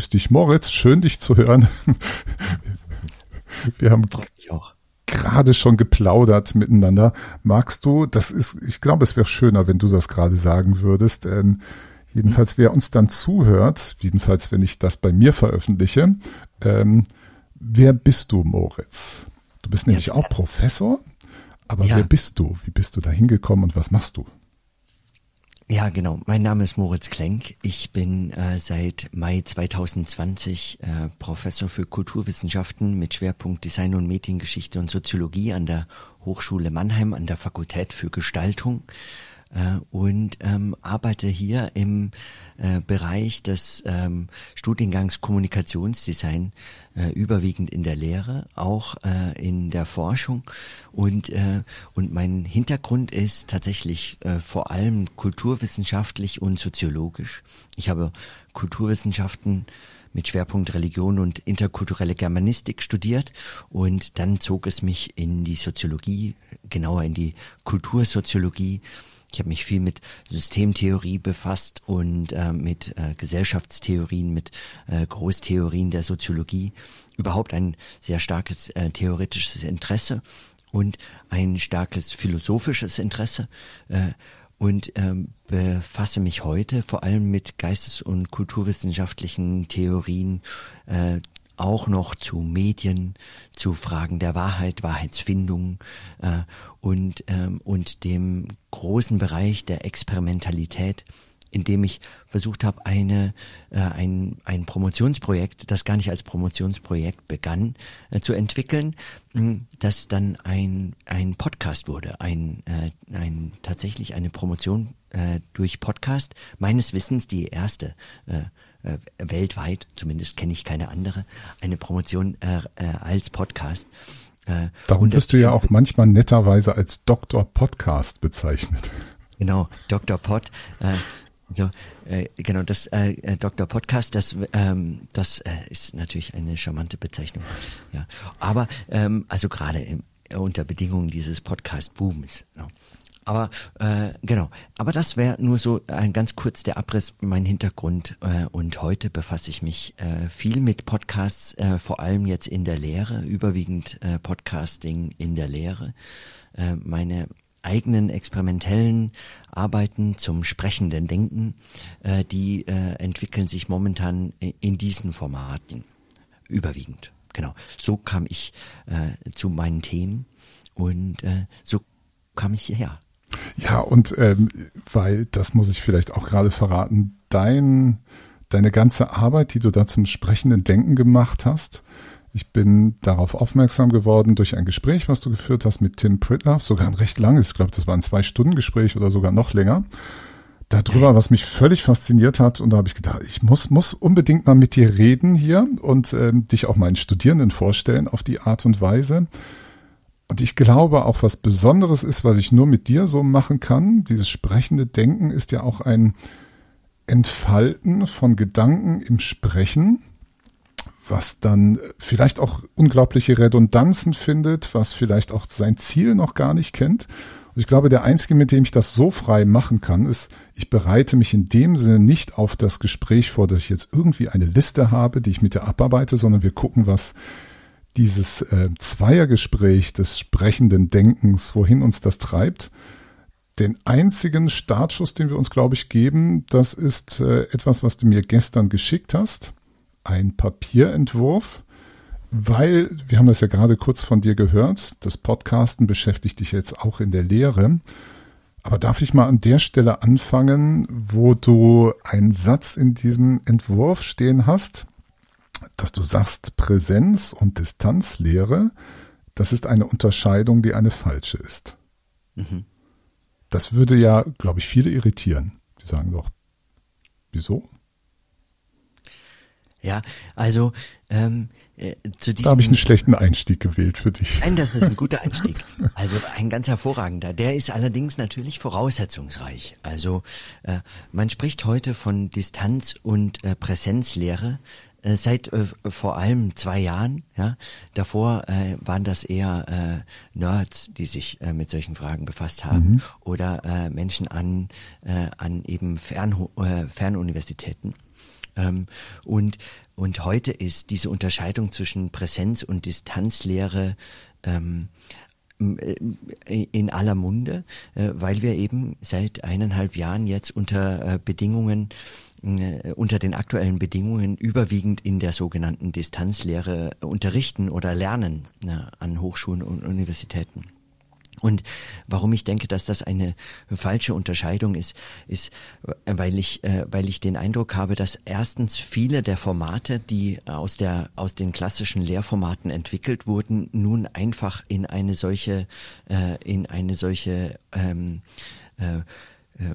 Grüß dich, Moritz. Schön, dich zu hören. Wir haben gerade schon geplaudert miteinander. Magst du, das ist, ich glaube, es wäre schöner, wenn du das gerade sagen würdest. Ähm, jedenfalls, wer uns dann zuhört, jedenfalls, wenn ich das bei mir veröffentliche, ähm, wer bist du, Moritz? Du bist nämlich ja, auch Professor, aber ja. wer bist du? Wie bist du da hingekommen und was machst du? Ja, genau. Mein Name ist Moritz Klenk. Ich bin äh, seit Mai 2020 äh, Professor für Kulturwissenschaften mit Schwerpunkt Design und Mediengeschichte und Soziologie an der Hochschule Mannheim an der Fakultät für Gestaltung äh, und ähm, arbeite hier im äh, Bereich des ähm, Studiengangs Kommunikationsdesign äh, überwiegend in der Lehre, auch äh, in der Forschung und äh, und mein Hintergrund ist tatsächlich äh, vor allem kulturwissenschaftlich und soziologisch. Ich habe Kulturwissenschaften mit Schwerpunkt Religion und interkulturelle Germanistik studiert und dann zog es mich in die Soziologie, genauer in die Kultursoziologie ich habe mich viel mit Systemtheorie befasst und äh, mit äh, Gesellschaftstheorien, mit äh, Großtheorien der Soziologie. Überhaupt ein sehr starkes äh, theoretisches Interesse und ein starkes philosophisches Interesse. Äh, und ähm, befasse mich heute vor allem mit geistes- und kulturwissenschaftlichen Theorien äh, auch noch zu Medien, zu Fragen der Wahrheit, Wahrheitsfindung äh, und, ähm, und dem großen Bereich der Experimentalität, in dem ich versucht habe, eine, äh, ein, ein Promotionsprojekt, das gar nicht als Promotionsprojekt begann, äh, zu entwickeln, mh, das dann ein, ein Podcast wurde, ein, äh, ein tatsächlich eine Promotion äh, durch Podcast, meines Wissens die erste äh, äh, weltweit, zumindest kenne ich keine andere, eine Promotion äh, äh, als Podcast. Äh, Darum wirst du ja auch manchmal netterweise als Dr. Podcast bezeichnet. Genau, Dr. Pod. Äh, so, äh, genau, das äh, äh, Dr. Podcast, das, ähm, das äh, ist natürlich eine charmante Bezeichnung. Ja, aber ähm, also gerade unter Bedingungen dieses Podcast-Booms. Ja. Aber äh, genau, aber das wäre nur so ein ganz kurz der Abriss, mein Hintergrund. Äh, und heute befasse ich mich äh, viel mit Podcasts, äh, vor allem jetzt in der Lehre, überwiegend äh, Podcasting in der Lehre. Äh, meine eigenen experimentellen Arbeiten zum sprechenden Denken, äh, die äh, entwickeln sich momentan in diesen Formaten überwiegend. Genau, so kam ich äh, zu meinen Themen und äh, so kam ich hierher. Ja, und ähm, weil, das muss ich vielleicht auch gerade verraten, dein, deine ganze Arbeit, die du da zum sprechenden Denken gemacht hast, ich bin darauf aufmerksam geworden durch ein Gespräch, was du geführt hast mit Tim Pritloff, sogar ein recht langes, ich glaube, das war ein Zwei-Stunden-Gespräch oder sogar noch länger. Darüber, was mich völlig fasziniert hat, und da habe ich gedacht, ich muss, muss unbedingt mal mit dir reden hier und ähm, dich auch meinen Studierenden vorstellen auf die Art und Weise. Und ich glaube auch, was Besonderes ist, was ich nur mit dir so machen kann, dieses sprechende Denken ist ja auch ein Entfalten von Gedanken im Sprechen, was dann vielleicht auch unglaubliche Redundanzen findet, was vielleicht auch sein Ziel noch gar nicht kennt. Und ich glaube, der einzige, mit dem ich das so frei machen kann, ist, ich bereite mich in dem Sinne nicht auf das Gespräch vor, dass ich jetzt irgendwie eine Liste habe, die ich mit dir abarbeite, sondern wir gucken, was dieses äh, Zweiergespräch des sprechenden Denkens, wohin uns das treibt. Den einzigen Startschuss, den wir uns, glaube ich, geben, das ist äh, etwas, was du mir gestern geschickt hast. Ein Papierentwurf, weil, wir haben das ja gerade kurz von dir gehört, das Podcasten beschäftigt dich jetzt auch in der Lehre. Aber darf ich mal an der Stelle anfangen, wo du einen Satz in diesem Entwurf stehen hast, dass du sagst, Präsenz und Distanzlehre, das ist eine Unterscheidung, die eine falsche ist. Mhm. Das würde ja, glaube ich, viele irritieren. Die sagen doch, wieso? Ja, also ähm, äh, zu diesem. Da habe ich einen schlechten Einstieg gewählt für dich. Nein, das ist ein guter Einstieg. Also ein ganz hervorragender. Der ist allerdings natürlich voraussetzungsreich. Also äh, man spricht heute von Distanz- und äh, Präsenzlehre seit äh, vor allem zwei Jahren. Ja, davor äh, waren das eher äh, Nerds, die sich äh, mit solchen Fragen befasst haben mhm. oder äh, Menschen an äh, an eben Fern, äh, Fernuniversitäten. Ähm, und, und heute ist diese Unterscheidung zwischen Präsenz und Distanzlehre ähm, äh, in aller Munde, äh, weil wir eben seit eineinhalb Jahren jetzt unter äh, Bedingungen unter den aktuellen Bedingungen überwiegend in der sogenannten Distanzlehre unterrichten oder lernen an Hochschulen und Universitäten. Und warum ich denke, dass das eine falsche Unterscheidung ist, ist, weil ich, äh, weil ich den Eindruck habe, dass erstens viele der Formate, die aus der, aus den klassischen Lehrformaten entwickelt wurden, nun einfach in eine solche, äh, in eine solche, ähm, äh,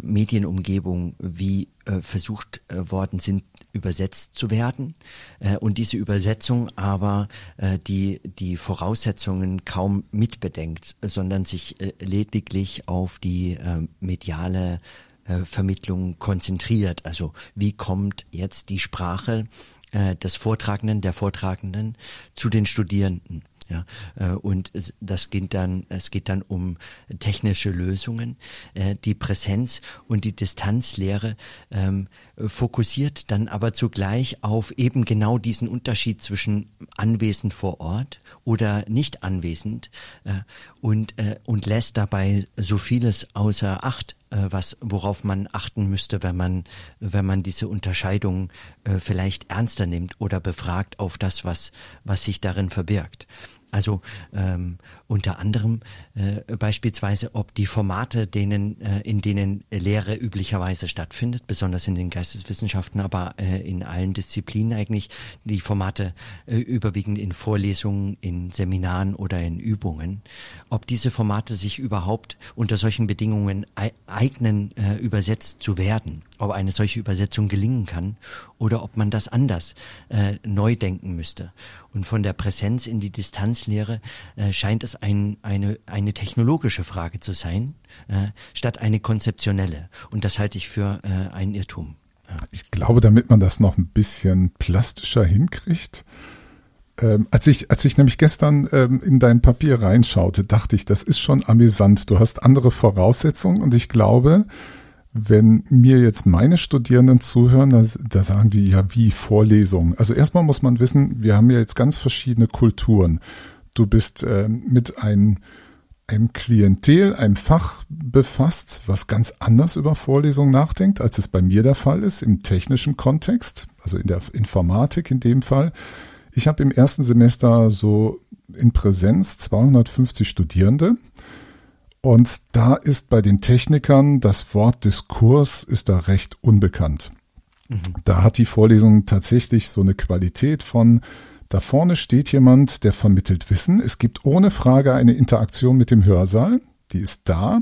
Medienumgebung wie äh, versucht äh, worden sind, übersetzt zu werden äh, und diese Übersetzung aber äh, die, die Voraussetzungen kaum mitbedenkt, sondern sich äh, lediglich auf die äh, mediale äh, Vermittlung konzentriert. Also wie kommt jetzt die Sprache äh, des Vortragenden, der Vortragenden zu den Studierenden? Ja, äh, und das geht dann, es geht dann um technische Lösungen. Äh, die Präsenz und die Distanzlehre ähm, fokussiert dann aber zugleich auf eben genau diesen Unterschied zwischen anwesend vor Ort oder nicht anwesend äh, und, äh, und lässt dabei so vieles außer Acht, äh, was, worauf man achten müsste, wenn man, wenn man diese Unterscheidung äh, vielleicht ernster nimmt oder befragt auf das, was, was sich darin verbirgt. Also ähm, unter anderem äh, beispielsweise, ob die Formate, denen, äh, in denen Lehre üblicherweise stattfindet, besonders in den Geisteswissenschaften, aber äh, in allen Disziplinen eigentlich, die Formate äh, überwiegend in Vorlesungen, in Seminaren oder in Übungen, ob diese Formate sich überhaupt unter solchen Bedingungen eignen, äh, übersetzt zu werden, ob eine solche Übersetzung gelingen kann oder ob man das anders äh, neu denken müsste. Und von der Präsenz in die Distanzlehre äh, scheint es ein, eine, eine technologische Frage zu sein, äh, statt eine konzeptionelle. Und das halte ich für äh, einen Irrtum. Ja. Ich glaube, damit man das noch ein bisschen plastischer hinkriegt, ähm, als ich, als ich nämlich gestern ähm, in dein Papier reinschaute, dachte ich, das ist schon amüsant. Du hast andere Voraussetzungen und ich glaube, wenn mir jetzt meine Studierenden zuhören, da, da sagen die ja wie Vorlesungen. Also erstmal muss man wissen, wir haben ja jetzt ganz verschiedene Kulturen. Du bist äh, mit einem, einem Klientel, einem Fach befasst, was ganz anders über Vorlesungen nachdenkt, als es bei mir der Fall ist, im technischen Kontext, also in der Informatik in dem Fall. Ich habe im ersten Semester so in Präsenz 250 Studierende und da ist bei den Technikern das Wort Diskurs ist da recht unbekannt. Mhm. Da hat die Vorlesung tatsächlich so eine Qualität von, da vorne steht jemand, der vermittelt Wissen. Es gibt ohne Frage eine Interaktion mit dem Hörsaal, die ist da.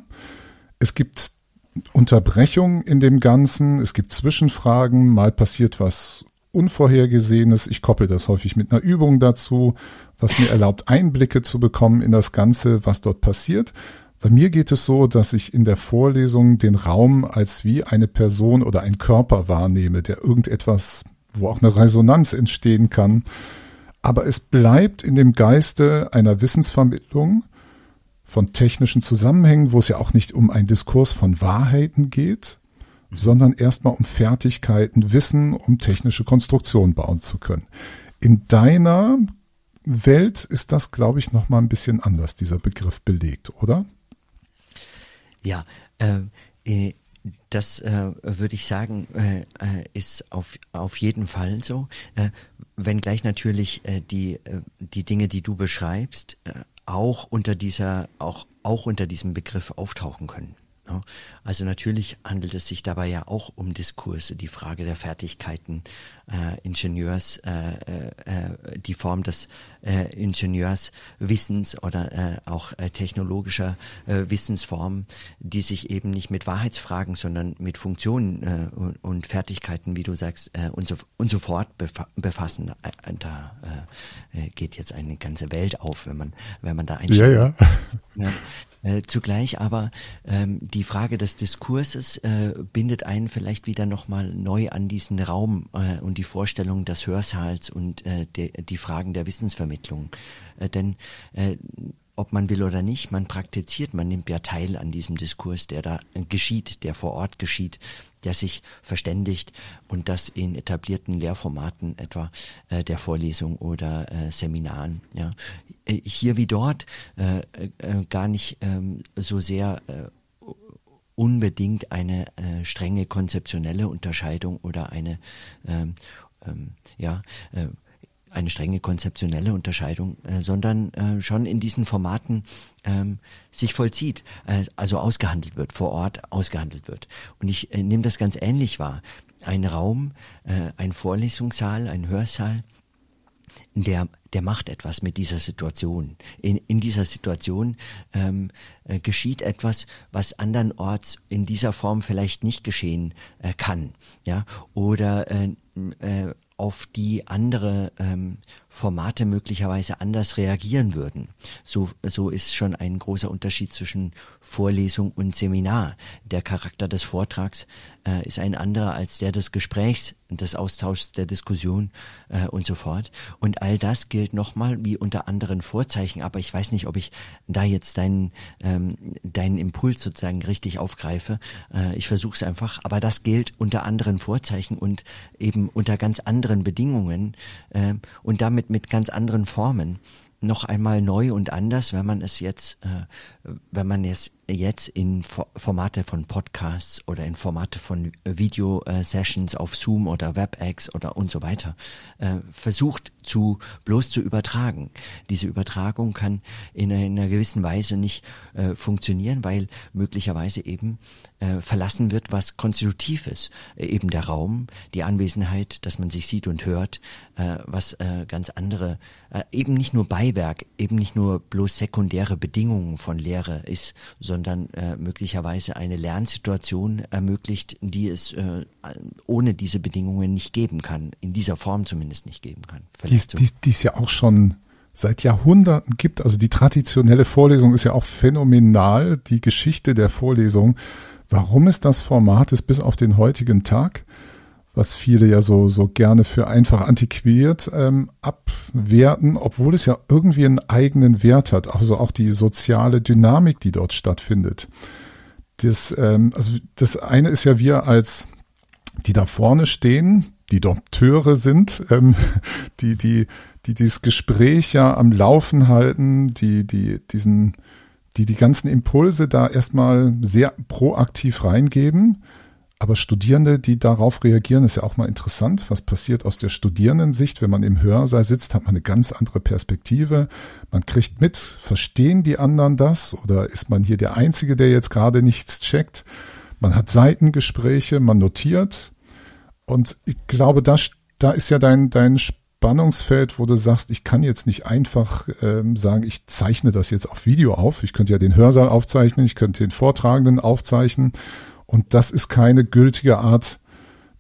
Es gibt Unterbrechungen in dem Ganzen, es gibt Zwischenfragen, mal passiert was Unvorhergesehenes. Ich koppel das häufig mit einer Übung dazu, was mir erlaubt, Einblicke zu bekommen in das Ganze, was dort passiert. Bei mir geht es so, dass ich in der Vorlesung den Raum als wie eine Person oder ein Körper wahrnehme, der irgendetwas, wo auch eine Resonanz entstehen kann. Aber es bleibt in dem Geiste einer Wissensvermittlung von technischen Zusammenhängen, wo es ja auch nicht um einen Diskurs von Wahrheiten geht, sondern erstmal um Fertigkeiten, Wissen, um technische Konstruktionen bauen zu können. In deiner Welt ist das, glaube ich, noch mal ein bisschen anders, dieser Begriff belegt, oder? Ja, äh, das äh, würde ich sagen, äh, äh, ist auf, auf jeden Fall so. Äh, wenngleich natürlich äh, die, äh, die Dinge, die du beschreibst, äh, auch unter dieser, auch, auch unter diesem Begriff auftauchen können. Ja, also natürlich handelt es sich dabei ja auch um Diskurse, die Frage der Fertigkeiten äh, Ingenieurs, äh, äh, äh, die Form des äh, Ingenieurswissens oder äh, auch äh, technologischer äh, Wissensformen, die sich eben nicht mit Wahrheitsfragen, sondern mit Funktionen äh, und, und Fertigkeiten, wie du sagst, äh, und, so, und so fort befa befassen. Äh, da äh, geht jetzt eine ganze Welt auf, wenn man, wenn man da einsteigt. Ja, ja. ja. Äh, zugleich aber ähm, die Frage des Diskurses äh, bindet einen vielleicht wieder nochmal neu an diesen Raum äh, und die Vorstellung des Hörsaals und äh, de, die Fragen der Wissensvermittlung. Äh, denn äh, ob man will oder nicht, man praktiziert, man nimmt ja teil an diesem Diskurs, der da geschieht, der vor Ort geschieht, der sich verständigt und das in etablierten Lehrformaten etwa äh, der Vorlesung oder äh, Seminaren. Ja. Äh, hier wie dort äh, äh, gar nicht ähm, so sehr äh, unbedingt eine äh, strenge konzeptionelle Unterscheidung oder eine ähm, ähm, ja äh, eine strenge konzeptionelle Unterscheidung, äh, sondern äh, schon in diesen Formaten ähm, sich vollzieht, äh, also ausgehandelt wird, vor Ort ausgehandelt wird. Und ich äh, nehme das ganz ähnlich wahr. Ein Raum, äh, ein Vorlesungssaal, ein Hörsaal, der, der macht etwas mit dieser Situation. In, in dieser Situation ähm, äh, geschieht etwas, was andernorts in dieser Form vielleicht nicht geschehen äh, kann, ja, oder äh, äh, auf die andere ähm, Formate möglicherweise anders reagieren würden. So, so ist schon ein großer Unterschied zwischen Vorlesung und Seminar. Der Charakter des Vortrags äh, ist ein anderer als der des Gesprächs, des Austauschs, der Diskussion äh, und so fort. Und all das gilt nochmal wie unter anderen Vorzeichen. Aber ich weiß nicht, ob ich da jetzt deinen, ähm, deinen Impuls sozusagen richtig aufgreife. Äh, ich versuche es einfach. Aber das gilt unter anderen Vorzeichen und eben unter ganz anderen Bedingungen äh, und damit mit, mit ganz anderen Formen. Noch einmal neu und anders, wenn man es jetzt, äh, wenn man es jetzt in Formate von Podcasts oder in Formate von Video-Sessions auf Zoom oder WebEx oder und so weiter äh, versucht zu bloß zu übertragen. Diese Übertragung kann in einer gewissen Weise nicht äh, funktionieren, weil möglicherweise eben äh, verlassen wird, was konstitutiv ist. Äh, eben der Raum, die Anwesenheit, dass man sich sieht und hört, äh, was äh, ganz andere, äh, eben nicht nur Beiwerk, eben nicht nur bloß sekundäre Bedingungen von Lehre ist, sondern äh, möglicherweise eine Lernsituation ermöglicht, die es äh, ohne diese Bedingungen nicht geben kann, in dieser Form zumindest nicht geben kann. Die es ja auch schon seit Jahrhunderten gibt. Also die traditionelle Vorlesung ist ja auch phänomenal, die Geschichte der Vorlesung. Warum ist das Format ist bis auf den heutigen Tag, was viele ja so, so gerne für einfach antiquiert ähm, abwerten, obwohl es ja irgendwie einen eigenen Wert hat, also auch die soziale Dynamik, die dort stattfindet. Das, ähm, also das eine ist ja wir als die da vorne stehen, die Dompteure sind, ähm, die, die, die dieses Gespräch ja am Laufen halten, die, die, diesen, die die ganzen Impulse da erstmal sehr proaktiv reingeben aber Studierende, die darauf reagieren, ist ja auch mal interessant. Was passiert aus der Studierendensicht? Wenn man im Hörsaal sitzt, hat man eine ganz andere Perspektive. Man kriegt mit, verstehen die anderen das? Oder ist man hier der Einzige, der jetzt gerade nichts checkt? Man hat Seitengespräche, man notiert. Und ich glaube, da, da ist ja dein, dein Spannungsfeld, wo du sagst, ich kann jetzt nicht einfach ähm, sagen, ich zeichne das jetzt auf Video auf. Ich könnte ja den Hörsaal aufzeichnen, ich könnte den Vortragenden aufzeichnen und das ist keine gültige Art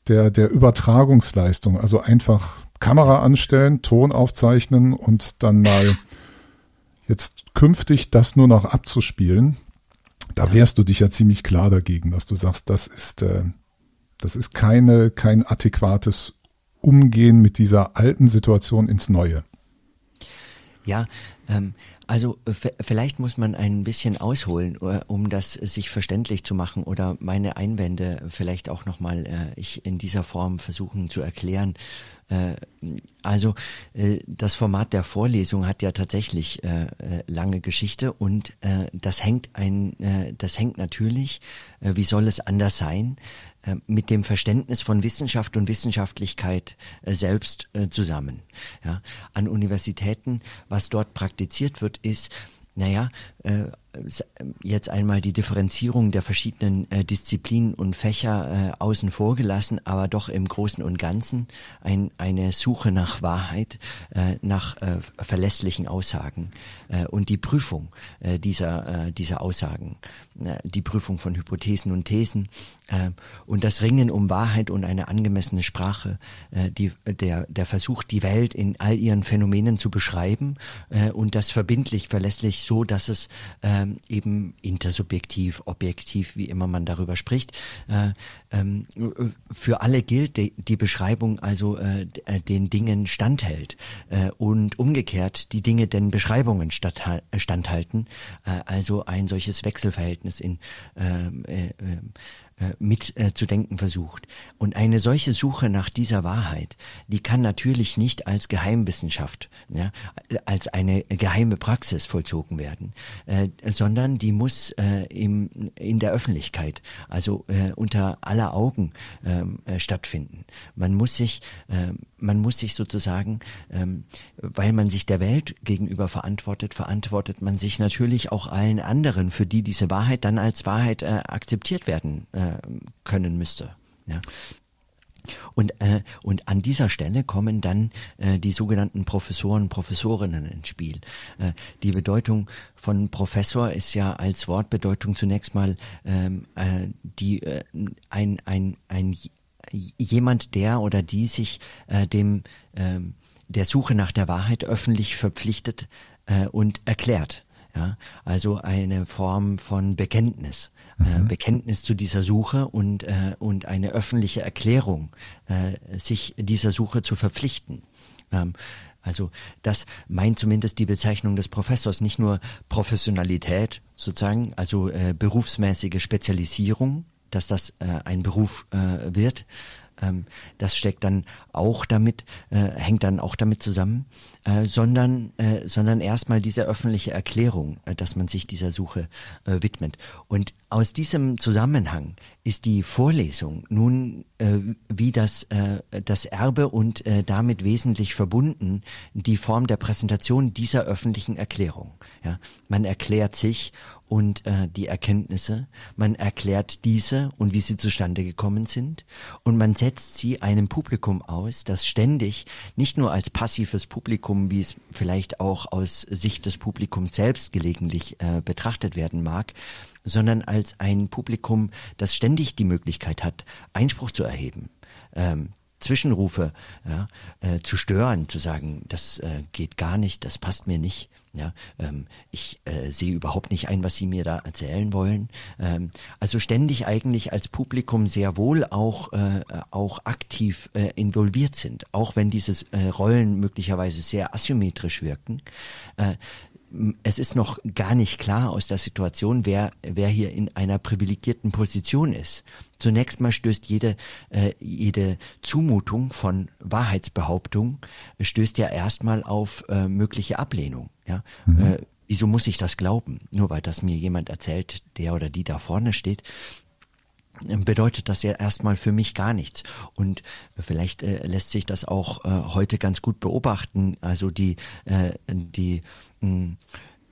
der, der Übertragungsleistung. Also einfach Kamera anstellen, Ton aufzeichnen und dann mal jetzt künftig das nur noch abzuspielen. Da wehrst du dich ja ziemlich klar dagegen, dass du sagst, das ist, äh, das ist keine, kein adäquates Umgehen mit dieser alten Situation ins Neue. Ja, ähm, also vielleicht muss man ein bisschen ausholen, äh, um das sich verständlich zu machen oder meine Einwände vielleicht auch nochmal äh, ich in dieser Form versuchen zu erklären. Äh, also äh, das Format der Vorlesung hat ja tatsächlich äh, äh, lange Geschichte und das hängt ein, das hängt natürlich, wie soll es anders sein, mit dem Verständnis von Wissenschaft und Wissenschaftlichkeit selbst zusammen. Ja, an Universitäten, was dort praktiziert wird, ist, naja, äh, jetzt einmal die Differenzierung der verschiedenen äh, Disziplinen und Fächer äh, außen vor gelassen, aber doch im Großen und Ganzen ein, eine Suche nach Wahrheit, äh, nach äh, verlässlichen Aussagen äh, und die Prüfung äh, dieser, dieser Aussagen, die Prüfung von Hypothesen und Thesen und das Ringen um Wahrheit und eine angemessene Sprache, die, der, der Versuch, die Welt in all ihren Phänomenen zu beschreiben und das verbindlich, verlässlich so, dass es äh, ähm, eben intersubjektiv, objektiv, wie immer man darüber spricht, äh, ähm, für alle gilt die, die Beschreibung also äh, äh den Dingen standhält. Äh, und umgekehrt die Dinge den Beschreibungen standhalten, äh, also ein solches Wechselverhältnis in ähm, äh, äh, versucht. Und eine solche Suche nach dieser Wahrheit, die kann natürlich nicht als Geheimwissenschaft, ja, als eine geheime Praxis vollzogen werden, äh, sondern die muss äh, im, in der Öffentlichkeit, also äh, unter aller Augen ähm, äh, stattfinden. Man muss sich, äh, man muss sich sozusagen, ähm, weil man sich der Welt gegenüber verantwortet, verantwortet man sich natürlich auch allen anderen, für die diese Wahrheit dann als Wahrheit äh, akzeptiert werden äh, können müsste. Ja. Und, äh, und an dieser Stelle kommen dann äh, die sogenannten Professoren, Professorinnen ins Spiel. Äh, die Bedeutung von Professor ist ja als Wortbedeutung zunächst mal ähm, äh, die äh, ein, ein, ein jemand, der oder die sich äh, dem äh, der Suche nach der Wahrheit öffentlich verpflichtet äh, und erklärt. Ja, also eine Form von Bekenntnis, äh, mhm. äh, Bekenntnis zu dieser Suche und äh, und eine öffentliche Erklärung, äh, sich dieser Suche zu verpflichten. Ähm, also das meint zumindest die Bezeichnung des Professors nicht nur Professionalität sozusagen, also äh, berufsmäßige Spezialisierung, dass das äh, ein Beruf äh, wird, ähm, das steckt dann auch damit, äh, hängt dann auch damit zusammen, äh, sondern, äh, sondern erstmal diese öffentliche Erklärung, äh, dass man sich dieser Suche äh, widmet. Und aus diesem Zusammenhang ist die Vorlesung nun äh, wie das, äh, das Erbe und äh, damit wesentlich verbunden die Form der Präsentation dieser öffentlichen Erklärung. Ja, man erklärt sich und äh, die Erkenntnisse, man erklärt diese und wie sie zustande gekommen sind und man setzt sie einem Publikum aus, das ständig nicht nur als passives Publikum, wie es vielleicht auch aus Sicht des Publikums selbst gelegentlich äh, betrachtet werden mag, sondern als ein Publikum, das ständig die Möglichkeit hat, Einspruch zu erheben. Ähm, Zwischenrufe ja, äh, zu stören, zu sagen, das äh, geht gar nicht, das passt mir nicht. Ja, ähm, ich äh, sehe überhaupt nicht ein, was Sie mir da erzählen wollen. Ähm, also ständig eigentlich als Publikum sehr wohl auch äh, auch aktiv äh, involviert sind, auch wenn diese äh, Rollen möglicherweise sehr asymmetrisch wirken. Äh, es ist noch gar nicht klar aus der Situation, wer, wer hier in einer privilegierten Position ist. Zunächst mal stößt jede, äh, jede Zumutung von Wahrheitsbehauptung, stößt ja erstmal auf äh, mögliche Ablehnung. Ja? Mhm. Äh, wieso muss ich das glauben? Nur weil das mir jemand erzählt, der oder die da vorne steht bedeutet das ja erstmal für mich gar nichts. Und vielleicht äh, lässt sich das auch äh, heute ganz gut beobachten. Also die, äh, die mh, hm,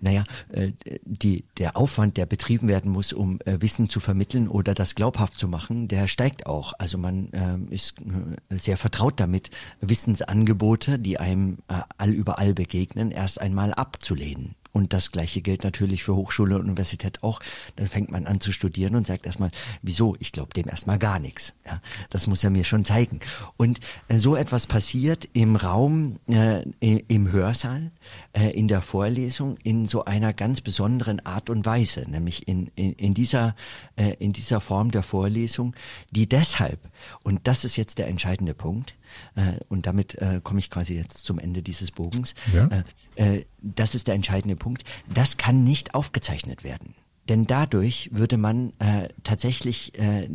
naja, äh, die, der Aufwand, der betrieben werden muss, um äh, Wissen zu vermitteln oder das glaubhaft zu machen, der steigt auch. Also man äh, ist äh, sehr vertraut damit, Wissensangebote, die einem äh, allüberall begegnen, erst einmal abzulehnen. Und das Gleiche gilt natürlich für Hochschule und Universität auch. Dann fängt man an zu studieren und sagt erstmal, wieso? Ich glaube dem erstmal gar nichts. Ja, das muss er mir schon zeigen. Und äh, so etwas passiert im Raum, äh, im Hörsaal, äh, in der Vorlesung in so einer ganz besonderen Art und Weise, nämlich in, in, in dieser, äh, in dieser Form der Vorlesung, die deshalb, und das ist jetzt der entscheidende Punkt, äh, und damit äh, komme ich quasi jetzt zum Ende dieses Bogens, ja. Äh, das ist der entscheidende Punkt, das kann nicht aufgezeichnet werden. Denn dadurch würde man äh, tatsächlich äh,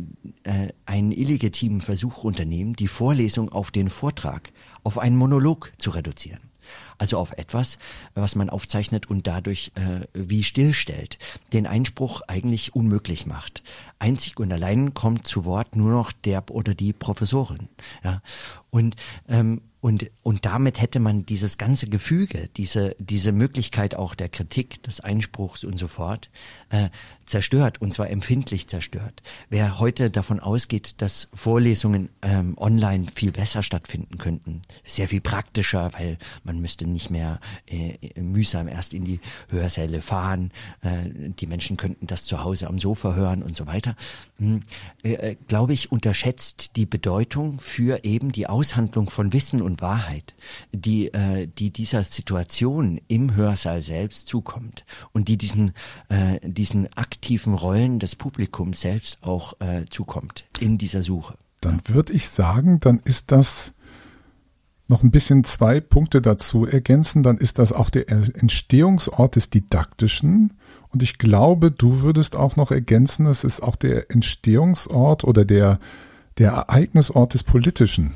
äh, einen illegitimen Versuch unternehmen, die Vorlesung auf den Vortrag, auf einen Monolog zu reduzieren. Also auf etwas, was man aufzeichnet und dadurch äh, wie stillstellt, den Einspruch eigentlich unmöglich macht. Einzig und allein kommt zu Wort nur noch der oder die Professorin. Ja? Und ähm, und, und damit hätte man dieses ganze Gefüge, diese, diese Möglichkeit auch der Kritik, des Einspruchs und so fort, äh, zerstört, und zwar empfindlich zerstört. Wer heute davon ausgeht, dass Vorlesungen ähm, online viel besser stattfinden könnten, sehr viel praktischer, weil man müsste nicht mehr äh, mühsam erst in die Hörsäle fahren, äh, die Menschen könnten das zu Hause am Sofa hören und so weiter, hm, äh, glaube ich, unterschätzt die Bedeutung für eben die Aushandlung von Wissen und Wahrheit, die, äh, die dieser Situation im Hörsaal selbst zukommt und die diesen, äh, diesen aktiven Rollen des Publikums selbst auch äh, zukommt in dieser Suche. Dann würde ich sagen, dann ist das noch ein bisschen zwei Punkte dazu ergänzen, dann ist das auch der Entstehungsort des Didaktischen. Und ich glaube, du würdest auch noch ergänzen, es ist auch der Entstehungsort oder der, der Ereignisort des Politischen.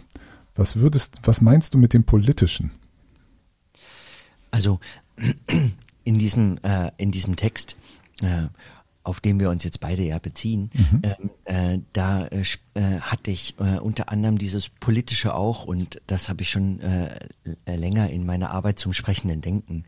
Was würdest, was meinst du mit dem Politischen? Also in diesem, äh, in diesem Text äh, auf den wir uns jetzt beide ja beziehen, mhm. ähm, äh, da äh, äh, hatte ich äh, unter anderem dieses politische auch und das habe ich schon äh, länger in meiner Arbeit zum sprechenden Denken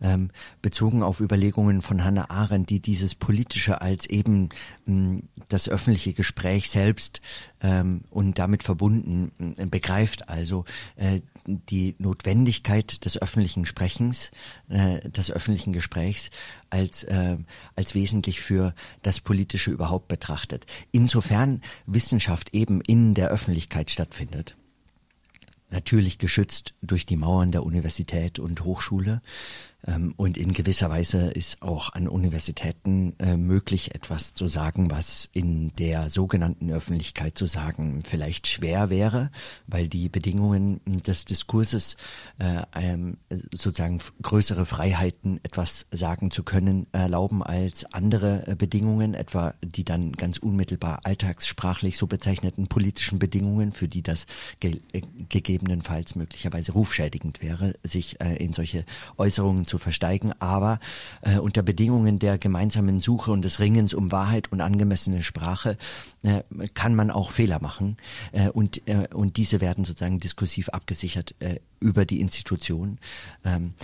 ähm, bezogen auf Überlegungen von Hannah Arendt, die dieses politische als eben mh, das öffentliche Gespräch selbst ähm, und damit verbunden äh, begreift, also äh, die Notwendigkeit des öffentlichen Sprechens, äh, des öffentlichen Gesprächs als äh, als wesentlich für das politische überhaupt betrachtet. Insofern Wissenschaft eben in der Öffentlichkeit stattfindet. Natürlich geschützt durch die Mauern der Universität und Hochschule, und in gewisser Weise ist auch an Universitäten äh, möglich, etwas zu sagen, was in der sogenannten Öffentlichkeit zu sagen vielleicht schwer wäre, weil die Bedingungen des Diskurses äh, ähm, sozusagen größere Freiheiten, etwas sagen zu können, erlauben als andere äh, Bedingungen, etwa die dann ganz unmittelbar alltagssprachlich so bezeichneten politischen Bedingungen, für die das ge gegebenenfalls möglicherweise rufschädigend wäre, sich in solche Äußerungen zu versteigen, aber äh, unter Bedingungen der gemeinsamen Suche und des Ringens um Wahrheit und angemessene Sprache äh, kann man auch Fehler machen äh, und, äh, und diese werden sozusagen diskursiv abgesichert äh, über die Institution. Ähm,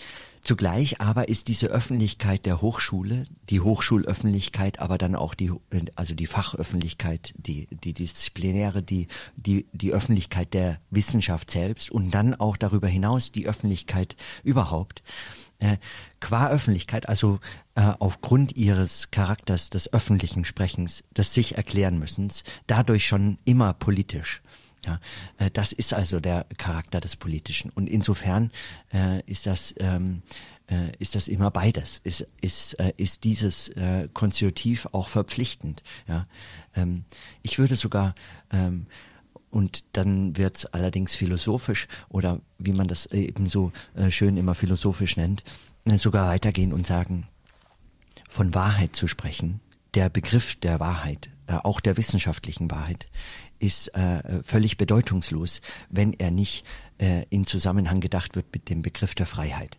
Zugleich aber ist diese Öffentlichkeit der Hochschule, die Hochschulöffentlichkeit, aber dann auch die, also die Fachöffentlichkeit, die, die Disziplinäre, die, die, die Öffentlichkeit der Wissenschaft selbst und dann auch darüber hinaus die Öffentlichkeit überhaupt, äh, qua Öffentlichkeit, also äh, aufgrund ihres Charakters des öffentlichen Sprechens, des sich erklären müssens, dadurch schon immer politisch. Ja, äh, das ist also der Charakter des Politischen. Und insofern äh, ist das ähm, äh, ist das immer beides. Ist ist äh, ist dieses äh, Konstitutiv auch verpflichtend. Ja, ähm, ich würde sogar ähm, und dann wird's allerdings philosophisch oder wie man das eben so äh, schön immer philosophisch nennt, äh, sogar weitergehen und sagen, von Wahrheit zu sprechen, der Begriff der Wahrheit, äh, auch der wissenschaftlichen Wahrheit, ist völlig bedeutungslos, wenn er nicht in Zusammenhang gedacht wird mit dem Begriff der Freiheit.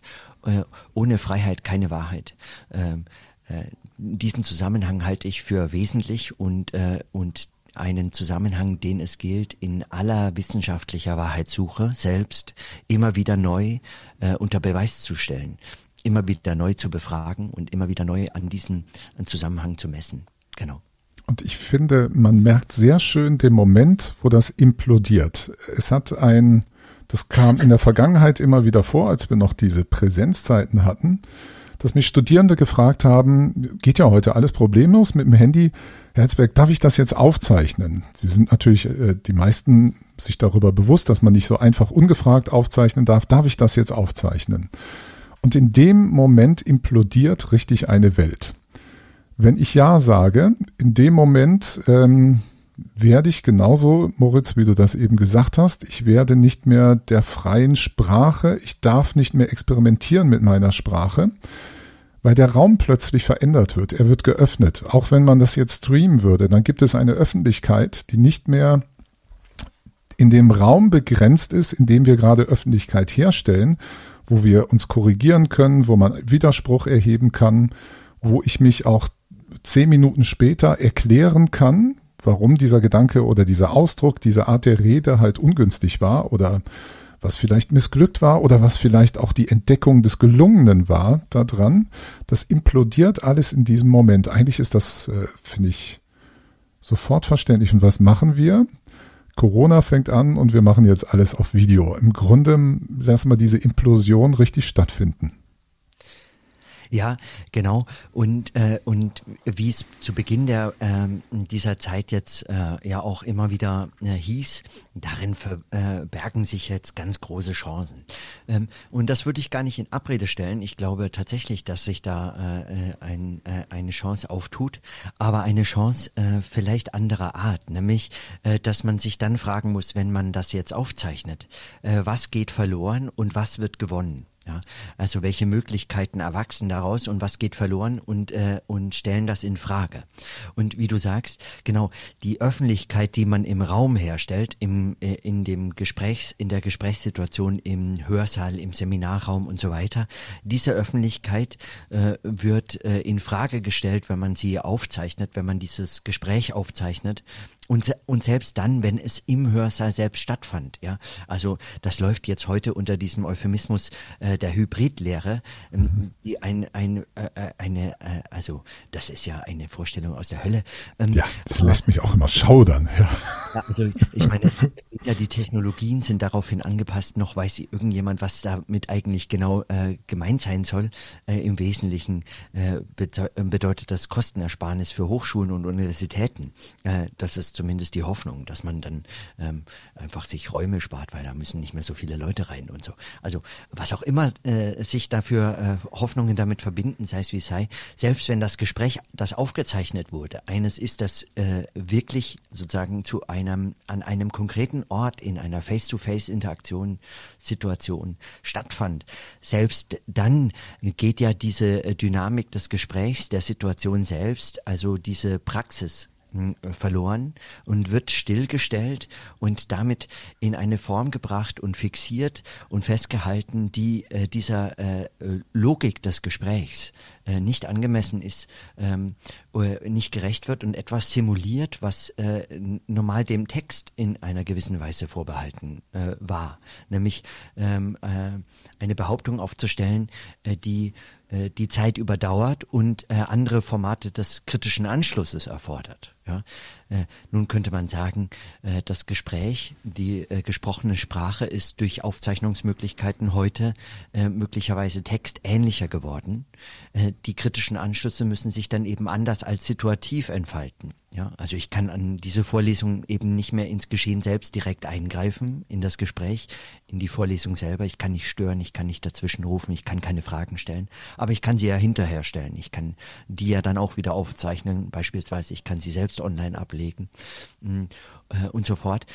Ohne Freiheit keine Wahrheit. Ähm, äh, diesen Zusammenhang halte ich für wesentlich und, äh, und einen Zusammenhang, den es gilt, in aller wissenschaftlicher Wahrheitssuche selbst immer wieder neu äh, unter Beweis zu stellen, immer wieder neu zu befragen und immer wieder neu an diesem Zusammenhang zu messen. Genau. Und ich finde, man merkt sehr schön den Moment, wo das implodiert. Es hat ein, das kam in der Vergangenheit immer wieder vor, als wir noch diese Präsenzzeiten hatten, dass mich Studierende gefragt haben, geht ja heute alles problemlos mit dem Handy, Herzberg, darf ich das jetzt aufzeichnen? Sie sind natürlich äh, die meisten sich darüber bewusst, dass man nicht so einfach ungefragt aufzeichnen darf. Darf ich das jetzt aufzeichnen? Und in dem Moment implodiert richtig eine Welt. Wenn ich Ja sage, in dem Moment ähm, werde ich genauso, Moritz, wie du das eben gesagt hast, ich werde nicht mehr der freien Sprache, ich darf nicht mehr experimentieren mit meiner Sprache, weil der Raum plötzlich verändert wird. Er wird geöffnet. Auch wenn man das jetzt streamen würde, dann gibt es eine Öffentlichkeit, die nicht mehr in dem Raum begrenzt ist, in dem wir gerade Öffentlichkeit herstellen, wo wir uns korrigieren können, wo man Widerspruch erheben kann, wo ich mich auch zehn Minuten später erklären kann, warum dieser Gedanke oder dieser Ausdruck, diese Art der Rede halt ungünstig war oder was vielleicht missglückt war oder was vielleicht auch die Entdeckung des Gelungenen war daran, das implodiert alles in diesem Moment. Eigentlich ist das, äh, finde ich, sofort verständlich. Und was machen wir? Corona fängt an und wir machen jetzt alles auf Video. Im Grunde lassen wir diese Implosion richtig stattfinden. Ja, genau. Und, äh, und wie es zu Beginn der, äh, dieser Zeit jetzt äh, ja auch immer wieder äh, hieß, darin verbergen äh, sich jetzt ganz große Chancen. Ähm, und das würde ich gar nicht in Abrede stellen. Ich glaube tatsächlich, dass sich da äh, ein, äh, eine Chance auftut, aber eine Chance äh, vielleicht anderer Art, nämlich, äh, dass man sich dann fragen muss, wenn man das jetzt aufzeichnet, äh, was geht verloren und was wird gewonnen. Ja, also welche Möglichkeiten erwachsen daraus und was geht verloren und äh, und stellen das in Frage. Und wie du sagst, genau die Öffentlichkeit, die man im Raum herstellt, im äh, in dem Gesprächs in der Gesprächssituation im Hörsaal, im Seminarraum und so weiter, diese Öffentlichkeit äh, wird äh, in Frage gestellt, wenn man sie aufzeichnet, wenn man dieses Gespräch aufzeichnet und, und selbst dann, wenn es im Hörsaal selbst stattfand, ja, also das läuft jetzt heute unter diesem Euphemismus äh, der Hybridlehre, ähm, die ein, ein, äh, äh eine, äh, also das ist ja eine Vorstellung aus der Hölle. Ähm, ja, das aber, lässt mich auch immer schaudern. Ja. ja also ich meine, ja, die Technologien sind daraufhin angepasst, noch weiß irgendjemand, was damit eigentlich genau äh, gemeint sein soll. Äh, Im Wesentlichen äh, bedeutet das Kostenersparnis für Hochschulen und Universitäten. Äh, das ist zumindest die Hoffnung, dass man dann ähm, einfach sich Räume spart, weil da müssen nicht mehr so viele Leute rein und so. Also was auch immer äh, sich dafür äh, Hoffnungen damit verbinden, sei es wie sei, selbst wenn das Gespräch, das aufgezeichnet wurde, eines ist, das äh, wirklich sozusagen zu einem, an einem konkreten Ort in einer Face-to-Face-Interaktion, Situation stattfand, selbst dann geht ja diese äh, Dynamik des Gesprächs, der Situation selbst, also diese Praxis verloren und wird stillgestellt und damit in eine Form gebracht und fixiert und festgehalten, die äh, dieser äh, Logik des Gesprächs äh, nicht angemessen ist, ähm, nicht gerecht wird und etwas simuliert, was äh, normal dem Text in einer gewissen Weise vorbehalten äh, war, nämlich ähm, äh, eine Behauptung aufzustellen, äh, die äh, die Zeit überdauert und äh, andere Formate des kritischen Anschlusses erfordert. Ja? Äh, nun könnte man sagen, äh, das Gespräch, die äh, gesprochene Sprache ist durch Aufzeichnungsmöglichkeiten heute möglicherweise textähnlicher geworden. Die kritischen Anschlüsse müssen sich dann eben anders als situativ entfalten. Ja, also ich kann an diese Vorlesung eben nicht mehr ins Geschehen selbst direkt eingreifen, in das Gespräch, in die Vorlesung selber. Ich kann nicht stören, ich kann nicht dazwischen rufen, ich kann keine Fragen stellen, aber ich kann sie ja hinterher stellen. Ich kann die ja dann auch wieder aufzeichnen, beispielsweise ich kann sie selbst online ablegen mm, äh, und so fort.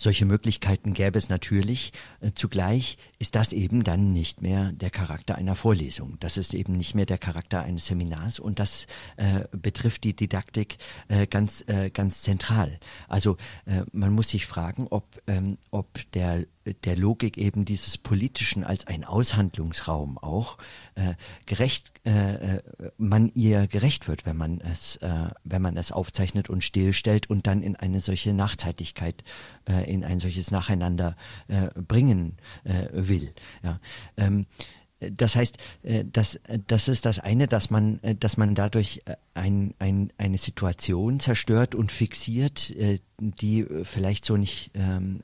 Solche Möglichkeiten gäbe es natürlich. Äh, zugleich ist das eben dann nicht mehr der Charakter einer Vorlesung. Das ist eben nicht mehr der Charakter eines Seminars und das äh, betrifft die Didaktik äh, ganz, äh, ganz zentral. Also äh, man muss sich fragen, ob, ähm, ob der der Logik eben dieses Politischen als ein Aushandlungsraum auch äh, gerecht, äh, äh, man ihr gerecht wird, wenn man es, äh, wenn man es aufzeichnet und stillstellt und dann in eine solche Nachzeitigkeit, äh, in ein solches Nacheinander äh, bringen äh, will. Ja. Ähm, das heißt, äh, das, das ist das eine, dass man, äh, dass man dadurch äh, ein, ein, eine Situation zerstört und fixiert, die vielleicht so nicht ähm,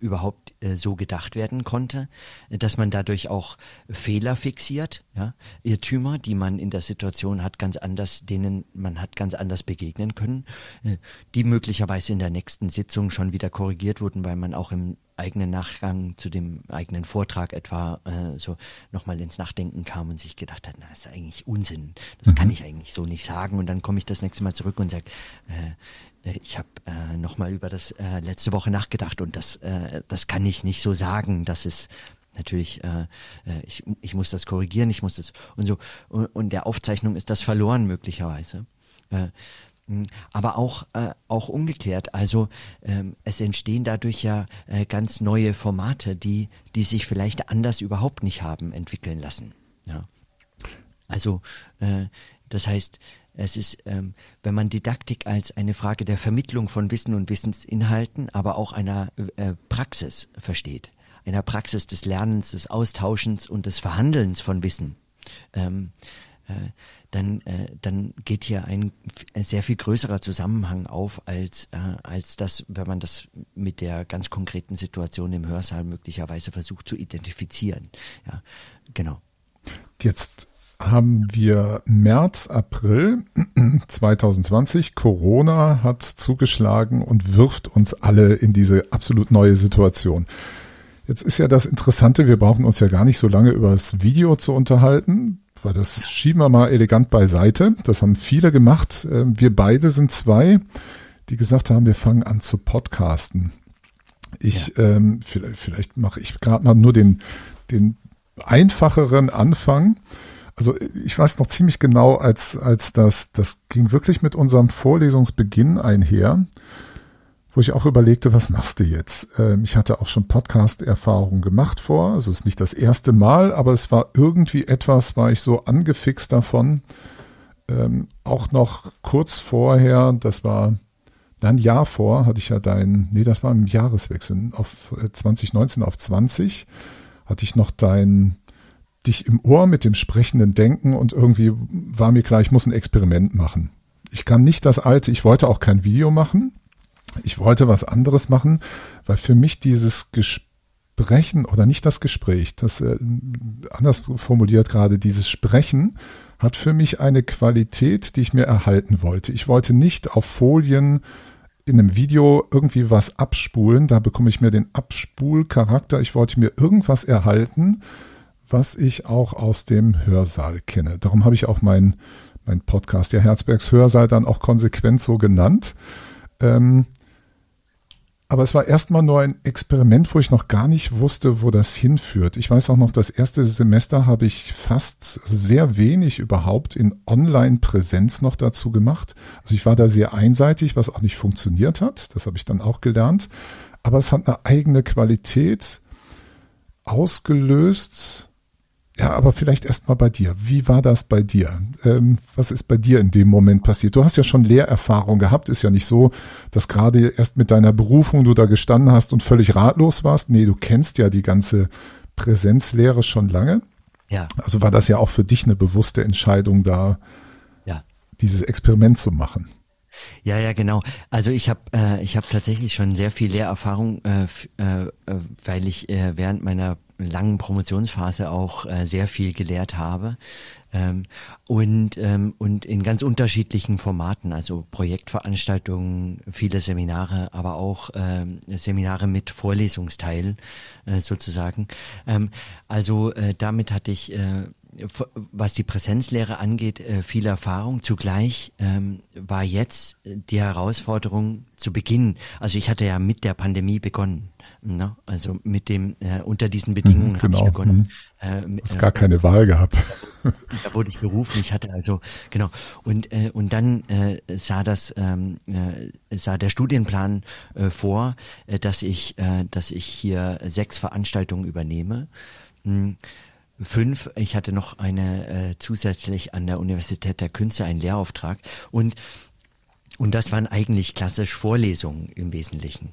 überhaupt so gedacht werden konnte, dass man dadurch auch Fehler fixiert, ja, Irrtümer, die man in der Situation hat ganz anders, denen man hat ganz anders begegnen können, die möglicherweise in der nächsten Sitzung schon wieder korrigiert wurden, weil man auch im eigenen Nachgang zu dem eigenen Vortrag etwa äh, so nochmal ins Nachdenken kam und sich gedacht hat, na, das ist eigentlich Unsinn, das mhm. kann ich eigentlich so nicht sagen. Und dann komme ich das nächste Mal zurück und sage, äh, äh, ich habe äh, nochmal über das äh, letzte Woche nachgedacht und das, äh, das kann ich nicht so sagen. Das ist natürlich, äh, äh ich, ich muss das korrigieren, ich muss das und so. Und, und der Aufzeichnung ist das verloren möglicherweise. Äh, aber auch, äh, auch umgekehrt. Also ähm, es entstehen dadurch ja äh, ganz neue Formate, die, die sich vielleicht anders überhaupt nicht haben entwickeln lassen. Ja. Also äh, das heißt, es ist, ähm, wenn man Didaktik als eine Frage der Vermittlung von Wissen und Wissensinhalten, aber auch einer äh, Praxis versteht, einer Praxis des Lernens, des Austauschens und des Verhandelns von Wissen, ähm, äh, dann, äh, dann geht hier ein sehr viel größerer Zusammenhang auf als, äh, als das, wenn man das mit der ganz konkreten Situation im Hörsaal möglicherweise versucht zu identifizieren. Ja, genau. Jetzt haben wir März, April 2020. Corona hat zugeschlagen und wirft uns alle in diese absolut neue Situation. Jetzt ist ja das Interessante, wir brauchen uns ja gar nicht so lange über das Video zu unterhalten, weil das schieben wir mal elegant beiseite. Das haben viele gemacht. Ähm, wir beide sind zwei, die gesagt haben, wir fangen an zu podcasten. Ich, ja. ähm, vielleicht, vielleicht mache ich gerade mal nur den, den einfacheren Anfang. Also ich weiß noch ziemlich genau, als, als das, das ging wirklich mit unserem Vorlesungsbeginn einher wo ich auch überlegte, was machst du jetzt? Ähm, ich hatte auch schon Podcast-Erfahrungen gemacht vor, also es ist nicht das erste Mal, aber es war irgendwie etwas, war ich so angefixt davon. Ähm, auch noch kurz vorher, das war ein Jahr vor, hatte ich ja dein, nee, das war im Jahreswechsel auf 2019 äh, auf 20, hatte ich noch dein dich im Ohr mit dem sprechenden Denken und irgendwie war mir klar, ich muss ein Experiment machen. Ich kann nicht das alte, ich wollte auch kein Video machen, ich wollte was anderes machen, weil für mich dieses Gesprächen oder nicht das Gespräch, das äh, anders formuliert gerade, dieses Sprechen hat für mich eine Qualität, die ich mir erhalten wollte. Ich wollte nicht auf Folien in einem Video irgendwie was abspulen, da bekomme ich mir den Abspulcharakter. Ich wollte mir irgendwas erhalten, was ich auch aus dem Hörsaal kenne. Darum habe ich auch meinen mein Podcast, der Herzbergs Hörsaal, dann auch konsequent so genannt. Ähm, aber es war erstmal nur ein Experiment, wo ich noch gar nicht wusste, wo das hinführt. Ich weiß auch noch, das erste Semester habe ich fast sehr wenig überhaupt in Online-Präsenz noch dazu gemacht. Also ich war da sehr einseitig, was auch nicht funktioniert hat. Das habe ich dann auch gelernt. Aber es hat eine eigene Qualität ausgelöst, ja, aber vielleicht erst mal bei dir. Wie war das bei dir? Ähm, was ist bei dir in dem Moment passiert? Du hast ja schon Lehrerfahrung gehabt. Ist ja nicht so, dass gerade erst mit deiner Berufung du da gestanden hast und völlig ratlos warst. Nee, du kennst ja die ganze Präsenzlehre schon lange. Ja. Also war das ja auch für dich eine bewusste Entscheidung, da ja. dieses Experiment zu machen. Ja, ja, genau. Also ich habe äh, ich habe tatsächlich schon sehr viel Lehrerfahrung, äh, äh, weil ich äh, während meiner langen Promotionsphase auch äh, sehr viel gelehrt habe ähm, und ähm, und in ganz unterschiedlichen Formaten, also Projektveranstaltungen, viele Seminare, aber auch ähm, Seminare mit Vorlesungsteil äh, sozusagen. Ähm, also äh, damit hatte ich äh, was die Präsenzlehre angeht, äh, viel Erfahrung. Zugleich ähm, war jetzt die Herausforderung zu Beginn. Also ich hatte ja mit der Pandemie begonnen. Ne? Also mit dem äh, unter diesen Bedingungen mhm, genau. habe ich begonnen. Mhm. Äh, Hast äh, gar keine Wahl gehabt. da wurde ich berufen. Ich hatte also genau und äh, und dann äh, sah das ähm, äh, sah der Studienplan äh, vor, äh, dass ich äh, dass ich hier sechs Veranstaltungen übernehme. Hm fünf. Ich hatte noch eine äh, zusätzlich an der Universität der Künste einen Lehrauftrag und und das waren eigentlich klassisch Vorlesungen im Wesentlichen.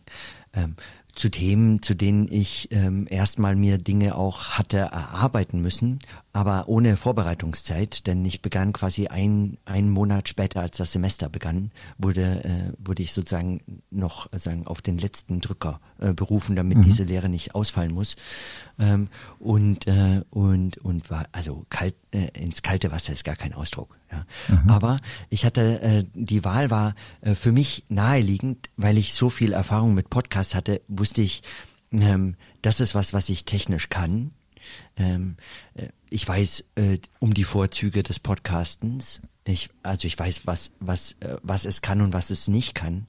Ähm, zu Themen, zu denen ich ähm, erstmal mir Dinge auch hatte erarbeiten müssen, aber ohne Vorbereitungszeit, denn ich begann quasi ein, einen Monat später, als das Semester begann, wurde, äh, wurde ich sozusagen noch sagen, auf den letzten Drücker äh, berufen, damit mhm. diese Lehre nicht ausfallen muss. Ähm, und, äh, und, und war, also kalt, äh, ins kalte Wasser ist gar kein Ausdruck. Ja. Mhm. Aber ich hatte, äh, die Wahl war äh, für mich naheliegend, weil ich so viel Erfahrung mit Podcasts hatte, wusste ich, ähm, das ist was, was ich technisch kann. Ähm, äh, ich weiß äh, um die Vorzüge des Podcastens. Ich, also ich weiß, was, was, äh, was es kann und was es nicht kann.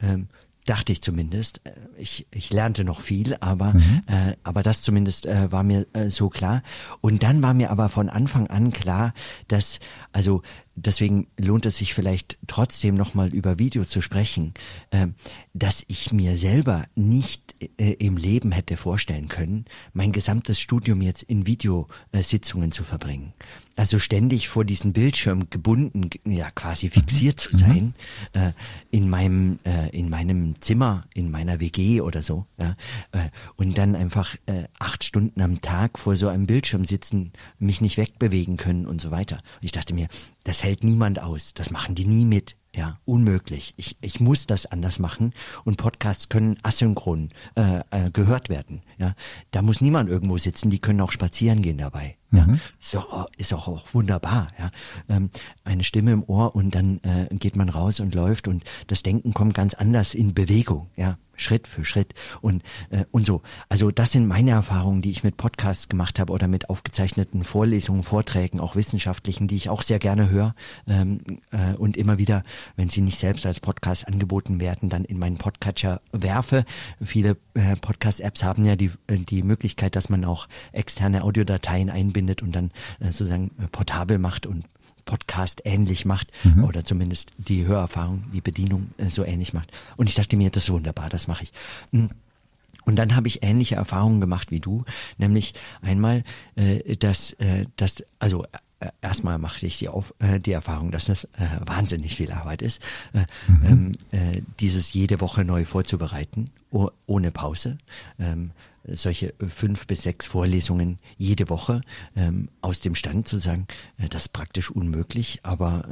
Ähm, dachte ich zumindest. Äh, ich, ich lernte noch viel, aber, mhm. äh, aber das zumindest äh, war mir äh, so klar. Und dann war mir aber von Anfang an klar, dass, also deswegen lohnt es sich vielleicht trotzdem nochmal über Video zu sprechen, äh, dass ich mir selber nicht äh, im Leben hätte vorstellen können, mein gesamtes Studium jetzt in Videositzungen zu verbringen. Also ständig vor diesen Bildschirm gebunden, ja quasi fixiert zu mhm. sein, mhm. äh, in meinem äh, in meinem Zimmer, in meiner WG oder so, ja, äh, und dann einfach äh, acht Stunden am Tag vor so einem Bildschirm sitzen, mich nicht wegbewegen können und so weiter. Und ich dachte mir, das hält niemand aus, das machen die nie mit. Ja, unmöglich. Ich, ich muss das anders machen und Podcasts können asynchron äh, äh, gehört werden. Ja, da muss niemand irgendwo sitzen. Die können auch spazieren gehen dabei. Ja, mhm. ist auch, ist auch, auch wunderbar. Ja, ähm, eine Stimme im Ohr und dann äh, geht man raus und läuft und das Denken kommt ganz anders in Bewegung. Ja, Schritt für Schritt und äh, und so. Also das sind meine Erfahrungen, die ich mit Podcasts gemacht habe oder mit aufgezeichneten Vorlesungen, Vorträgen, auch wissenschaftlichen, die ich auch sehr gerne höre ähm, äh, und immer wieder, wenn sie nicht selbst als Podcast angeboten werden, dann in meinen Podcatcher werfe. Viele äh, Podcast-Apps haben ja die die Möglichkeit, dass man auch externe Audiodateien einbindet und dann äh, sozusagen äh, portabel macht und Podcast ähnlich macht mhm. oder zumindest die Hörerfahrung, die Bedienung äh, so ähnlich macht. Und ich dachte mir, das ist wunderbar, das mache ich. Hm. Und dann habe ich ähnliche Erfahrungen gemacht wie du, nämlich einmal, äh, dass, äh, dass also äh, erstmal machte ich die, Auf, äh, die Erfahrung, dass das äh, wahnsinnig viel Arbeit ist, äh, mhm. ähm, äh, dieses jede Woche neu vorzubereiten, oh, ohne Pause. Ähm, solche fünf bis sechs Vorlesungen jede Woche ähm, aus dem Stand zu sagen, äh, das ist praktisch unmöglich, aber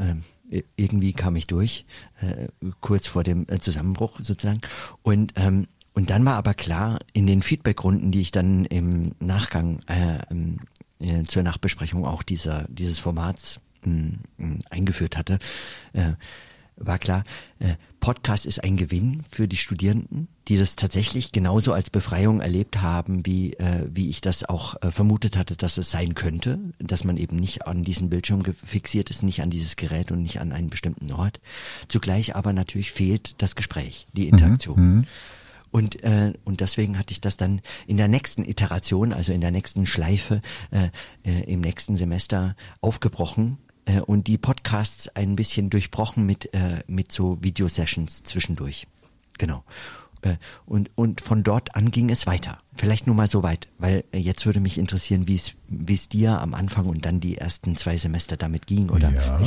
äh, irgendwie kam ich durch, äh, kurz vor dem äh, Zusammenbruch sozusagen. Und ähm, und dann war aber klar, in den Feedbackrunden, die ich dann im Nachgang äh, äh, zur Nachbesprechung auch dieser, dieses Formats äh, eingeführt hatte, äh, war klar, äh, Podcast ist ein Gewinn für die Studierenden, die das tatsächlich genauso als Befreiung erlebt haben, wie, äh, wie ich das auch äh, vermutet hatte, dass es sein könnte, dass man eben nicht an diesen Bildschirm fixiert ist, nicht an dieses Gerät und nicht an einen bestimmten Ort. Zugleich aber natürlich fehlt das Gespräch, die Interaktion. Mhm, mhm. Und, äh, und deswegen hatte ich das dann in der nächsten Iteration, also in der nächsten Schleife äh, äh, im nächsten Semester aufgebrochen äh, und die Podcasts ein bisschen durchbrochen mit, äh, mit so Videosessions zwischendurch. Genau. Äh, und, und von dort an ging es weiter. Vielleicht nur mal so weit, weil äh, jetzt würde mich interessieren, wie es wie es dir am Anfang und dann die ersten zwei Semester damit ging, oder? Ja,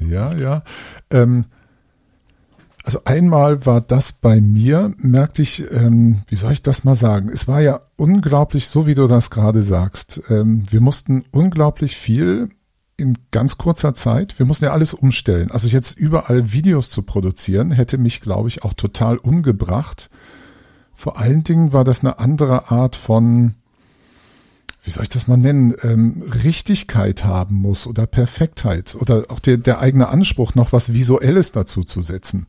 ja, ja. Ähm, also einmal war das bei mir, merkte ich, ähm, wie soll ich das mal sagen? Es war ja unglaublich, so wie du das gerade sagst. Ähm, wir mussten unglaublich viel in ganz kurzer Zeit. Wir mussten ja alles umstellen. Also jetzt überall Videos zu produzieren, hätte mich, glaube ich, auch total umgebracht. Vor allen Dingen war das eine andere Art von, wie soll ich das mal nennen, ähm, Richtigkeit haben muss oder Perfektheit oder auch der, der eigene Anspruch, noch was Visuelles dazu zu setzen.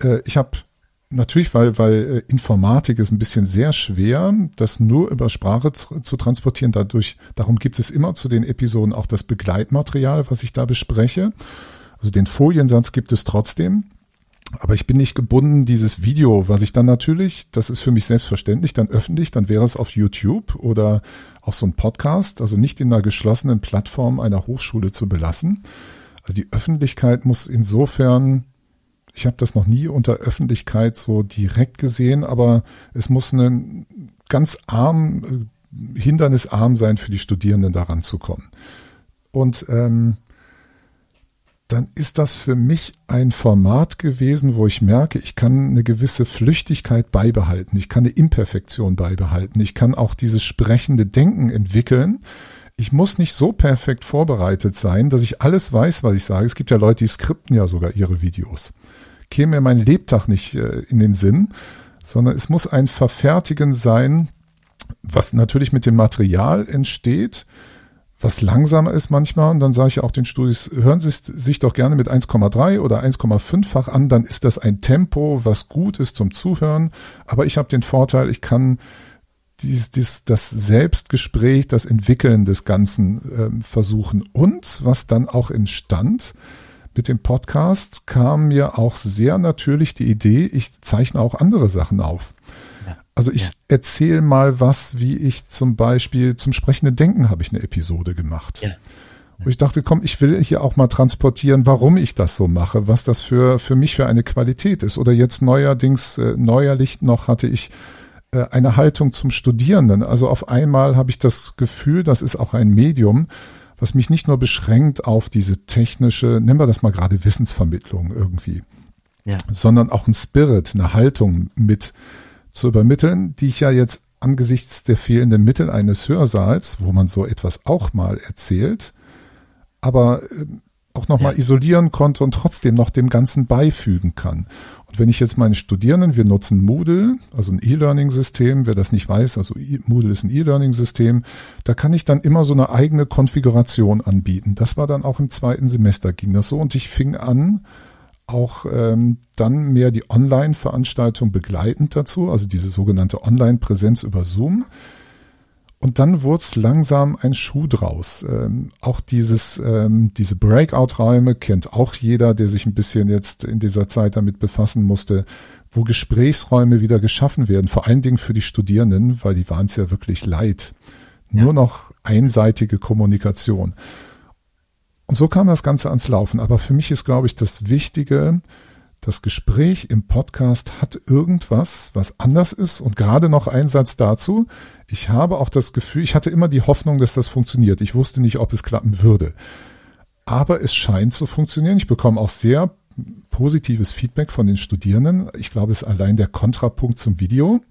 Äh, ich habe Natürlich, weil, weil äh, Informatik ist ein bisschen sehr schwer, das nur über Sprache zu, zu, transportieren. Dadurch, darum gibt es immer zu den Episoden auch das Begleitmaterial, was ich da bespreche. Also den Foliensatz gibt es trotzdem. Aber ich bin nicht gebunden, dieses Video, was ich dann natürlich, das ist für mich selbstverständlich, dann öffentlich, dann wäre es auf YouTube oder auf so ein Podcast, also nicht in einer geschlossenen Plattform einer Hochschule zu belassen. Also die Öffentlichkeit muss insofern ich habe das noch nie unter Öffentlichkeit so direkt gesehen, aber es muss ein ganz arm, äh, hindernisarm sein für die Studierenden daran zu kommen. Und ähm, dann ist das für mich ein Format gewesen, wo ich merke, ich kann eine gewisse Flüchtigkeit beibehalten, ich kann eine Imperfektion beibehalten, ich kann auch dieses sprechende Denken entwickeln. Ich muss nicht so perfekt vorbereitet sein, dass ich alles weiß, was ich sage. Es gibt ja Leute, die skripten ja sogar ihre Videos käme mir mein Lebtag nicht äh, in den Sinn, sondern es muss ein Verfertigen sein, was natürlich mit dem Material entsteht, was langsamer ist manchmal. Und dann sage ich auch den Studis, hören Sie sich doch gerne mit 1,3 oder 1,5-fach an, dann ist das ein Tempo, was gut ist zum Zuhören. Aber ich habe den Vorteil, ich kann dies, dies, das Selbstgespräch, das Entwickeln des Ganzen äh, versuchen. Und was dann auch entstand, mit dem Podcast kam mir auch sehr natürlich die Idee, ich zeichne auch andere Sachen auf. Also ich ja. erzähle mal was, wie ich zum Beispiel zum sprechenden Denken habe ich eine Episode gemacht. Ja. Wo ich dachte, komm, ich will hier auch mal transportieren, warum ich das so mache, was das für, für mich für eine Qualität ist. Oder jetzt neuerdings, äh, neuerlich noch hatte ich äh, eine Haltung zum Studierenden. Also auf einmal habe ich das Gefühl, das ist auch ein Medium, was mich nicht nur beschränkt auf diese technische, nennen wir das mal gerade Wissensvermittlung irgendwie, ja. sondern auch ein Spirit, eine Haltung mit zu übermitteln, die ich ja jetzt angesichts der fehlenden Mittel eines Hörsaals, wo man so etwas auch mal erzählt, aber äh, auch nochmal ja. isolieren konnte und trotzdem noch dem Ganzen beifügen kann. Und wenn ich jetzt meine Studierenden, wir nutzen Moodle, also ein E-Learning-System, wer das nicht weiß, also Moodle ist ein E-Learning-System, da kann ich dann immer so eine eigene Konfiguration anbieten. Das war dann auch im zweiten Semester ging das so und ich fing an, auch ähm, dann mehr die Online-Veranstaltung begleitend dazu, also diese sogenannte Online-Präsenz über Zoom. Und dann wurde es langsam ein Schuh draus. Ähm, auch dieses, ähm, diese Breakout-Räume kennt auch jeder, der sich ein bisschen jetzt in dieser Zeit damit befassen musste, wo Gesprächsräume wieder geschaffen werden, vor allen Dingen für die Studierenden, weil die waren es ja wirklich leid. Nur ja. noch einseitige Kommunikation. Und so kam das Ganze ans Laufen. Aber für mich ist, glaube ich, das Wichtige, das Gespräch im Podcast hat irgendwas, was anders ist. Und gerade noch ein Satz dazu. Ich habe auch das Gefühl, ich hatte immer die Hoffnung, dass das funktioniert. Ich wusste nicht, ob es klappen würde. Aber es scheint zu funktionieren. Ich bekomme auch sehr positives Feedback von den Studierenden. Ich glaube, es ist allein der Kontrapunkt zum Video.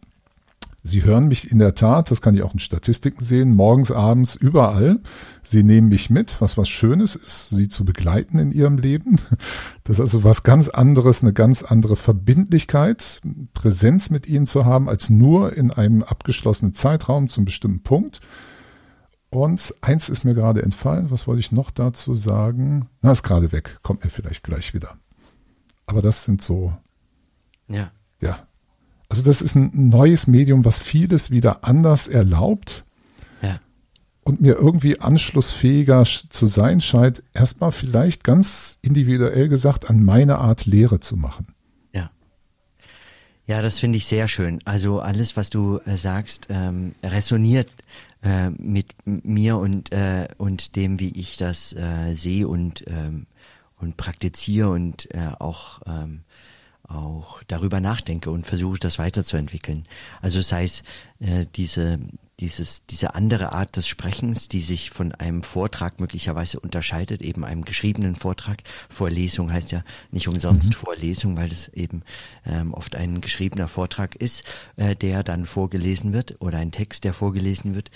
Sie hören mich in der Tat, das kann ich auch in Statistiken sehen, morgens, abends, überall. Sie nehmen mich mit, was was Schönes ist, Sie zu begleiten in Ihrem Leben. Das ist also was ganz anderes, eine ganz andere Verbindlichkeit, Präsenz mit Ihnen zu haben, als nur in einem abgeschlossenen Zeitraum zum bestimmten Punkt. Und eins ist mir gerade entfallen, was wollte ich noch dazu sagen? Na, ist gerade weg, kommt mir vielleicht gleich wieder. Aber das sind so, ja, ja, also das ist ein neues Medium, was vieles wieder anders erlaubt ja. und mir irgendwie anschlussfähiger zu sein scheint, erstmal vielleicht ganz individuell gesagt an meine Art Lehre zu machen. Ja. Ja, das finde ich sehr schön. Also alles, was du äh, sagst, ähm, resoniert äh, mit mir und, äh, und dem, wie ich das äh, sehe und, ähm, und praktiziere und äh, auch ähm, auch darüber nachdenke und versuche, das weiterzuentwickeln. Also sei es äh, diese, dieses, diese andere Art des Sprechens, die sich von einem Vortrag möglicherweise unterscheidet, eben einem geschriebenen Vortrag. Vorlesung heißt ja nicht umsonst mhm. Vorlesung, weil es eben ähm, oft ein geschriebener Vortrag ist, äh, der dann vorgelesen wird oder ein Text, der vorgelesen wird.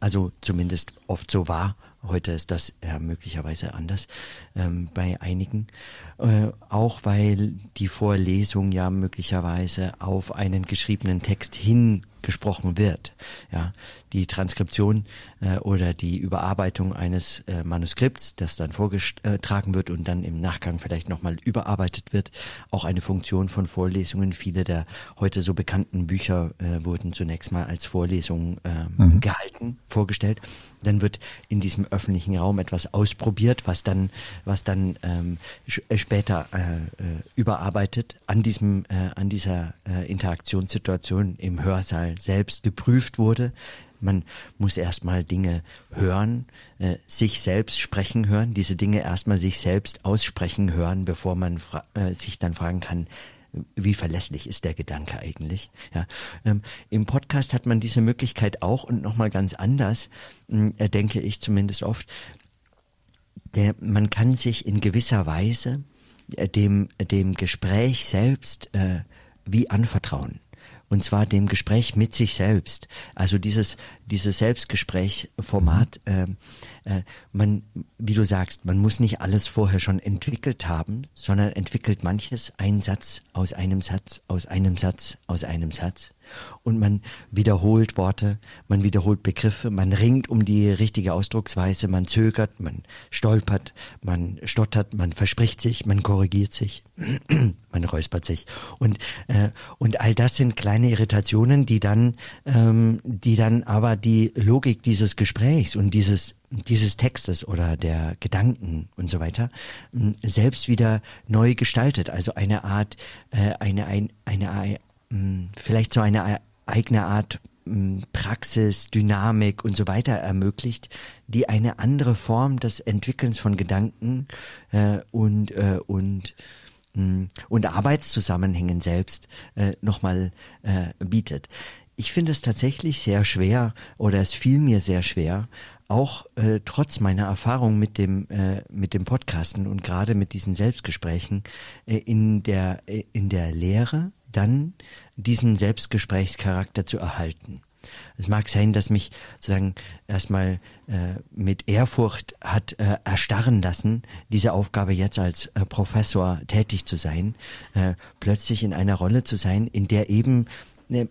Also zumindest oft so war Heute ist das äh, möglicherweise anders ähm, bei einigen. Äh, auch weil die Vorlesung ja möglicherweise auf einen geschriebenen Text hin gesprochen wird. Ja, die Transkription äh, oder die Überarbeitung eines äh, Manuskripts, das dann vorgetragen wird und dann im Nachgang vielleicht nochmal überarbeitet wird, auch eine Funktion von Vorlesungen. Viele der heute so bekannten Bücher äh, wurden zunächst mal als Vorlesungen äh, mhm. gehalten, vorgestellt. Dann wird in diesem öffentlichen Raum etwas ausprobiert, was dann, was dann ähm, äh, später äh, äh, überarbeitet an diesem, äh, an dieser äh, Interaktionssituation im Hörsaal selbst geprüft wurde. Man muss erstmal Dinge hören, äh, sich selbst sprechen hören, diese Dinge erstmal sich selbst aussprechen hören, bevor man äh, sich dann fragen kann, wie verlässlich ist der Gedanke eigentlich? Ja, ähm, Im Podcast hat man diese Möglichkeit auch und nochmal ganz anders, äh, denke ich zumindest oft. Der, man kann sich in gewisser Weise dem, dem Gespräch selbst äh, wie anvertrauen und zwar dem Gespräch mit sich selbst. Also dieses dieses Selbstgespräch-Format. Äh, äh, man, wie du sagst, man muss nicht alles vorher schon entwickelt haben, sondern entwickelt manches ein Satz aus einem Satz, aus einem Satz, aus einem Satz und man wiederholt Worte, man wiederholt Begriffe, man ringt um die richtige Ausdrucksweise, man zögert, man stolpert, man stottert, man verspricht sich, man korrigiert sich, man räuspert sich und äh, und all das sind kleine Irritationen, die dann ähm, die dann aber die Logik dieses Gesprächs und dieses dieses Textes oder der Gedanken und so weiter selbst wieder neu gestaltet, also eine Art äh, eine eine, hm, vielleicht so eine eigene Art hm, Praxis, Dynamik und so weiter ermöglicht, die eine andere Form des Entwickelns von Gedanken äh, und äh, und hm, und Arbeitszusammenhängen selbst äh, nochmal bietet. Ich finde es tatsächlich sehr schwer oder es fiel mir sehr schwer, auch äh, trotz meiner Erfahrung mit dem äh, mit dem Podcasten und gerade mit diesen Selbstgesprächen äh, in der äh, in der Lehre dann diesen Selbstgesprächscharakter zu erhalten. Es mag sein, dass mich sozusagen erstmal äh, mit Ehrfurcht hat äh, erstarren lassen, diese Aufgabe jetzt als äh, Professor tätig zu sein, äh, plötzlich in einer Rolle zu sein, in der eben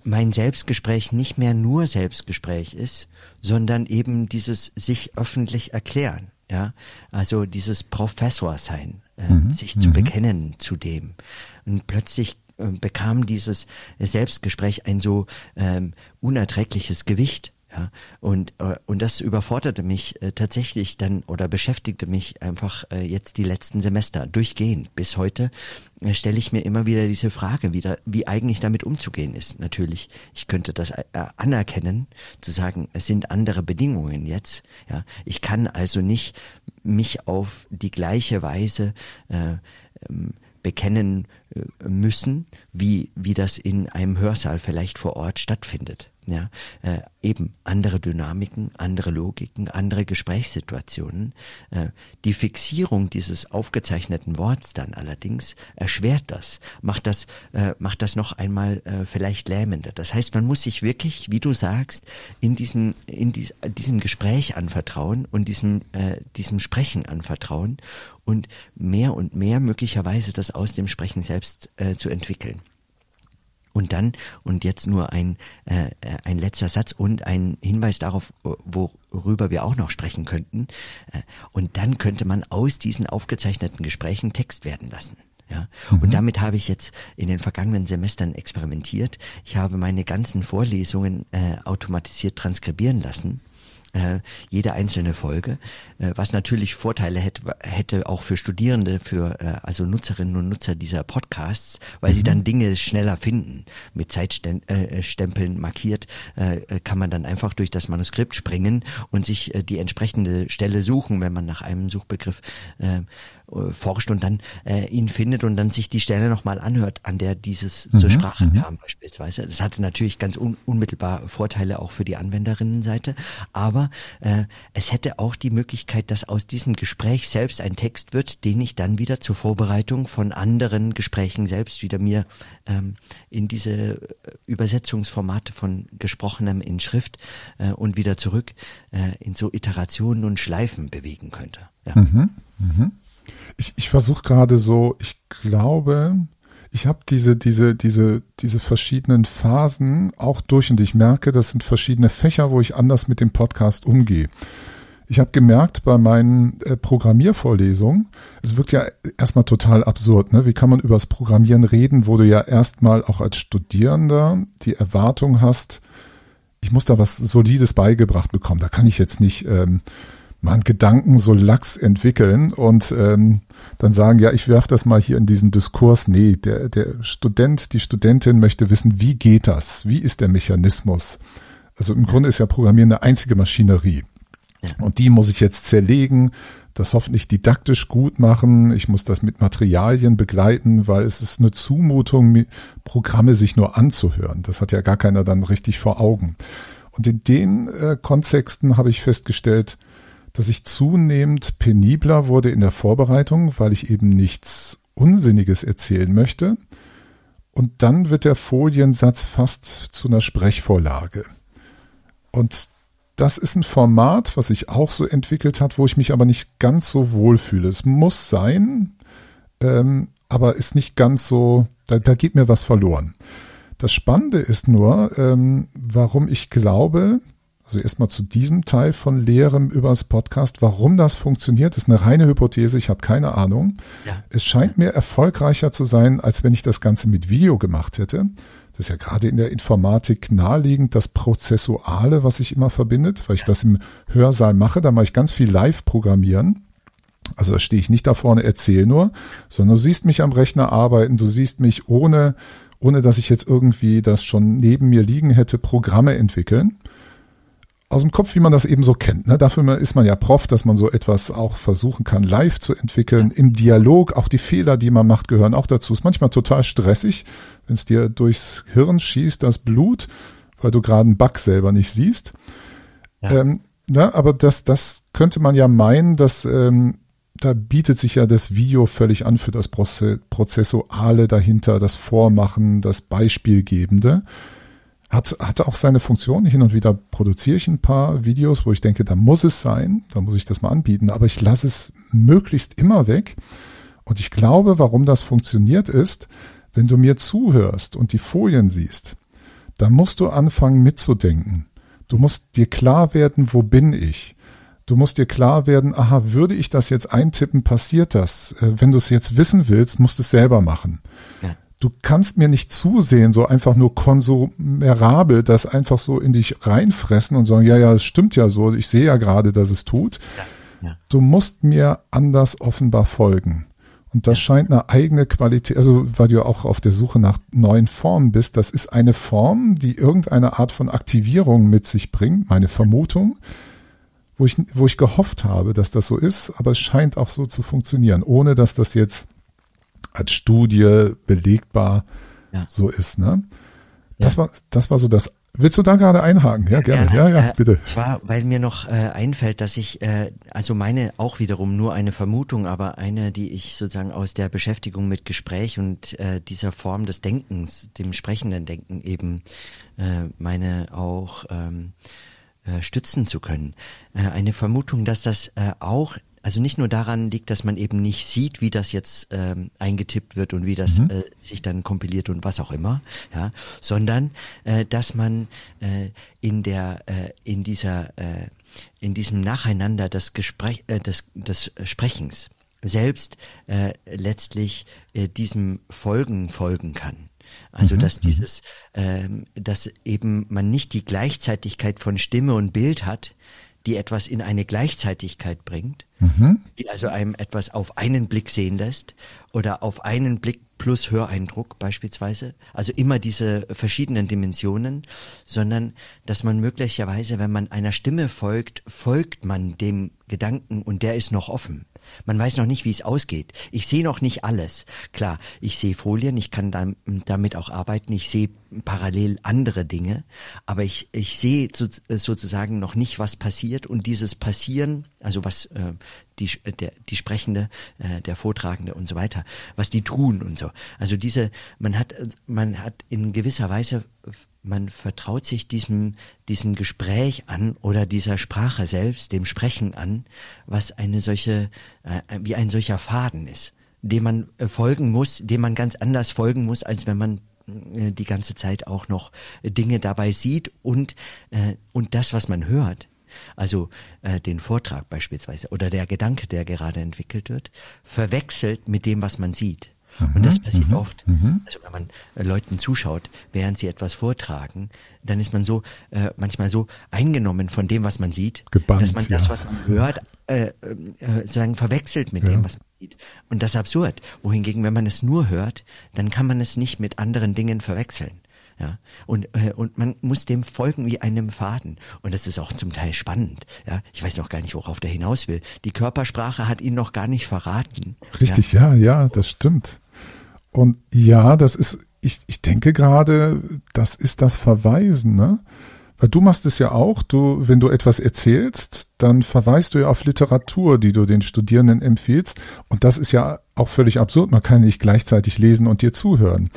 mein Selbstgespräch nicht mehr nur Selbstgespräch ist, sondern eben dieses sich öffentlich erklären. Ja, also dieses Professor sein, äh, mhm. sich zu mhm. bekennen zu dem. Und plötzlich äh, bekam dieses Selbstgespräch ein so ähm, unerträgliches Gewicht. Ja, und, äh, und das überforderte mich äh, tatsächlich dann oder beschäftigte mich einfach äh, jetzt die letzten Semester durchgehend. Bis heute äh, stelle ich mir immer wieder diese Frage, wieder, wie eigentlich damit umzugehen ist. Natürlich, ich könnte das äh, anerkennen, zu sagen, es sind andere Bedingungen jetzt. Ja, ich kann also nicht mich auf die gleiche Weise äh, ähm, bekennen äh, müssen, wie, wie das in einem Hörsaal vielleicht vor Ort stattfindet. Ja, äh, eben andere Dynamiken, andere Logiken, andere Gesprächssituationen. Äh, die Fixierung dieses aufgezeichneten Worts dann allerdings erschwert das, macht das, äh, macht das noch einmal äh, vielleicht lähmender. Das heißt, man muss sich wirklich, wie du sagst, in diesem, in dies, diesem Gespräch anvertrauen und diesem, äh, diesem Sprechen anvertrauen und mehr und mehr möglicherweise das aus dem Sprechen selbst äh, zu entwickeln. Und dann, und jetzt nur ein, äh, ein letzter Satz und ein Hinweis darauf, worüber wir auch noch sprechen könnten. Äh, und dann könnte man aus diesen aufgezeichneten Gesprächen Text werden lassen. Ja, mhm. und damit habe ich jetzt in den vergangenen Semestern experimentiert. Ich habe meine ganzen Vorlesungen äh, automatisiert transkribieren lassen äh, jede einzelne Folge, äh, was natürlich Vorteile hätte, hätte auch für Studierende, für äh, also Nutzerinnen und Nutzer dieser Podcasts, weil mhm. sie dann Dinge schneller finden. Mit Zeitstempeln äh, markiert äh, kann man dann einfach durch das Manuskript springen und sich äh, die entsprechende Stelle suchen, wenn man nach einem Suchbegriff äh, äh, forscht und dann äh, ihn findet und dann sich die Stelle nochmal anhört, an der dieses mhm, zur Sprache mhm. kam beispielsweise. Das hatte natürlich ganz un unmittelbar Vorteile auch für die Anwenderinnenseite, aber äh, es hätte auch die Möglichkeit, dass aus diesem Gespräch selbst ein Text wird, den ich dann wieder zur Vorbereitung von anderen Gesprächen selbst wieder mir ähm, in diese äh, Übersetzungsformate von Gesprochenem in Schrift äh, und wieder zurück äh, in so Iterationen und Schleifen bewegen könnte. Ja. Mhm, mh. Ich, ich versuche gerade so, ich glaube, ich habe diese, diese, diese, diese verschiedenen Phasen auch durch und ich merke, das sind verschiedene Fächer, wo ich anders mit dem Podcast umgehe. Ich habe gemerkt bei meinen äh, Programmiervorlesungen, es wirkt ja erstmal total absurd, ne? Wie kann man über das Programmieren reden, wo du ja erstmal auch als Studierender die Erwartung hast, ich muss da was Solides beigebracht bekommen. Da kann ich jetzt nicht ähm, mal Gedanken so lax entwickeln und ähm, dann sagen, ja, ich werfe das mal hier in diesen Diskurs. Nee, der, der Student, die Studentin möchte wissen, wie geht das? Wie ist der Mechanismus? Also im Grunde ist ja Programmieren eine einzige Maschinerie. Und die muss ich jetzt zerlegen, das hoffentlich didaktisch gut machen. Ich muss das mit Materialien begleiten, weil es ist eine Zumutung, Programme sich nur anzuhören. Das hat ja gar keiner dann richtig vor Augen. Und in den äh, Kontexten habe ich festgestellt, dass ich zunehmend penibler wurde in der Vorbereitung, weil ich eben nichts Unsinniges erzählen möchte. Und dann wird der Foliensatz fast zu einer Sprechvorlage. Und das ist ein Format, was sich auch so entwickelt hat, wo ich mich aber nicht ganz so wohl fühle. Es muss sein, ähm, aber ist nicht ganz so, da, da geht mir was verloren. Das Spannende ist nur, ähm, warum ich glaube, also erstmal zu diesem Teil von Lehrem übers Podcast. Warum das funktioniert, ist eine reine Hypothese. Ich habe keine Ahnung. Ja. Es scheint mir erfolgreicher zu sein, als wenn ich das Ganze mit Video gemacht hätte. Das ist ja gerade in der Informatik naheliegend, das Prozessuale, was sich immer verbindet, weil ich das im Hörsaal mache. Da mache ich ganz viel Live-Programmieren. Also da stehe ich nicht da vorne, erzähle nur, sondern du siehst mich am Rechner arbeiten, du siehst mich ohne, ohne dass ich jetzt irgendwie das schon neben mir liegen hätte, Programme entwickeln aus dem Kopf, wie man das eben so kennt. Ne? Dafür ist man ja Prof, dass man so etwas auch versuchen kann, live zu entwickeln, im Dialog. Auch die Fehler, die man macht, gehören auch dazu. Ist manchmal total stressig, wenn es dir durchs Hirn schießt, das Blut, weil du gerade einen Bug selber nicht siehst. Ja. Ähm, na, aber das, das könnte man ja meinen, dass ähm, da bietet sich ja das Video völlig an für das Prozessuale dahinter, das Vormachen, das Beispielgebende. Hat, hatte auch seine Funktion. Hin und wieder produziere ich ein paar Videos, wo ich denke, da muss es sein, da muss ich das mal anbieten, aber ich lasse es möglichst immer weg. Und ich glaube, warum das funktioniert ist, wenn du mir zuhörst und die Folien siehst, dann musst du anfangen mitzudenken. Du musst dir klar werden, wo bin ich? Du musst dir klar werden, aha, würde ich das jetzt eintippen, passiert das? Äh, wenn du es jetzt wissen willst, musst du es selber machen. Ja. Du kannst mir nicht zusehen, so einfach nur konsumerabel, das einfach so in dich reinfressen und sagen, ja, ja, es stimmt ja so, ich sehe ja gerade, dass es tut. Ja. Ja. Du musst mir anders offenbar folgen. Und das scheint eine eigene Qualität, also weil du ja auch auf der Suche nach neuen Formen bist, das ist eine Form, die irgendeine Art von Aktivierung mit sich bringt, meine Vermutung, wo ich, wo ich gehofft habe, dass das so ist, aber es scheint auch so zu funktionieren, ohne dass das jetzt als Studie belegbar ja. so ist. Ne? Das, ja. war, das war so das Willst du da gerade einhaken? Ja, gerne. Ja, ja, ja äh, bitte. Zwar, weil mir noch äh, einfällt, dass ich, äh, also meine auch wiederum nur eine Vermutung, aber eine, die ich sozusagen aus der Beschäftigung mit Gespräch und äh, dieser Form des Denkens, dem sprechenden Denken eben äh, meine auch ähm, äh, stützen zu können. Äh, eine Vermutung, dass das äh, auch also nicht nur daran liegt, dass man eben nicht sieht, wie das jetzt ähm, eingetippt wird und wie das mhm. äh, sich dann kompiliert und was auch immer, ja, sondern äh, dass man äh, in der äh, in dieser äh, in diesem Nacheinander des Gespräch äh, des des Sprechens selbst äh, letztlich äh, diesem Folgen folgen kann. Also mhm, dass mhm. dieses, ähm, dass eben man nicht die Gleichzeitigkeit von Stimme und Bild hat, die etwas in eine Gleichzeitigkeit bringt, mhm. die also einem etwas auf einen Blick sehen lässt oder auf einen Blick plus Höreindruck beispielsweise, also immer diese verschiedenen Dimensionen, sondern dass man möglicherweise, wenn man einer Stimme folgt, folgt man dem Gedanken und der ist noch offen. Man weiß noch nicht, wie es ausgeht. Ich sehe noch nicht alles. Klar, ich sehe Folien, ich kann damit auch arbeiten, ich sehe parallel andere Dinge, aber ich, ich sehe sozusagen noch nicht, was passiert und dieses Passieren, also was äh, die, der, die Sprechende, äh, der Vortragende und so weiter, was die tun und so. Also diese, man hat, man hat in gewisser Weise man vertraut sich diesem, diesem Gespräch an oder dieser Sprache selbst, dem Sprechen an, was eine solche, äh, wie ein solcher Faden ist, dem man äh, folgen muss, dem man ganz anders folgen muss, als wenn man äh, die ganze Zeit auch noch Dinge dabei sieht und, äh, und das, was man hört, also äh, den Vortrag beispielsweise oder der Gedanke, der gerade entwickelt wird, verwechselt mit dem, was man sieht. Mhm, und das passiert mhm, oft. Mhm. Also wenn man äh, Leuten zuschaut, während sie etwas vortragen, dann ist man so äh, manchmal so eingenommen von dem, was man sieht, Gebannt, dass man das, was man hört, äh, äh, sagen verwechselt mit ja. dem, was man sieht. Und das ist absurd. Wohingegen, wenn man es nur hört, dann kann man es nicht mit anderen Dingen verwechseln. Ja, und, äh, und man muss dem folgen wie einem Faden. Und das ist auch zum Teil spannend. Ja, ich weiß noch gar nicht, worauf der hinaus will. Die Körpersprache hat ihn noch gar nicht verraten. Richtig, ja, ja, ja das stimmt. Und ja, das ist, ich, ich denke gerade, das ist das Verweisen, ne? Weil du machst es ja auch, du, wenn du etwas erzählst, dann verweist du ja auf Literatur, die du den Studierenden empfiehlst. Und das ist ja auch völlig absurd. Man kann nicht gleichzeitig lesen und dir zuhören.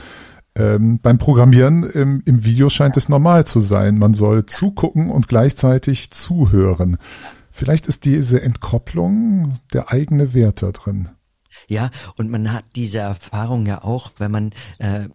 Ähm, beim Programmieren im, im Video scheint es normal zu sein. Man soll zugucken und gleichzeitig zuhören. Vielleicht ist diese Entkopplung der eigene Wert da drin. Ja, und man hat diese Erfahrung ja auch, wenn man, äh,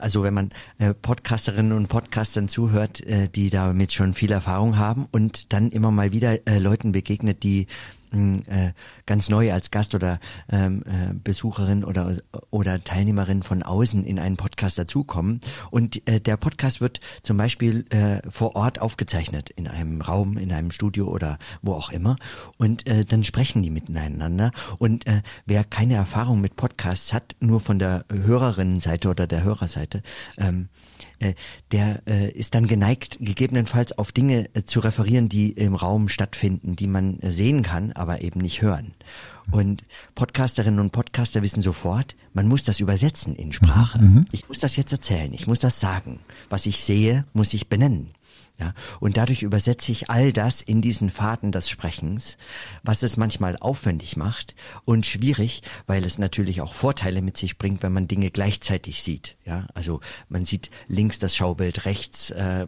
also wenn man äh, Podcasterinnen und Podcastern zuhört, äh, die damit schon viel Erfahrung haben und dann immer mal wieder äh, Leuten begegnet, die äh, ganz neu als Gast oder ähm, äh, Besucherin oder oder Teilnehmerin von außen in einen Podcast dazukommen. Und äh, der Podcast wird zum Beispiel äh, vor Ort aufgezeichnet in einem Raum, in einem Studio oder wo auch immer. Und äh, dann sprechen die miteinander. Und äh, wer keine Erfahrung mit Podcasts hat, nur von der Hörerinnenseite oder der Hörerseite ähm, äh, der äh, ist dann geneigt, gegebenenfalls auf Dinge äh, zu referieren, die im Raum stattfinden, die man sehen kann, aber eben nicht hören. Und Podcasterinnen und Podcaster wissen sofort, man muss das übersetzen in Sprache. Mhm. mhm. Ich muss das jetzt erzählen, ich muss das sagen. Was ich sehe, muss ich benennen. Ja, und dadurch übersetze ich all das in diesen Faden des Sprechens, was es manchmal aufwendig macht und schwierig, weil es natürlich auch Vorteile mit sich bringt, wenn man Dinge gleichzeitig sieht. Ja, also man sieht links das Schaubild, rechts äh, äh,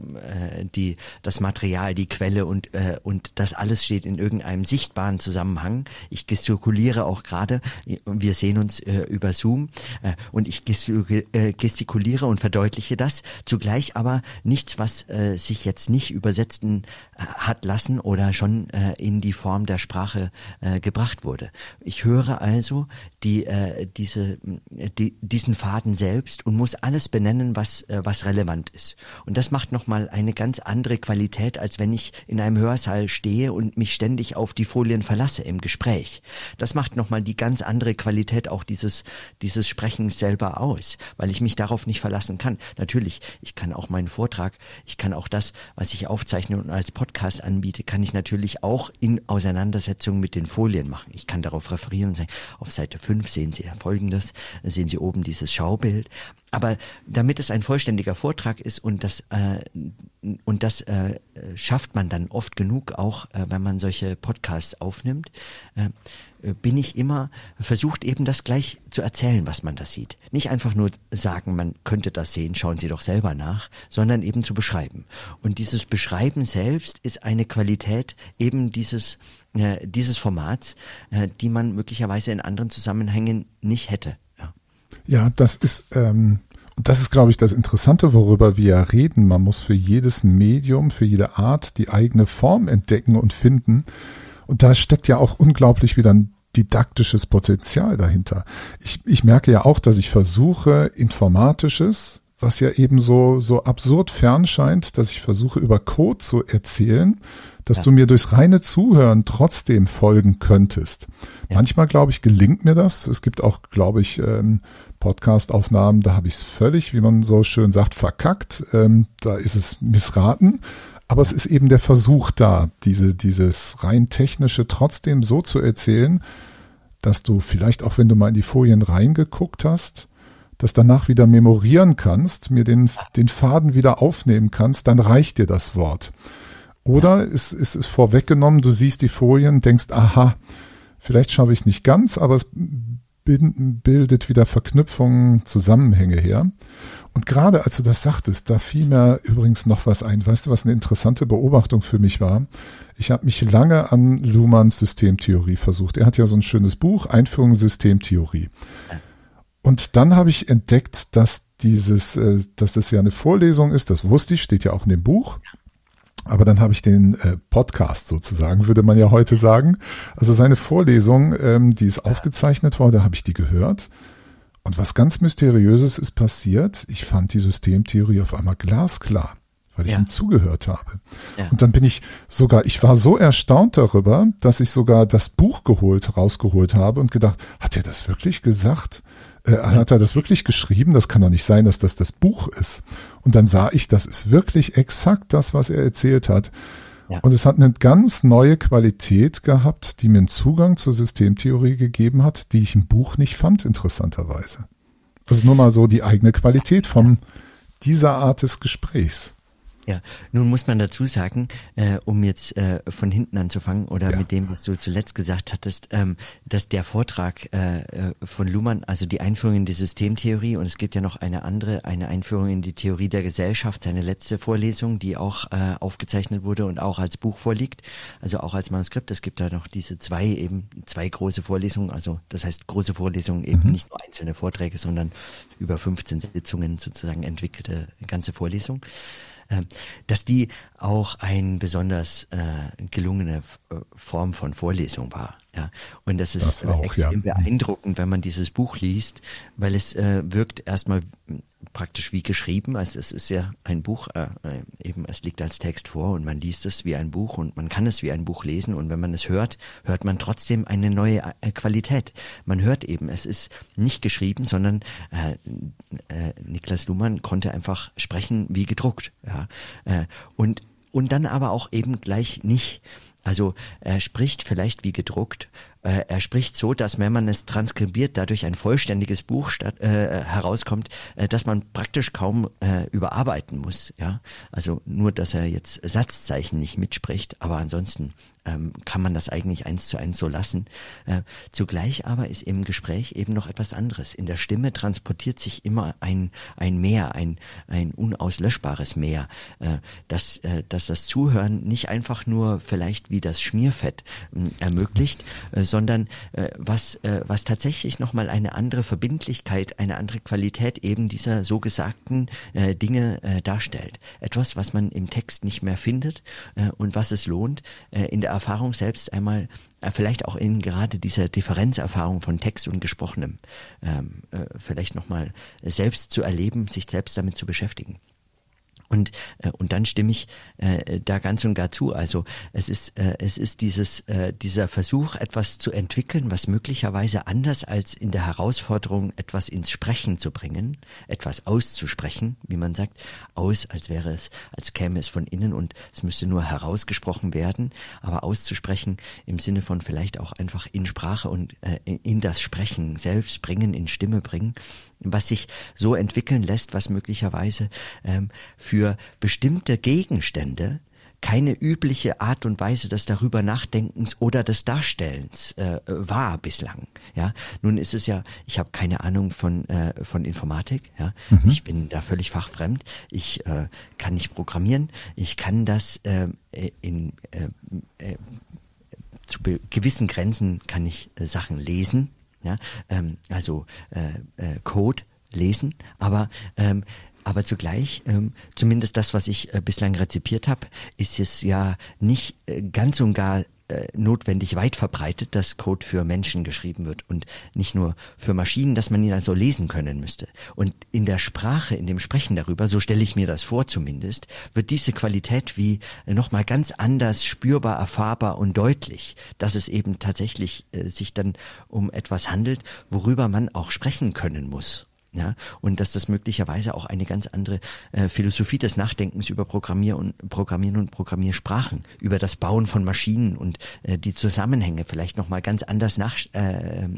die das Material, die Quelle und äh, und das alles steht in irgendeinem sichtbaren Zusammenhang. Ich gestikuliere auch gerade, wir sehen uns äh, über Zoom äh, und ich äh, gestikuliere und verdeutliche das zugleich aber nichts, was äh, sich jetzt nicht übersetzen äh, hat lassen oder schon äh, in die Form der Sprache äh, gebracht wurde. Ich höre also die, äh, diese, die, diesen Faden selbst und muss alles benennen, was, äh, was relevant ist. Und das macht nochmal eine ganz andere Qualität, als wenn ich in einem Hörsaal stehe und mich ständig auf die Folien verlasse im Gespräch. Das macht nochmal die ganz andere Qualität auch dieses, dieses Sprechens selber aus, weil ich mich darauf nicht verlassen kann. Natürlich, ich kann auch meinen Vortrag, ich kann auch das, was ich aufzeichne und als Podcast anbiete, kann ich natürlich auch in Auseinandersetzung mit den Folien machen. Ich kann darauf referieren und sagen, auf Seite 5 sehen Sie folgendes, sehen Sie oben dieses Schaubild. Aber damit es ein vollständiger Vortrag ist und das äh, und das äh, schafft man dann oft genug auch, äh, wenn man solche Podcasts aufnimmt, äh, bin ich immer versucht eben das gleich zu erzählen, was man da sieht. Nicht einfach nur sagen, man könnte das sehen, schauen Sie doch selber nach, sondern eben zu beschreiben. Und dieses Beschreiben selbst ist eine Qualität eben dieses äh, dieses Formats, äh, die man möglicherweise in anderen Zusammenhängen nicht hätte. Ja, das ist, ähm, das ist, glaube ich, das Interessante, worüber wir reden. Man muss für jedes Medium, für jede Art die eigene Form entdecken und finden. Und da steckt ja auch unglaublich wieder ein didaktisches Potenzial dahinter. Ich, ich merke ja auch, dass ich versuche, Informatisches, was ja eben so, so absurd fern scheint, dass ich versuche, über Code zu erzählen, dass ja. du mir durchs reine Zuhören trotzdem folgen könntest. Ja. Manchmal, glaube ich, gelingt mir das. Es gibt auch, glaube ich, ähm, Podcast-Aufnahmen, da habe ich es völlig, wie man so schön sagt, verkackt. Ähm, da ist es missraten. Aber es ist eben der Versuch da, diese, dieses rein technische trotzdem so zu erzählen, dass du vielleicht auch, wenn du mal in die Folien reingeguckt hast, das danach wieder memorieren kannst, mir den, den Faden wieder aufnehmen kannst, dann reicht dir das Wort. Oder es, es ist vorweggenommen, du siehst die Folien, denkst, aha, vielleicht schaffe ich es nicht ganz, aber es bildet wieder Verknüpfungen, Zusammenhänge her. Und gerade als du das sagtest, da fiel mir übrigens noch was ein. Weißt du, was eine interessante Beobachtung für mich war? Ich habe mich lange an Luhmanns Systemtheorie versucht. Er hat ja so ein schönes Buch, Einführung Systemtheorie. Und dann habe ich entdeckt, dass dieses, äh, dass das ja eine Vorlesung ist, das wusste ich, steht ja auch in dem Buch. Aber dann habe ich den äh, Podcast sozusagen, würde man ja heute sagen. Also seine Vorlesung, ähm, die ist aufgezeichnet worden, habe ich die gehört. Und was ganz Mysteriöses ist passiert. Ich fand die Systemtheorie auf einmal glasklar, weil ich ja. ihm zugehört habe. Ja. Und dann bin ich sogar, ich war so erstaunt darüber, dass ich sogar das Buch geholt, rausgeholt habe und gedacht, hat er das wirklich gesagt? Äh, hat er das wirklich geschrieben? Das kann doch nicht sein, dass das das Buch ist. Und dann sah ich, das ist wirklich exakt das, was er erzählt hat. Ja. Und es hat eine ganz neue Qualität gehabt, die mir einen Zugang zur Systemtheorie gegeben hat, die ich im Buch nicht fand, interessanterweise. Also nur mal so die eigene Qualität von dieser Art des Gesprächs. Ja, nun muss man dazu sagen, äh, um jetzt äh, von hinten anzufangen oder ja. mit dem, was du zuletzt gesagt hattest, ähm, dass der Vortrag äh, äh, von Luhmann, also die Einführung in die Systemtheorie und es gibt ja noch eine andere, eine Einführung in die Theorie der Gesellschaft, seine letzte Vorlesung, die auch äh, aufgezeichnet wurde und auch als Buch vorliegt, also auch als Manuskript. Es gibt da noch diese zwei eben zwei große Vorlesungen, also das heißt große Vorlesungen eben mhm. nicht nur einzelne Vorträge, sondern über 15 Sitzungen sozusagen entwickelte ganze Vorlesung. Ähm, dass die auch eine besonders äh, gelungene äh, Form von Vorlesung war. Ja, und das ist das auch, extrem ja. beeindruckend, wenn man dieses Buch liest, weil es äh, wirkt erstmal praktisch wie geschrieben. Also es ist ja ein Buch, äh, äh, eben es liegt als Text vor und man liest es wie ein Buch und man kann es wie ein Buch lesen und wenn man es hört, hört man trotzdem eine neue äh, Qualität. Man hört eben, es ist nicht geschrieben, sondern äh, äh, Niklas Luhmann konnte einfach sprechen wie gedruckt. Ja, äh, und und dann aber auch eben gleich nicht Also er spricht vielleicht wie gedruckt. Äh, er spricht so, dass wenn man es transkribiert, dadurch ein vollständiges Buch statt, äh, herauskommt, äh, dass man praktisch kaum äh, überarbeiten muss. Ja, also nur, dass er jetzt Satzzeichen nicht mitspricht, aber ansonsten ähm, kann man das eigentlich eins zu eins so lassen. Äh, zugleich aber ist im Gespräch eben noch etwas anderes. In der Stimme transportiert sich immer ein, ein Meer, ein, ein unauslöschbares Meer, äh, dass, äh, dass das Zuhören nicht einfach nur vielleicht wie das Schmierfett äh, ermöglicht, äh, sondern äh, was, äh, was tatsächlich nochmal eine andere Verbindlichkeit, eine andere Qualität eben dieser so gesagten äh, Dinge äh, darstellt. Etwas, was man im Text nicht mehr findet äh, und was es lohnt, äh, in der Erfahrung selbst einmal, äh, vielleicht auch in gerade dieser Differenzerfahrung von Text und Gesprochenem, ähm, äh, vielleicht nochmal selbst zu erleben, sich selbst damit zu beschäftigen. Und, äh, und dann stimme ich äh, da ganz und gar zu. Also es ist, äh, es ist dieses, äh, dieser Versuch, etwas zu entwickeln, was möglicherweise anders als in der Herausforderung, etwas ins Sprechen zu bringen, etwas auszusprechen, wie man sagt, aus, als wäre es, als käme es von innen und es müsste nur herausgesprochen werden, aber auszusprechen im Sinne von vielleicht auch einfach in Sprache und äh, in das Sprechen selbst bringen, in Stimme bringen, was sich so entwickeln lässt, was möglicherweise ähm, für bestimmte Gegenstände keine übliche Art und Weise des darüber Nachdenkens oder des Darstellens äh, war bislang. Ja, nun ist es ja, ich habe keine Ahnung von äh, von Informatik. Ja, mhm. ich bin da völlig fachfremd. Ich äh, kann nicht programmieren. Ich kann das äh, in äh, äh, zu gewissen Grenzen kann ich äh, Sachen lesen ja, ähm, also äh, äh, Code lesen, aber ähm, aber zugleich, ähm, zumindest das, was ich äh, bislang rezipiert habe, ist es ja nicht äh, ganz und gar äh, notwendig weit verbreitet, dass Code für Menschen geschrieben wird und nicht nur für Maschinen, dass man ihn also lesen können müsste. Und in der Sprache, in dem Sprechen darüber, so stelle ich mir das vor zumindest, wird diese Qualität wie nochmal ganz anders spürbar, erfahrbar und deutlich, dass es eben tatsächlich äh, sich dann um etwas handelt, worüber man auch sprechen können muss. Ja, und dass das möglicherweise auch eine ganz andere äh, Philosophie des Nachdenkens über Programmier und Programmieren und Programmiersprachen, über das Bauen von Maschinen und äh, die Zusammenhänge vielleicht nochmal ganz anders nach, äh, äh,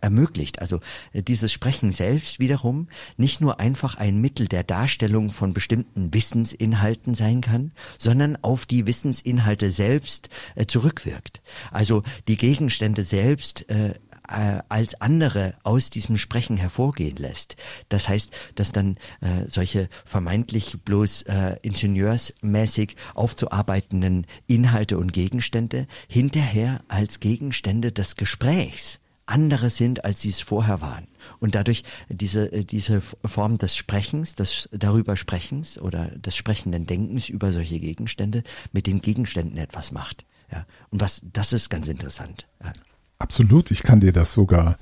ermöglicht. Also äh, dieses Sprechen selbst wiederum nicht nur einfach ein Mittel der Darstellung von bestimmten Wissensinhalten sein kann, sondern auf die Wissensinhalte selbst äh, zurückwirkt. Also die Gegenstände selbst äh, äh, als andere aus diesem Sprechen hervorgehen lässt. Das heißt, dass dann äh, solche vermeintlich bloß äh, ingenieursmäßig aufzuarbeitenden Inhalte und Gegenstände hinterher als Gegenstände des Gesprächs andere sind, als sie es vorher waren. Und dadurch diese, äh, diese Form des Sprechens, des darüber Sprechens oder des sprechenden Denkens über solche Gegenstände mit den Gegenständen etwas macht. Ja. Und was, das ist ganz interessant. Ja. Absolut, ich kann dir das sogar.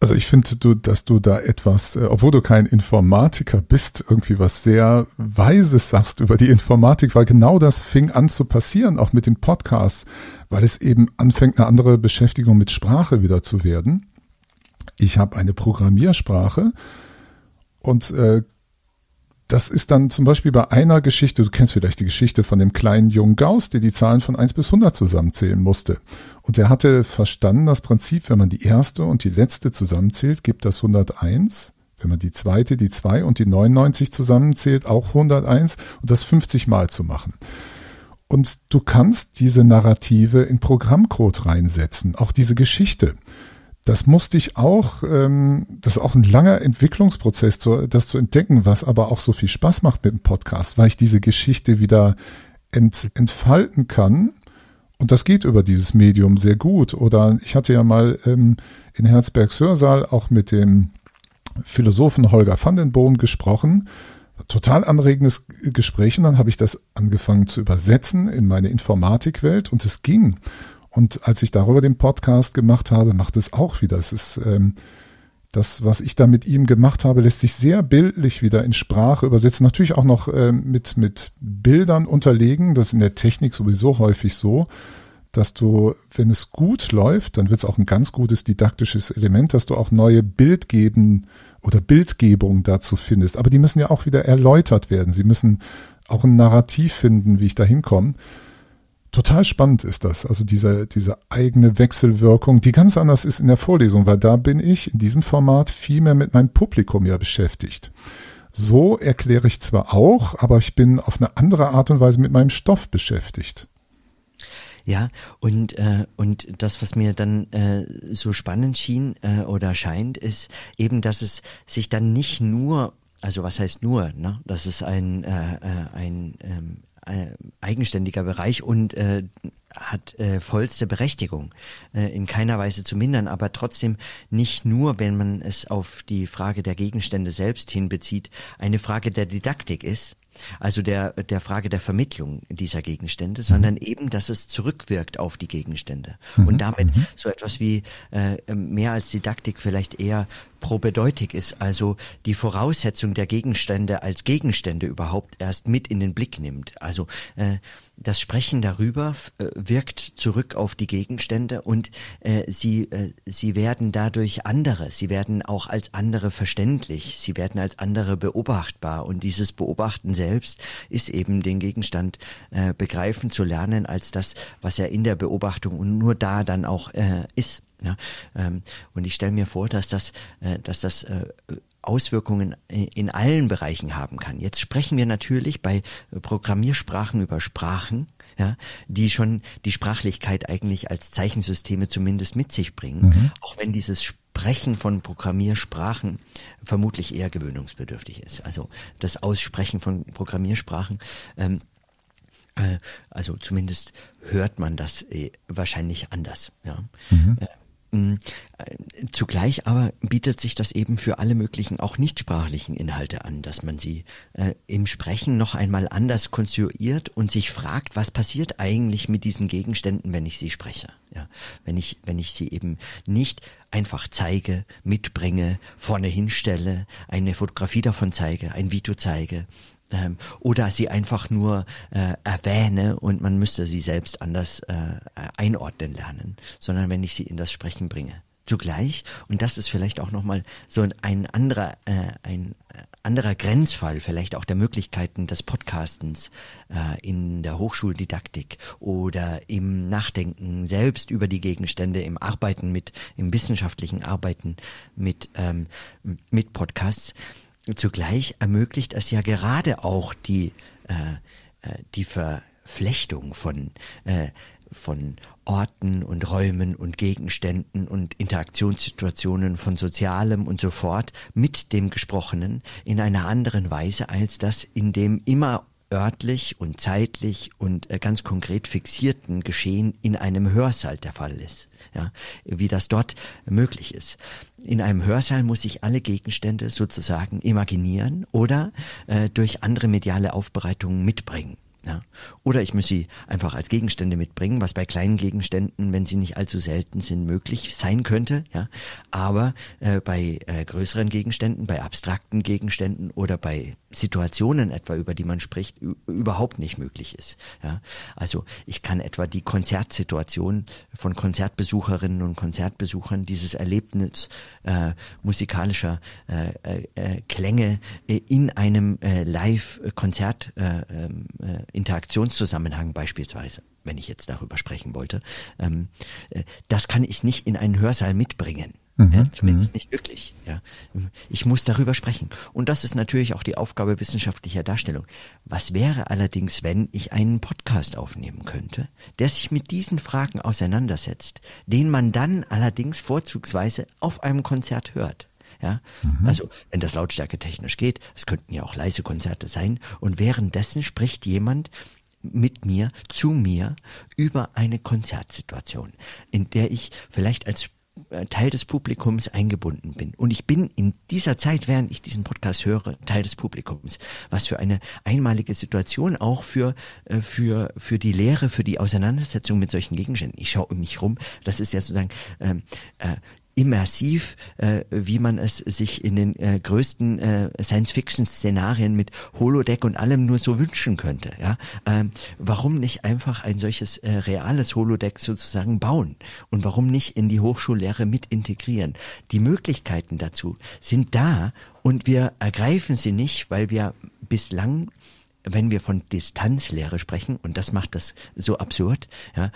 Also ich finde, du, dass du da etwas, äh, obwohl du kein Informatiker bist, irgendwie was sehr Weises sagst über die Informatik, weil genau das fing an zu passieren, auch mit dem Podcast, weil es eben anfängt, eine andere Beschäftigung mit Sprache wieder zu werden. Ich habe eine Programmiersprache und äh, das ist dann zum Beispiel bei einer Geschichte, du kennst vielleicht die Geschichte von dem kleinen jungen Gauss, der die Zahlen von 1 bis 100 zusammenzählen musste. Und er hatte verstanden das Prinzip, wenn man die erste und die letzte zusammenzählt, gibt das 101. Wenn man die zweite, die 2 und die 99 zusammenzählt, auch 101 und das 50 Mal zu machen. Und du kannst diese Narrative in Programmcode reinsetzen, auch diese Geschichte das musste ich auch, ähm, das ist auch ein langer Entwicklungsprozess, das zu entdecken, was aber auch so viel Spaß macht mit dem Podcast, weil ich diese Geschichte wieder ent, entfalten kann. Und das geht über dieses Medium sehr gut. Oder ich hatte ja mal ähm, in Herzbergs Hörsaal auch mit dem Philosophen Holger van den Boom gesprochen. Total anregendes Gespräch und dann habe ich das angefangen zu übersetzen in meine Informatikwelt und es ging. Und als ich darüber den Podcast gemacht habe, macht es auch wieder. Es ist ähm, das, was ich da mit ihm gemacht habe, lässt sich sehr bildlich wieder in Sprache übersetzen. Natürlich auch noch ähm, mit, mit Bildern unterlegen. Das ist in der Technik sowieso häufig so, dass du, wenn es gut läuft, dann wird es auch ein ganz gutes didaktisches Element, dass du auch neue Bildgeben oder Bildgebung dazu findest. Aber die müssen ja auch wieder erläutert werden. Sie müssen auch ein Narrativ finden, wie ich da hinkomme. Total spannend ist das, also diese, diese eigene Wechselwirkung, die ganz anders ist in der Vorlesung, weil da bin ich in diesem Format viel mehr mit meinem Publikum ja beschäftigt. So erkläre ich zwar auch, aber ich bin auf eine andere Art und Weise mit meinem Stoff beschäftigt. Ja, und, äh, und das, was mir dann äh, so spannend schien äh, oder scheint, ist eben, dass es sich dann nicht nur, also was heißt nur, ne? dass es ein, äh, äh ein ähm, äh, eigenständiger Bereich und äh, hat äh, vollste Berechtigung, äh, in keiner Weise zu mindern, aber trotzdem nicht nur, wenn man es auf die Frage der Gegenstände selbst hinbezieht, eine Frage der Didaktik ist, also der, der Frage der Vermittlung dieser Gegenstände, sondern mhm. eben, dass es zurückwirkt auf die Gegenstände mhm. und damit mhm. so etwas wie äh, mehr als Didaktik vielleicht eher probedeutig ist, also die Voraussetzung der Gegenstände als Gegenstände überhaupt erst mit in den Blick nimmt. Also äh, das Sprechen darüber äh, wirkt zurück auf die Gegenstände und äh, sie, äh, sie werden dadurch andere, sie werden auch als andere verständlich, sie werden als andere beobachtbar und dieses Beobachten selbst ist eben den Gegenstand äh, begreifen zu lernen als das, was er in der Beobachtung und nur da dann auch äh, ist. Ja, ähm, und ich stelle mir vor, dass das, äh, dass das äh, Auswirkungen in allen Bereichen haben kann. Jetzt sprechen wir natürlich bei Programmiersprachen über Sprachen, ja, die schon die Sprachlichkeit eigentlich als Zeichensysteme zumindest mit sich bringen, mhm. auch wenn dieses Sprechen von Programmiersprachen vermutlich eher gewöhnungsbedürftig ist. Also das Aussprechen von Programmiersprachen ähm, äh, also zumindest hört man das äh, wahrscheinlich anders. Ja. Mhm. Mm, äh, zugleich aber bietet sich das eben für alle möglichen auch nichtsprachlichen Inhalte an, dass man sie äh, im Sprechen noch einmal anders konstruiert und sich fragt, was passiert eigentlich mit diesen Gegenständen, wenn ich sie spreche. Ja, wenn ich, wenn ich sie eben nicht einfach zeige, mitbringe, vorne hinstelle, eine Fotografie davon zeige, ein Video zeige, ähm, oder sie einfach nur äh, erwähne und man müsste sie selbst anders äh, einordnen lernen, sondern wenn ich sie in das Sprechen bringe. Zugleich, und das ist vielleicht auch nochmal so ein anderer, äh, ein anderer Grenzfall, vielleicht auch der Möglichkeiten des Podcastens äh, in der Hochschuldidaktik oder im Nachdenken selbst über die Gegenstände, im Arbeiten mit, im wissenschaftlichen Arbeiten mit, ähm, mit Podcasts, Zugleich ermöglicht es ja gerade auch die, äh, äh, die Verflechtung von, äh, von Orten und Räumen und Gegenständen und Interaktionssituationen von Sozialem und so fort mit dem Gesprochenen in einer anderen Weise, als das in dem immer örtlich und zeitlich und äh, ganz konkret fixierten Geschehen in einem Hörsaal der Fall ist. Ja, wie das dort möglich ist. In einem Hörsaal muss ich alle Gegenstände sozusagen imaginieren oder äh, durch andere mediale Aufbereitungen mitbringen. Ja. Oder ich muss sie einfach als Gegenstände mitbringen, was bei kleinen Gegenständen, wenn sie nicht allzu selten sind, möglich sein könnte. Ja. Aber äh, bei äh, größeren Gegenständen, bei abstrakten Gegenständen oder bei Situationen etwa, über die man spricht, überhaupt nicht möglich ist. Ja. Also ich kann etwa die Konzertsituation von Konzertbesucherinnen und Konzertbesuchern, dieses Erlebnis äh, musikalischer äh, äh, äh Klänge in einem Live-Konzert äh, ähm, äh, Interaktionszusammenhang beispielsweise, wenn ich jetzt darüber sprechen wollte, ähm, äh, das kann ich nicht in einen Hörsaal mitbringen. Mhm, ja, zumindest mhm. nicht wirklich. Ja. Ich muss darüber sprechen. Und das ist natürlich auch die Aufgabe wissenschaftlicher Darstellung. Was wäre allerdings, wenn ich einen Podcast aufnehmen könnte, der sich mit diesen Fragen auseinandersetzt, den man dann allerdings vorzugsweise auf einem Konzert hört? Ja, mhm. also wenn das Lautstärke technisch geht, es könnten ja auch leise Konzerte sein und währenddessen spricht jemand mit mir, zu mir über eine Konzertsituation, in der ich vielleicht als äh, Teil des Publikums eingebunden bin. Und ich bin in dieser Zeit, während ich diesen Podcast höre, Teil des Publikums. Was für eine einmalige Situation auch für, äh, für, für die Lehre, für die Auseinandersetzung mit solchen Gegenständen. Ich schaue um mich rum. Das ist ja sozusagen ähm, äh, immersiv, äh, wie man es sich in den äh, größten äh, Science-Fiction-Szenarien mit Holodeck und allem nur so wünschen könnte. Ja? Ähm, warum nicht einfach ein solches äh, reales Holodeck sozusagen bauen? Und warum nicht in die Hochschullehre mit integrieren? Die Möglichkeiten dazu sind da und wir ergreifen sie nicht, weil wir bislang wenn wir von Distanzlehre sprechen, und das macht das so absurd, ja,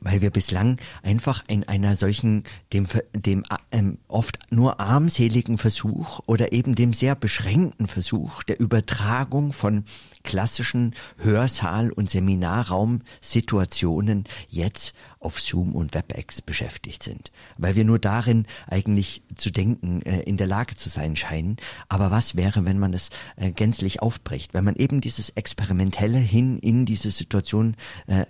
weil wir bislang einfach in einer solchen, dem, dem ähm, oft nur armseligen Versuch oder eben dem sehr beschränkten Versuch der Übertragung von klassischen Hörsaal- und Seminarraumsituationen jetzt auf Zoom und WebEx beschäftigt sind, weil wir nur darin eigentlich zu denken äh, in der Lage zu sein scheinen. Aber was wäre, wenn man es äh, gänzlich aufbricht, wenn man eben dieses Experimentelle hin in diese Situation äh,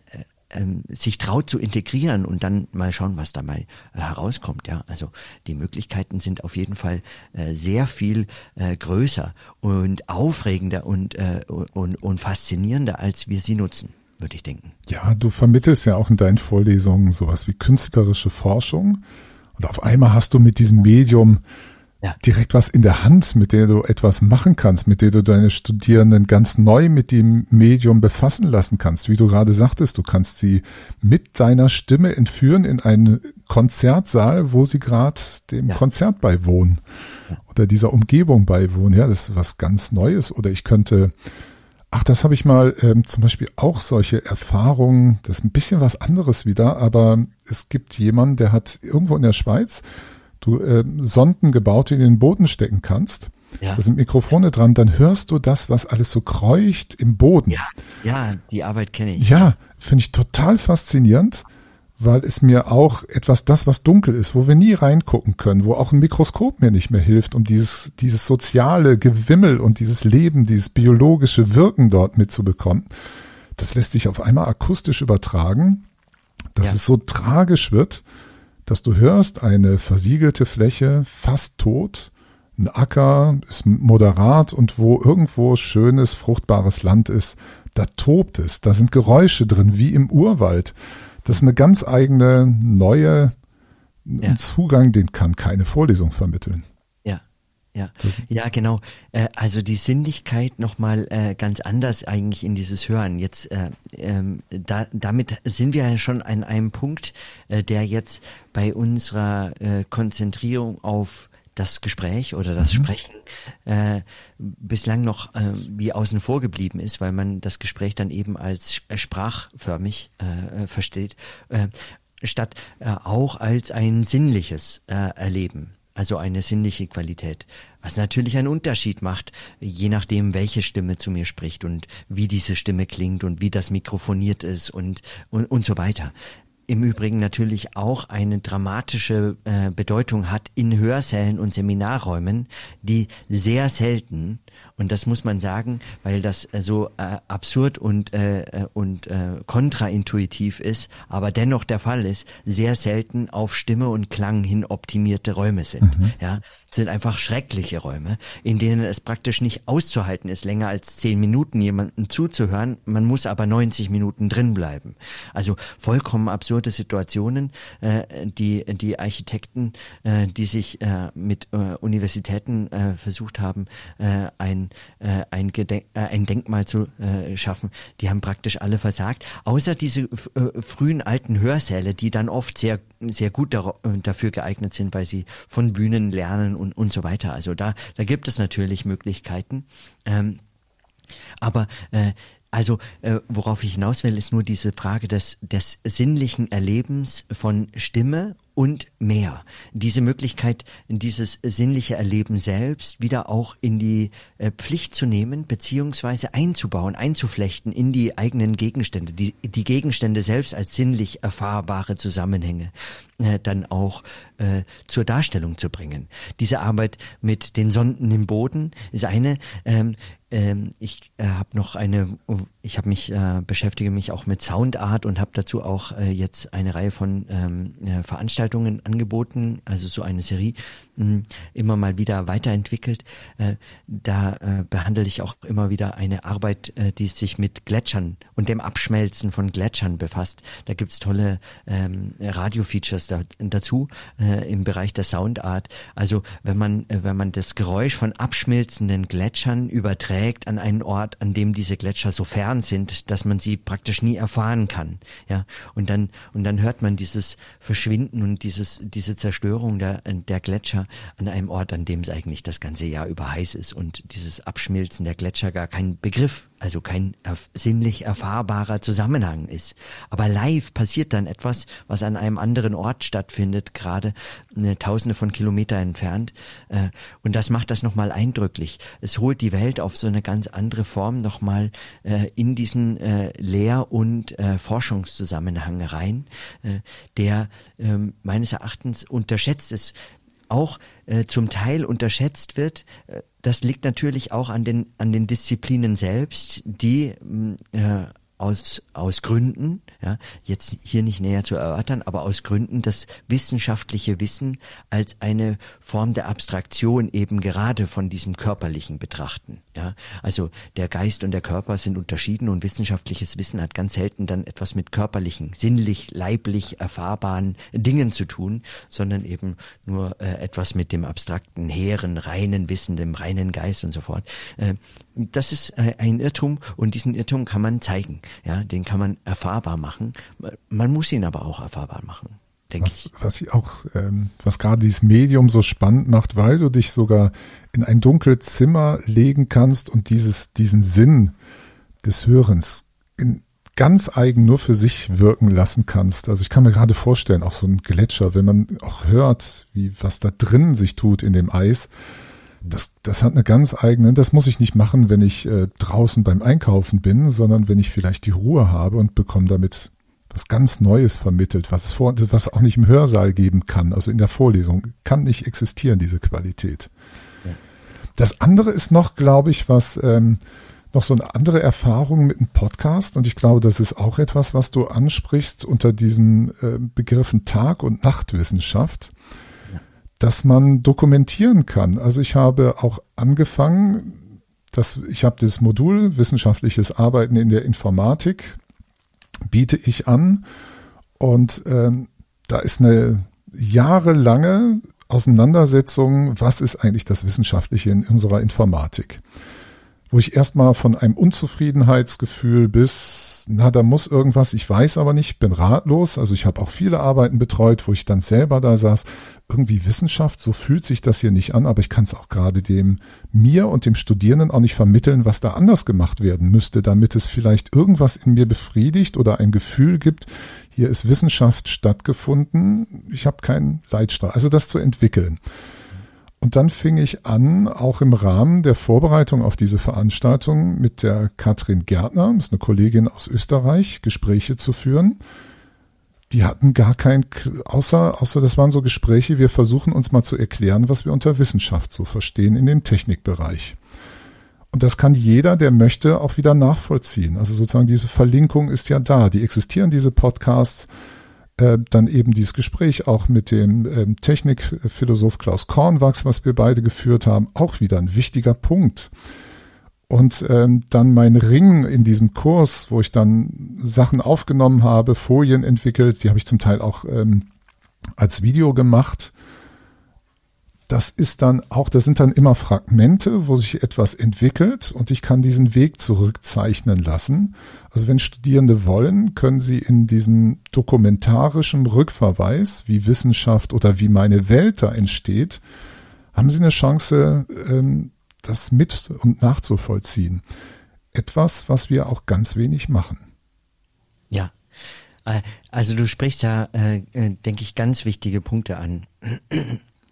ähm, sich traut zu integrieren und dann mal schauen, was da mal äh, herauskommt. Ja, also die Möglichkeiten sind auf jeden Fall äh, sehr viel äh, größer und aufregender und, äh, und, und faszinierender, als wir sie nutzen, würde ich denken. Ja, du vermittelst ja auch in deinen Vorlesungen sowas wie künstlerische Forschung und auf einmal hast du mit diesem Medium ja. direkt was in der Hand, mit der du etwas machen kannst, mit der du deine Studierenden ganz neu mit dem Medium befassen lassen kannst. Wie du gerade sagtest, du kannst sie mit deiner Stimme entführen in einen Konzertsaal, wo sie gerade dem ja. Konzert beiwohnen ja. oder dieser Umgebung beiwohnen. Ja, das ist was ganz Neues. Oder ich könnte, ach, das habe ich mal ähm, zum Beispiel auch solche Erfahrungen, das ist ein bisschen was anderes wieder, aber es gibt jemanden, der hat irgendwo in der Schweiz du äh, Sonden gebaut, die du in den Boden stecken kannst. Ja. Da sind Mikrofone dran, dann hörst du das, was alles so kreucht im Boden. Ja, ja die Arbeit kenne ich. Ja, finde ich total faszinierend, weil es mir auch etwas, das, was dunkel ist, wo wir nie reingucken können, wo auch ein Mikroskop mir nicht mehr hilft, um dieses, dieses soziale Gewimmel und dieses Leben, dieses biologische Wirken dort mitzubekommen. Das lässt sich auf einmal akustisch übertragen, dass ja. es so tragisch wird dass du hörst, eine versiegelte Fläche, fast tot, ein Acker ist moderat und wo irgendwo schönes, fruchtbares Land ist, da tobt es, da sind Geräusche drin, wie im Urwald. Das ist eine ganz eigene, neue ja. Zugang, den kann keine Vorlesung vermitteln. Ja, ja, genau. Äh, also die Sinnlichkeit nochmal äh, ganz anders eigentlich in dieses Hören. Jetzt, äh, ähm, da, damit sind wir ja schon an einem Punkt, äh, der jetzt bei unserer äh, Konzentrierung auf das Gespräch oder das mhm. Sprechen äh, bislang noch äh, wie außen vor geblieben ist, weil man das Gespräch dann eben als sprachförmig äh, versteht, äh, statt äh, auch als ein sinnliches äh, Erleben also eine sinnliche Qualität. Was natürlich einen Unterschied macht, je nachdem, welche Stimme zu mir spricht und wie diese Stimme klingt und wie das mikrofoniert ist und, und, und so weiter. Im Übrigen natürlich auch eine dramatische äh, Bedeutung hat in Hörsälen und Seminarräumen, die sehr selten und das muss man sagen, weil das äh, so äh, absurd und, äh, äh, und äh, kontraintuitiv ist, aber dennoch der Fall ist, sehr selten auf Stimme und Klang hin optimierte Räume sind. Mhm. Ja, sind einfach schreckliche Räume, in denen es praktisch nicht auszuhalten ist, länger als zehn Minuten jemandem zuzuhören. Man muss aber 90 Minuten drin bleiben. Also vollkommen absurde Situationen, äh, die die Architekten, äh, die sich äh, mit äh, Universitäten äh, versucht haben, äh, ein äh, ein, Gedenk äh, ein Denkmal zu äh, schaffen. Die haben praktisch alle versagt, außer diese äh, frühen alten Hörsäle, die dann oft sehr sehr gut äh, dafür geeignet sind, weil sie von Bühnen lernen und und so weiter. Also da da gibt es natürlich Möglichkeiten. Ähm, aber äh, also, äh, worauf ich hinaus will, ist nur diese Frage des, des sinnlichen Erlebens von Stimme und mehr. Diese Möglichkeit, dieses sinnliche Erleben selbst wieder auch in die äh, Pflicht zu nehmen, beziehungsweise einzubauen, einzuflechten in die eigenen Gegenstände, die, die Gegenstände selbst als sinnlich erfahrbare Zusammenhänge äh, dann auch äh, zur Darstellung zu bringen. Diese Arbeit mit den Sonden im Boden ist eine, ähm, ähm, ich äh, habe noch eine, ich habe mich äh, beschäftige mich auch mit Soundart und habe dazu auch äh, jetzt eine Reihe von ähm, äh, Veranstaltungen angeboten, also so eine Serie immer mal wieder weiterentwickelt. Äh, da äh, behandle ich auch immer wieder eine Arbeit, äh, die sich mit Gletschern und dem Abschmelzen von Gletschern befasst. Da gibt's tolle ähm, Radio-Features da, dazu im Bereich der Soundart. Also wenn man wenn man das Geräusch von abschmelzenden Gletschern überträgt an einen Ort, an dem diese Gletscher so fern sind, dass man sie praktisch nie erfahren kann. Ja, und dann und dann hört man dieses Verschwinden und dieses diese Zerstörung der der Gletscher an einem Ort, an dem es eigentlich das ganze Jahr über heiß ist und dieses Abschmilzen der Gletscher gar kein Begriff, also kein erf sinnlich erfahrbarer Zusammenhang ist. Aber live passiert dann etwas, was an einem anderen Ort stattfindet, gerade eine Tausende von Kilometer entfernt. Äh, und das macht das nochmal eindrücklich. Es holt die Welt auf so eine ganz andere Form nochmal äh, in diesen äh, Lehr- und äh, Forschungszusammenhang rein, äh, der äh, meines Erachtens unterschätzt ist auch äh, zum Teil unterschätzt wird. Äh, das liegt natürlich auch an den an den Disziplinen selbst, die äh, aus, aus Gründen, ja, jetzt hier nicht näher zu erörtern, aber aus Gründen das wissenschaftliche Wissen als eine Form der Abstraktion eben gerade von diesem körperlichen betrachten. Ja, also der Geist und der Körper sind unterschieden und wissenschaftliches Wissen hat ganz selten dann etwas mit körperlichen, sinnlich, leiblich erfahrbaren Dingen zu tun, sondern eben nur äh, etwas mit dem abstrakten, hehren, reinen Wissen, dem reinen Geist und so fort. Äh, das ist äh, ein Irrtum und diesen Irrtum kann man zeigen. Ja, den kann man erfahrbar machen. Man muss ihn aber auch erfahrbar machen. Was, ich. was ich auch, ähm, was gerade dieses Medium so spannend macht, weil du dich sogar in ein dunkles Zimmer legen kannst und dieses, diesen Sinn des Hörens in ganz eigen nur für sich wirken lassen kannst. Also ich kann mir gerade vorstellen, auch so ein Gletscher, wenn man auch hört, wie was da drin sich tut in dem Eis, das, das hat eine ganz eigene, das muss ich nicht machen, wenn ich äh, draußen beim Einkaufen bin, sondern wenn ich vielleicht die Ruhe habe und bekomme damit was ganz Neues vermittelt, was es vor, was auch nicht im Hörsaal geben kann, also in der Vorlesung, kann nicht existieren, diese Qualität. Ja. Das andere ist noch, glaube ich, was ähm, noch so eine andere Erfahrung mit einem Podcast und ich glaube, das ist auch etwas, was du ansprichst unter diesen äh, Begriffen Tag- und Nachtwissenschaft dass man dokumentieren kann. Also ich habe auch angefangen, dass ich habe das Modul wissenschaftliches Arbeiten in der Informatik biete ich an und ähm, da ist eine jahrelange Auseinandersetzung, was ist eigentlich das Wissenschaftliche in unserer Informatik, wo ich erstmal von einem Unzufriedenheitsgefühl bis na, da muss irgendwas, ich weiß aber nicht, bin ratlos. Also ich habe auch viele Arbeiten betreut, wo ich dann selber da saß. Irgendwie Wissenschaft, so fühlt sich das hier nicht an, aber ich kann es auch gerade dem mir und dem Studierenden auch nicht vermitteln, was da anders gemacht werden müsste, damit es vielleicht irgendwas in mir befriedigt oder ein Gefühl gibt, hier ist Wissenschaft stattgefunden, ich habe keinen Leitstrahl. Also das zu entwickeln. Und dann fing ich an, auch im Rahmen der Vorbereitung auf diese Veranstaltung mit der Katrin Gärtner, das ist eine Kollegin aus Österreich, Gespräche zu führen. Die hatten gar kein, außer, außer das waren so Gespräche, wir versuchen uns mal zu erklären, was wir unter Wissenschaft so verstehen in dem Technikbereich. Und das kann jeder, der möchte, auch wieder nachvollziehen. Also sozusagen diese Verlinkung ist ja da. Die existieren, diese Podcasts äh, dann eben dieses Gespräch auch mit dem ähm, Technikphilosoph Klaus Kornwachs, was wir beide geführt haben, auch wieder ein wichtiger Punkt. Und ähm, dann mein Ring in diesem Kurs, wo ich dann Sachen aufgenommen habe, Folien entwickelt, die habe ich zum Teil auch ähm, als Video gemacht das ist dann auch, das sind dann immer Fragmente, wo sich etwas entwickelt und ich kann diesen Weg zurückzeichnen lassen. Also wenn Studierende wollen, können sie in diesem dokumentarischen Rückverweis, wie Wissenschaft oder wie meine Welt da entsteht, haben sie eine Chance, ähm, das mit und nachzuvollziehen. Etwas, was wir auch ganz wenig machen. Ja, äh, also du sprichst ja, äh, äh, denke ich, ganz wichtige Punkte an.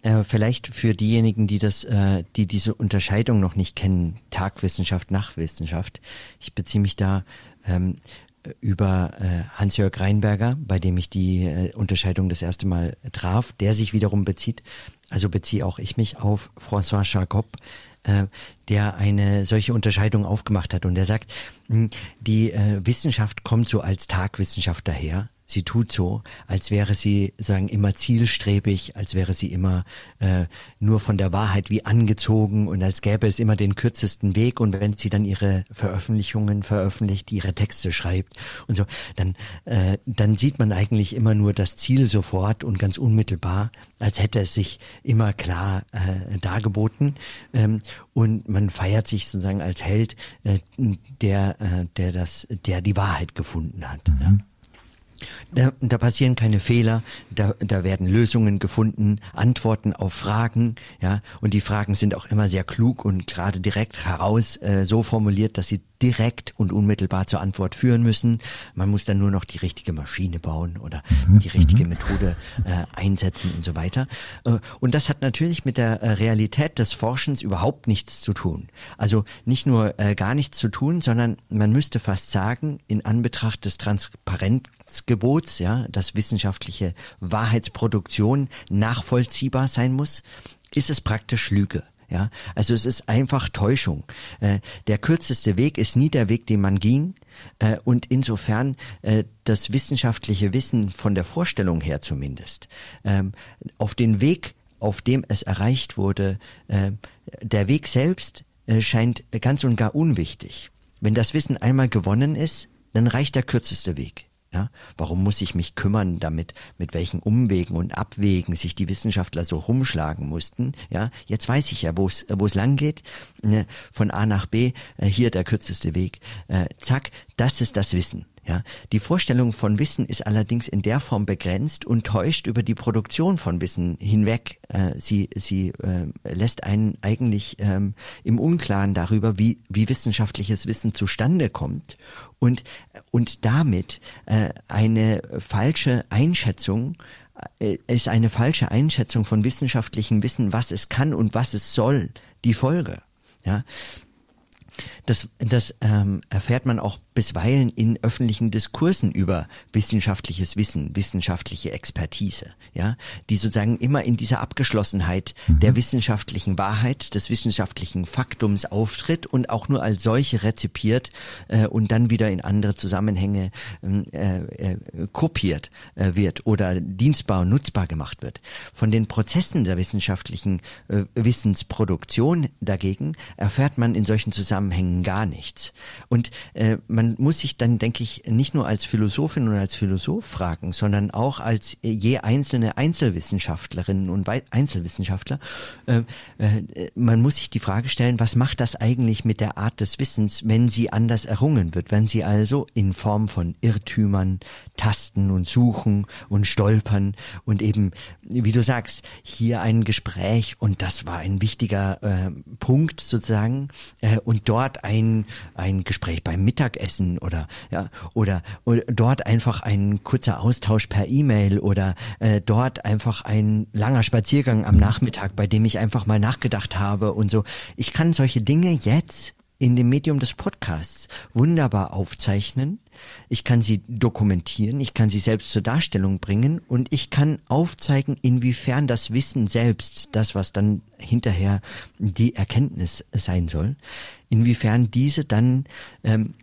Äh, vielleicht für diejenigen, die das, äh, die diese Unterscheidung noch nicht kennen, Tagwissenschaft, Nachtwissenschaft. Ich beziehe mich da ähm, über äh, Hans-Jörg Reinberger, bei dem ich die äh, Unterscheidung das erste Mal traf, der sich wiederum bezieht, also beziehe auch ich mich auf François Jacob, äh, der eine solche Unterscheidung aufgemacht hat und der sagt, hm, die äh, Wissenschaft kommt so als Tagwissenschaft daher, Sie tut so, als wäre sie sagen immer zielstrebig, als wäre sie immer äh, nur von der Wahrheit wie angezogen und als gäbe es immer den kürzesten Weg. Und wenn sie dann ihre Veröffentlichungen veröffentlicht, ihre Texte schreibt und so, dann äh, dann sieht man eigentlich immer nur das Ziel sofort und ganz unmittelbar, als hätte es sich immer klar äh, dargeboten. Ähm, und man feiert sich sozusagen als Held, äh, der äh, der das der die Wahrheit gefunden hat. Mhm. Ja. Da, da passieren keine Fehler, da, da werden Lösungen gefunden, Antworten auf Fragen, ja, und die Fragen sind auch immer sehr klug und gerade direkt heraus äh, so formuliert, dass sie direkt und unmittelbar zur Antwort führen müssen. Man muss dann nur noch die richtige Maschine bauen oder mhm. die richtige mhm. Methode äh, einsetzen und so weiter. Äh, und das hat natürlich mit der äh, Realität des Forschens überhaupt nichts zu tun. Also nicht nur äh, gar nichts zu tun, sondern man müsste fast sagen, in Anbetracht des Transparent Wahrheitsgebots, ja, dass wissenschaftliche Wahrheitsproduktion nachvollziehbar sein muss, ist es praktisch Lüge. Ja, also es ist einfach Täuschung. Äh, der kürzeste Weg ist nie der Weg, den man ging. Äh, und insofern äh, das wissenschaftliche Wissen von der Vorstellung her zumindest ähm, auf den Weg, auf dem es erreicht wurde, äh, der Weg selbst äh, scheint ganz und gar unwichtig. Wenn das Wissen einmal gewonnen ist, dann reicht der kürzeste Weg. Ja, warum muss ich mich kümmern damit, mit welchen Umwegen und Abwegen sich die Wissenschaftler so rumschlagen mussten? Ja, jetzt weiß ich ja, wo es wo es lang geht. Ne, von A nach B, äh, hier der kürzeste Weg. Äh, zack, das ist das Wissen. Ja, die Vorstellung von Wissen ist allerdings in der Form begrenzt und täuscht über die Produktion von Wissen hinweg. Äh, sie sie äh, lässt einen eigentlich ähm, im Unklaren darüber, wie wie wissenschaftliches Wissen zustande kommt und und damit äh, eine falsche Einschätzung äh, ist eine falsche Einschätzung von wissenschaftlichem Wissen, was es kann und was es soll, die Folge. Ja, das, das ähm, erfährt man auch bisweilen in öffentlichen Diskursen über wissenschaftliches Wissen, wissenschaftliche Expertise, ja, die sozusagen immer in dieser Abgeschlossenheit mhm. der wissenschaftlichen Wahrheit, des wissenschaftlichen Faktums auftritt und auch nur als solche rezipiert äh, und dann wieder in andere Zusammenhänge ähm, äh, äh, kopiert äh, wird oder dienstbar und nutzbar gemacht wird. Von den Prozessen der wissenschaftlichen äh, Wissensproduktion dagegen erfährt man in solchen Zusammenhängen gar nichts. Und äh, man man muss sich dann, denke ich, nicht nur als Philosophin und als Philosoph fragen, sondern auch als je einzelne Einzelwissenschaftlerinnen und Einzelwissenschaftler. Äh, äh, man muss sich die Frage stellen, was macht das eigentlich mit der Art des Wissens, wenn sie anders errungen wird, wenn sie also in Form von Irrtümern, Tasten und Suchen und Stolpern und eben, wie du sagst, hier ein Gespräch und das war ein wichtiger äh, Punkt sozusagen äh, und dort ein, ein Gespräch beim Mittagessen Essen oder ja oder, oder dort einfach ein kurzer Austausch per E-Mail oder äh, dort einfach ein langer Spaziergang am Nachmittag, bei dem ich einfach mal nachgedacht habe und so. Ich kann solche Dinge jetzt in dem Medium des Podcasts wunderbar aufzeichnen. Ich kann sie dokumentieren, ich kann sie selbst zur Darstellung bringen und ich kann aufzeigen, inwiefern das Wissen selbst, das was dann hinterher die Erkenntnis sein soll, inwiefern diese dann ähm,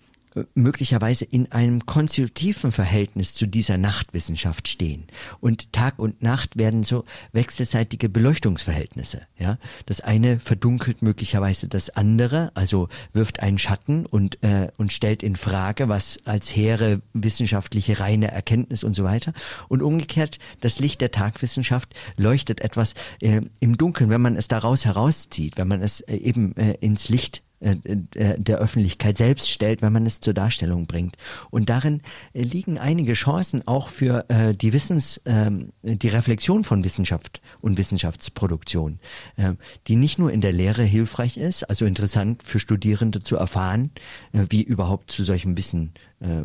möglicherweise in einem konstitutiven Verhältnis zu dieser Nachtwissenschaft stehen. Und Tag und Nacht werden so wechselseitige Beleuchtungsverhältnisse. Ja, das eine verdunkelt möglicherweise das andere, also wirft einen Schatten und äh, und stellt in Frage, was als hehre wissenschaftliche reine Erkenntnis und so weiter. Und umgekehrt, das Licht der Tagwissenschaft leuchtet etwas äh, im Dunkeln, wenn man es daraus herauszieht, wenn man es äh, eben äh, ins Licht äh, äh, der Öffentlichkeit selbst stellt, wenn man es zur Darstellung bringt. Und darin äh, liegen einige Chancen auch für äh, die Wissens, äh, die Reflexion von Wissenschaft und Wissenschaftsproduktion, äh, die nicht nur in der Lehre hilfreich ist, also interessant für Studierende zu erfahren, äh, wie überhaupt zu solchem Wissen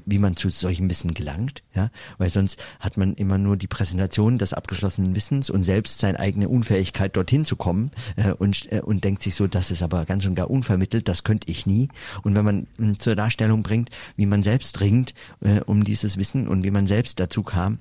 wie man zu solchem Wissen gelangt, ja, weil sonst hat man immer nur die Präsentation des abgeschlossenen Wissens und selbst seine eigene Unfähigkeit dorthin zu kommen äh, und äh, und denkt sich so, das ist aber ganz und gar unvermittelt, das könnte ich nie. Und wenn man äh, zur Darstellung bringt, wie man selbst ringt äh, um dieses Wissen und wie man selbst dazu kam,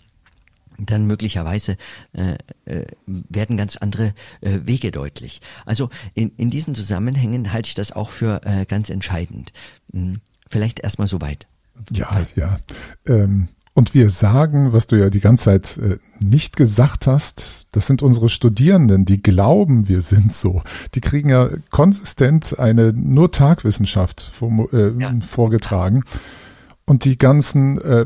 dann möglicherweise äh, äh, werden ganz andere äh, Wege deutlich. Also in, in diesen Zusammenhängen halte ich das auch für äh, ganz entscheidend. Hm, vielleicht erstmal so weit. Ja, ja. Ähm, Und wir sagen, was du ja die ganze Zeit äh, nicht gesagt hast, das sind unsere Studierenden, die glauben, wir sind so. Die kriegen ja konsistent eine nur Tagwissenschaft äh, ja. vorgetragen. Und die ganzen, äh,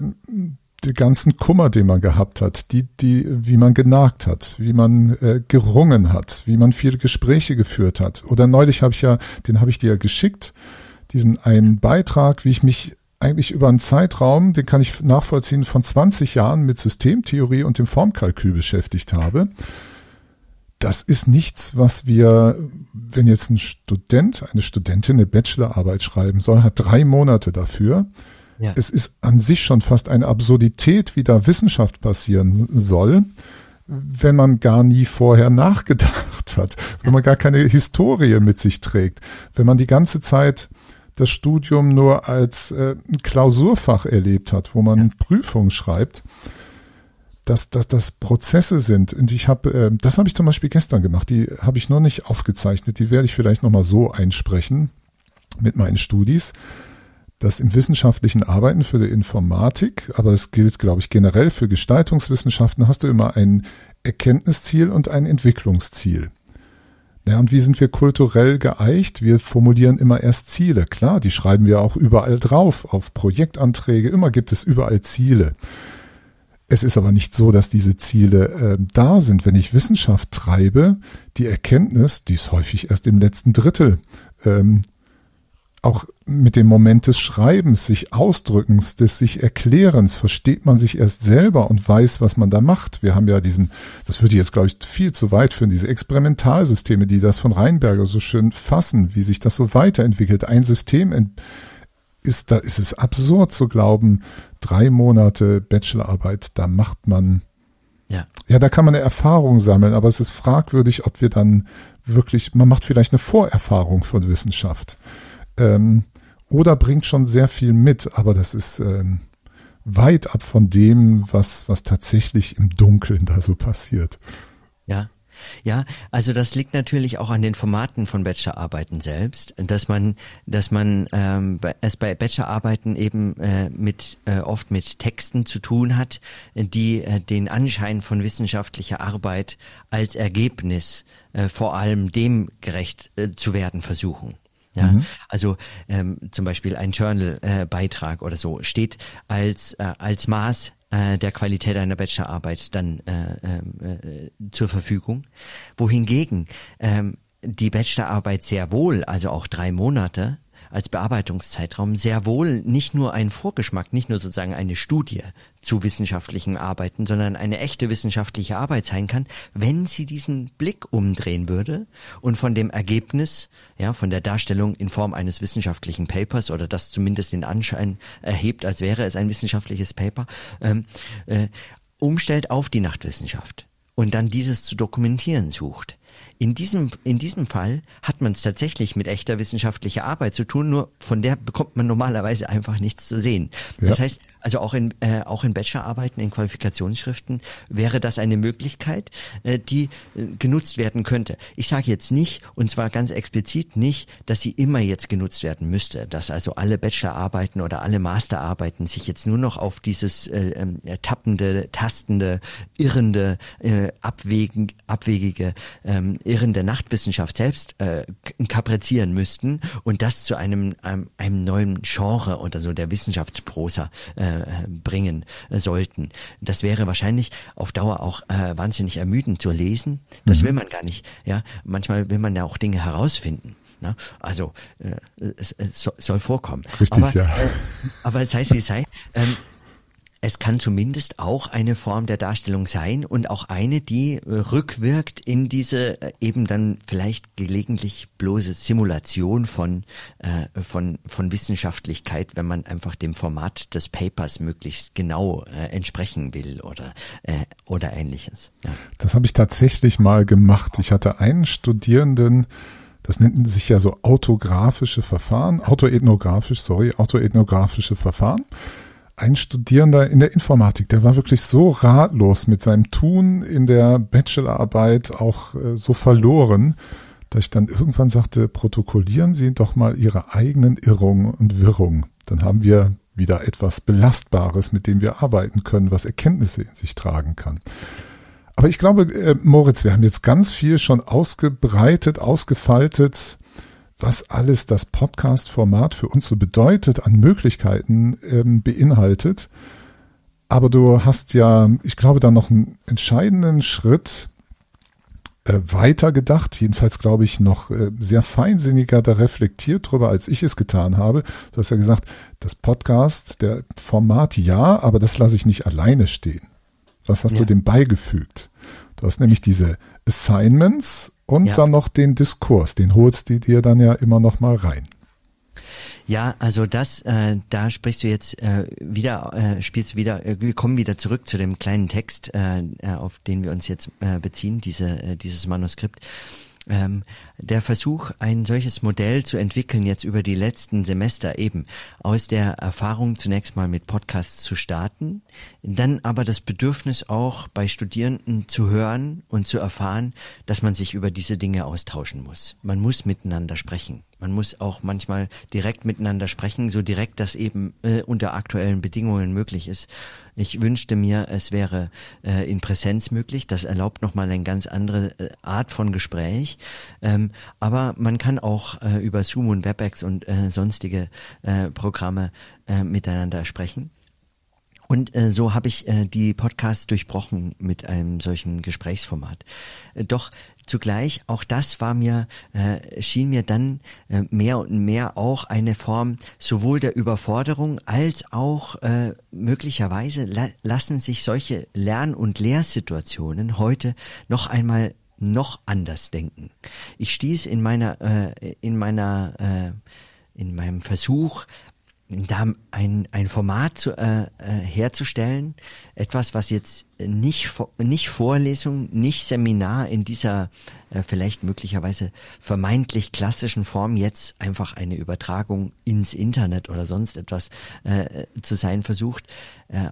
die ganzen Kummer, den man gehabt hat, die, die, wie man genagt hat, wie man äh, gerungen hat, wie man viele Gespräche geführt hat. Oder neulich habe ich ja, den habe ich dir ja geschickt, diesen einen Beitrag, wie ich mich eigentlich über einen Zeitraum, den kann ich nachvollziehen, von 20 Jahren mit Systemtheorie und dem Formkalkül beschäftigt habe. Das ist nichts, was wir, wenn jetzt ein Student, eine Studentin eine Bachelorarbeit schreiben soll, hat drei Monate dafür. Ja. Es ist an sich schon fast eine Absurdität, wie da Wissenschaft passieren soll, wenn man gar nie vorher nachgedacht hat, wenn man gar keine Historie mit sich trägt, wenn man die ganze Zeit das Studium nur als äh, Klausurfach erlebt hat, wo man ja. Prüfungen schreibt, dass, dass das Prozesse sind. Und ich habe, äh, das habe ich zum Beispiel gestern gemacht. Die habe ich noch nicht aufgezeichnet. Die werde ich vielleicht noch mal so einsprechen mit meinen Studis. Das im wissenschaftlichen Arbeiten für die Informatik, aber es gilt, glaube ich, generell für Gestaltungswissenschaften, hast du immer ein Erkenntnisziel und ein Entwicklungsziel. Ja, und wie sind wir kulturell geeicht? Wir formulieren immer erst Ziele. Klar, die schreiben wir auch überall drauf, auf Projektanträge. Immer gibt es überall Ziele. Es ist aber nicht so, dass diese Ziele äh, da sind. Wenn ich Wissenschaft treibe, die Erkenntnis, die ist häufig erst im letzten Drittel ähm, auch mit dem Moment des Schreibens, sich Ausdrückens, des sich Erklärens, versteht man sich erst selber und weiß, was man da macht. Wir haben ja diesen, das würde jetzt, glaube ich, viel zu weit führen, diese Experimentalsysteme, die das von Reinberger so schön fassen, wie sich das so weiterentwickelt. Ein System ist, da ist es absurd zu glauben, drei Monate Bachelorarbeit, da macht man, ja, ja, da kann man eine Erfahrung sammeln, aber es ist fragwürdig, ob wir dann wirklich, man macht vielleicht eine Vorerfahrung von Wissenschaft ähm, oder bringt schon sehr viel mit, aber das ist ähm, weit ab von dem, was, was tatsächlich im Dunkeln da so passiert. Ja, ja, also das liegt natürlich auch an den Formaten von Bachelorarbeiten selbst, dass man, dass man ähm, es bei Bachelorarbeiten eben äh, mit äh, oft mit Texten zu tun hat, die äh, den Anschein von wissenschaftlicher Arbeit als Ergebnis äh, vor allem dem gerecht äh, zu werden versuchen. Ja, mhm. also ähm, zum Beispiel ein Journal-Beitrag äh, oder so steht als äh, als Maß äh, der Qualität einer Bachelorarbeit dann äh, ähm, äh, zur Verfügung, wohingegen ähm, die Bachelorarbeit sehr wohl, also auch drei Monate, als Bearbeitungszeitraum sehr wohl nicht nur ein Vorgeschmack, nicht nur sozusagen eine Studie zu wissenschaftlichen Arbeiten, sondern eine echte wissenschaftliche Arbeit sein kann, wenn sie diesen Blick umdrehen würde und von dem Ergebnis, ja, von der Darstellung in Form eines wissenschaftlichen Papers oder das zumindest den Anschein erhebt, als wäre es ein wissenschaftliches Paper, ähm, äh, umstellt auf die Nachtwissenschaft und dann dieses zu dokumentieren sucht. In diesem, in diesem Fall hat man es tatsächlich mit echter wissenschaftlicher Arbeit zu tun, nur von der bekommt man normalerweise einfach nichts zu sehen. Ja. Das heißt, also auch in, äh, auch in Bachelorarbeiten, in Qualifikationsschriften wäre das eine Möglichkeit, äh, die äh, genutzt werden könnte. Ich sage jetzt nicht, und zwar ganz explizit nicht, dass sie immer jetzt genutzt werden müsste, dass also alle Bachelorarbeiten oder alle Masterarbeiten sich jetzt nur noch auf dieses äh, äh, tappende, tastende, irrende, äh, abwägen, abwegige, ähm, irrende Nachtwissenschaft selbst äh, kaprizieren müssten und das zu einem, einem, einem neuen Genre oder so der Wissenschaftsprosa äh, äh, bringen äh, sollten. Das wäre wahrscheinlich auf Dauer auch äh, wahnsinnig ermüdend zu lesen. Das mhm. will man gar nicht. Ja, manchmal will man ja auch Dinge herausfinden. Ne? Also äh, es, es soll vorkommen. Richtig, aber, ja. Äh, aber sei es wie es sei. Ähm, es kann zumindest auch eine Form der Darstellung sein und auch eine, die äh, rückwirkt in diese äh, eben dann vielleicht gelegentlich bloße Simulation von, äh, von, von Wissenschaftlichkeit, wenn man einfach dem Format des Papers möglichst genau äh, entsprechen will oder, äh, oder ähnliches. Ja. Das habe ich tatsächlich mal gemacht. Ich hatte einen Studierenden, das nennt sich ja so autografische Verfahren, autoethnografisch, sorry, autoethnografische Verfahren ein Studierender in der Informatik, der war wirklich so ratlos mit seinem Tun in der Bachelorarbeit, auch äh, so verloren, dass ich dann irgendwann sagte, protokollieren Sie doch mal Ihre eigenen Irrungen und Wirrungen. Dann haben wir wieder etwas Belastbares, mit dem wir arbeiten können, was Erkenntnisse in sich tragen kann. Aber ich glaube, äh, Moritz, wir haben jetzt ganz viel schon ausgebreitet, ausgefaltet, was alles das Podcast-Format für uns so bedeutet, an Möglichkeiten ähm, beinhaltet. Aber du hast ja, ich glaube, da noch einen entscheidenden Schritt äh, weiter gedacht, jedenfalls glaube ich noch äh, sehr feinsinniger da reflektiert drüber, als ich es getan habe. Du hast ja gesagt, das Podcast, der Format ja, aber das lasse ich nicht alleine stehen. Was hast ja. du dem beigefügt? Du hast nämlich diese Assignments und ja. dann noch den Diskurs, den holst du dir dann ja immer noch mal rein. Ja, also das, äh, da sprichst du jetzt äh, wieder, äh, spielst du wieder, äh, wir kommen wieder zurück zu dem kleinen Text, äh, äh auf den wir uns jetzt äh, beziehen, diese, äh, dieses Manuskript. Ähm, der Versuch, ein solches Modell zu entwickeln, jetzt über die letzten Semester eben aus der Erfahrung zunächst mal mit Podcasts zu starten, dann aber das Bedürfnis auch bei Studierenden zu hören und zu erfahren, dass man sich über diese Dinge austauschen muss. Man muss miteinander sprechen. Man muss auch manchmal direkt miteinander sprechen, so direkt, dass eben äh, unter aktuellen Bedingungen möglich ist. Ich wünschte mir, es wäre äh, in Präsenz möglich. Das erlaubt nochmal eine ganz andere äh, Art von Gespräch. Ähm, aber man kann auch äh, über Zoom und WebEx und äh, sonstige äh, Programme äh, miteinander sprechen. Und äh, so habe ich äh, die Podcasts durchbrochen mit einem solchen Gesprächsformat. Äh, doch zugleich, auch das war mir, äh, schien mir dann äh, mehr und mehr auch eine Form sowohl der Überforderung als auch äh, möglicherweise la lassen sich solche Lern- und Lehrsituationen heute noch einmal noch anders denken. Ich stieß in meiner, äh, in meiner, äh, in meinem Versuch, da ein, ein Format zu, äh, äh, herzustellen, etwas, was jetzt nicht, nicht Vorlesung, nicht Seminar in dieser äh, vielleicht möglicherweise vermeintlich klassischen Form jetzt einfach eine Übertragung ins Internet oder sonst etwas äh, zu sein versucht. Äh,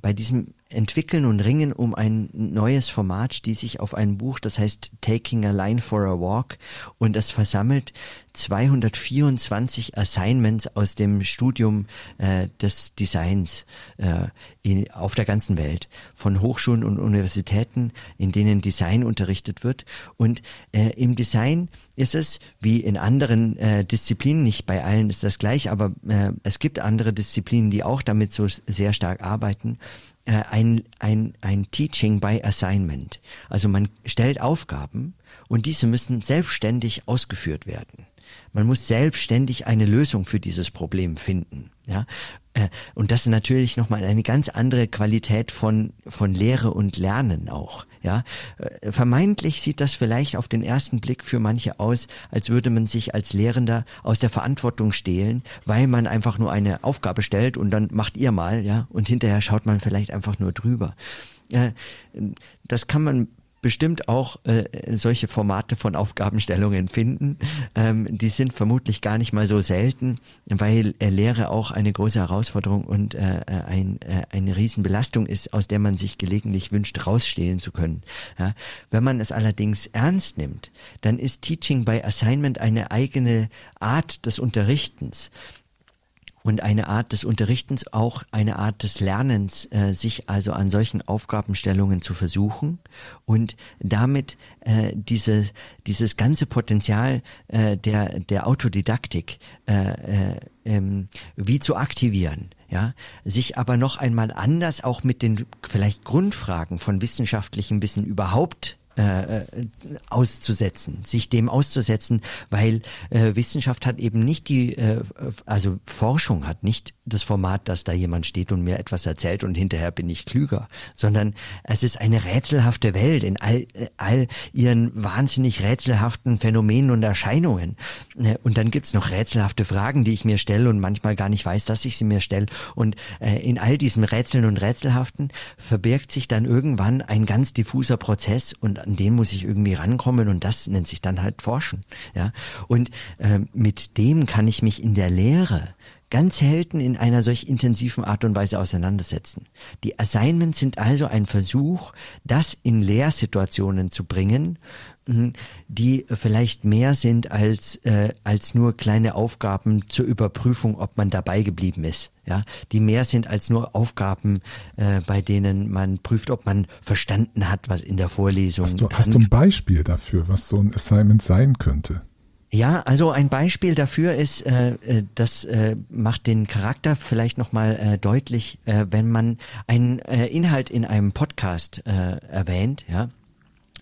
bei diesem Entwickeln und Ringen um ein neues Format stieß ich auf ein Buch, das heißt Taking a Line for a Walk und es versammelt 224 Assignments aus dem Studium äh, des Designs äh, in, auf der ganzen Welt, von Hochschulen und Universitäten, in denen Design unterrichtet wird. Und äh, im Design ist es, wie in anderen äh, Disziplinen, nicht bei allen ist das gleich, aber äh, es gibt andere Disziplinen, die auch damit so sehr stark arbeiten, ein, ein, ein Teaching by Assignment. Also man stellt Aufgaben und diese müssen selbstständig ausgeführt werden. Man muss selbstständig eine Lösung für dieses Problem finden. Ja, äh, und das ist natürlich nochmal eine ganz andere Qualität von, von Lehre und Lernen auch. Ja, äh, vermeintlich sieht das vielleicht auf den ersten Blick für manche aus, als würde man sich als Lehrender aus der Verantwortung stehlen, weil man einfach nur eine Aufgabe stellt und dann macht ihr mal, ja, und hinterher schaut man vielleicht einfach nur drüber. Äh, das kann man bestimmt auch äh, solche Formate von Aufgabenstellungen finden. Ähm, die sind vermutlich gar nicht mal so selten, weil äh, Lehre auch eine große Herausforderung und äh, äh, ein, äh, eine Riesenbelastung ist, aus der man sich gelegentlich wünscht, rausstehlen zu können. Ja? Wenn man es allerdings ernst nimmt, dann ist Teaching by Assignment eine eigene Art des Unterrichtens und eine Art des Unterrichtens, auch eine Art des Lernens, äh, sich also an solchen Aufgabenstellungen zu versuchen und damit äh, diese, dieses ganze Potenzial äh, der, der Autodidaktik äh, äh, ähm, wie zu aktivieren. Ja, sich aber noch einmal anders auch mit den vielleicht Grundfragen von wissenschaftlichem Wissen überhaupt äh, äh, auszusetzen, sich dem auszusetzen, weil äh, Wissenschaft hat eben nicht die, äh, also Forschung hat nicht das Format, dass da jemand steht und mir etwas erzählt und hinterher bin ich klüger, sondern es ist eine rätselhafte Welt in all, äh, all ihren wahnsinnig rätselhaften Phänomenen und Erscheinungen. Äh, und dann gibt's noch rätselhafte Fragen, die ich mir stelle und manchmal gar nicht weiß, dass ich sie mir stelle. Und in all diesem Rätseln und Rätselhaften verbirgt sich dann irgendwann ein ganz diffuser Prozess und an den muss ich irgendwie rankommen und das nennt sich dann halt Forschen. Ja, und äh, mit dem kann ich mich in der Lehre ganz selten in einer solch intensiven Art und Weise auseinandersetzen. Die Assignments sind also ein Versuch, das in Lehrsituationen zu bringen, hm, die vielleicht mehr sind als, äh, als nur kleine Aufgaben zur Überprüfung, ob man dabei geblieben ist. Ja, die mehr sind als nur Aufgaben, äh, bei denen man prüft, ob man verstanden hat, was in der Vorlesung. Hast du, hast du ein Beispiel dafür, was so ein Assignment sein könnte? Ja, also ein Beispiel dafür ist, äh, äh, das äh, macht den Charakter vielleicht nochmal äh, deutlich, äh, wenn man einen äh, Inhalt in einem Podcast äh, erwähnt, ja.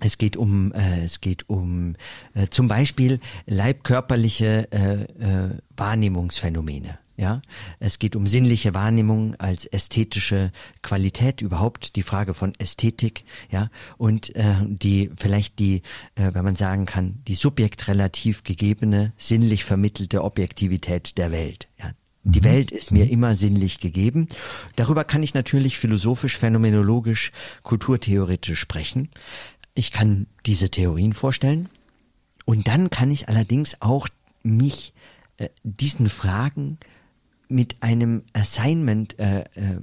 Es geht um, äh, es geht um äh, zum Beispiel leibkörperliche äh, äh, Wahrnehmungsphänomene. Ja, es geht um sinnliche Wahrnehmung als ästhetische Qualität überhaupt, die Frage von Ästhetik, ja, und äh, die vielleicht die, äh, wenn man sagen kann, die subjektrelativ gegebene, sinnlich vermittelte Objektivität der Welt. Ja. Die mhm. Welt ist mir mhm. immer sinnlich gegeben. Darüber kann ich natürlich philosophisch, phänomenologisch, kulturtheoretisch sprechen. Ich kann diese Theorien vorstellen. Und dann kann ich allerdings auch mich äh, diesen Fragen mit einem Assignment äh, äh,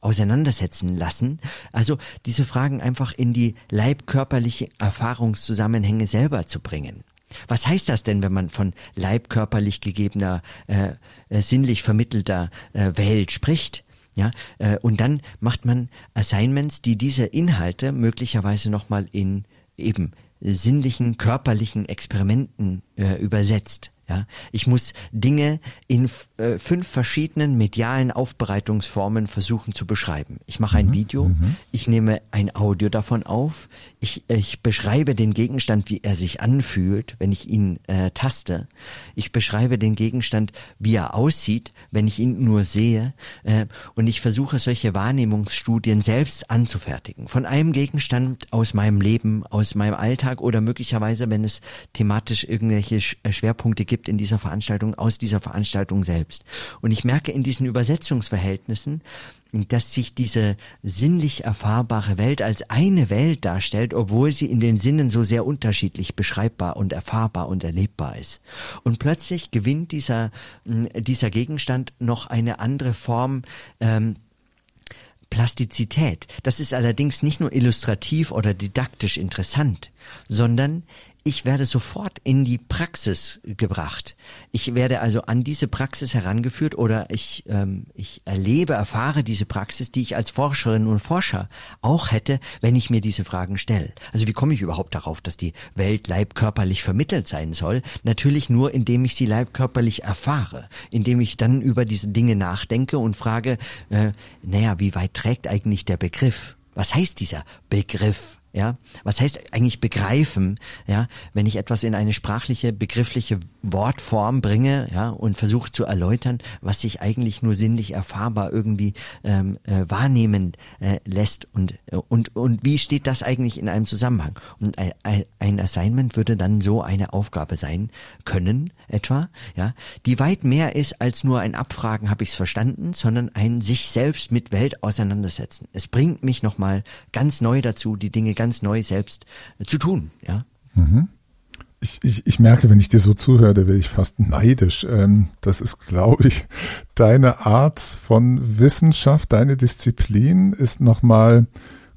auseinandersetzen lassen. Also diese Fragen einfach in die leibkörperliche Erfahrungszusammenhänge selber zu bringen. Was heißt das denn, wenn man von leibkörperlich gegebener, äh, äh, sinnlich vermittelter äh, Welt spricht? Ja, äh, und dann macht man Assignments, die diese Inhalte möglicherweise nochmal in eben sinnlichen, körperlichen Experimenten äh, übersetzt. Ja, ich muss Dinge in äh, fünf verschiedenen medialen Aufbereitungsformen versuchen zu beschreiben. Ich mache ein mhm. Video, mhm. ich nehme ein Audio davon auf, ich, ich beschreibe den Gegenstand, wie er sich anfühlt, wenn ich ihn äh, taste. Ich beschreibe den Gegenstand, wie er aussieht, wenn ich ihn nur sehe. Äh, und ich versuche solche Wahrnehmungsstudien selbst anzufertigen. Von einem Gegenstand aus meinem Leben, aus meinem Alltag oder möglicherweise, wenn es thematisch irgendwelche äh, Schwerpunkte gibt, gibt in dieser Veranstaltung aus dieser Veranstaltung selbst. Und ich merke in diesen Übersetzungsverhältnissen, dass sich diese sinnlich erfahrbare Welt als eine Welt darstellt, obwohl sie in den Sinnen so sehr unterschiedlich beschreibbar und erfahrbar und erlebbar ist. Und plötzlich gewinnt dieser, dieser Gegenstand noch eine andere Form, ähm, Plastizität. Das ist allerdings nicht nur illustrativ oder didaktisch interessant, sondern ich werde sofort in die Praxis gebracht. Ich werde also an diese Praxis herangeführt oder ich, ähm, ich erlebe, erfahre diese Praxis, die ich als Forscherin und Forscher auch hätte, wenn ich mir diese Fragen stelle. Also wie komme ich überhaupt darauf, dass die Welt leibkörperlich vermittelt sein soll? Natürlich nur, indem ich sie leibkörperlich erfahre, indem ich dann über diese Dinge nachdenke und frage, äh, naja, wie weit trägt eigentlich der Begriff? Was heißt dieser Begriff? Ja, was heißt eigentlich begreifen? Ja, wenn ich etwas in eine sprachliche, begriffliche Wortform bringe, ja, und versuche zu erläutern, was sich eigentlich nur sinnlich erfahrbar irgendwie ähm, äh, wahrnehmen äh, lässt und äh, und und wie steht das eigentlich in einem Zusammenhang? Und ein, ein Assignment würde dann so eine Aufgabe sein können, etwa, ja, die weit mehr ist als nur ein Abfragen, habe ich es verstanden, sondern ein sich selbst mit Welt auseinandersetzen. Es bringt mich nochmal ganz neu dazu, die Dinge ganz neu selbst äh, zu tun. Ja. Mhm. Ich, ich, ich merke, wenn ich dir so zuhöre, da werde ich fast neidisch. Ähm, das ist, glaube ich, deine Art von Wissenschaft, deine Disziplin ist nochmal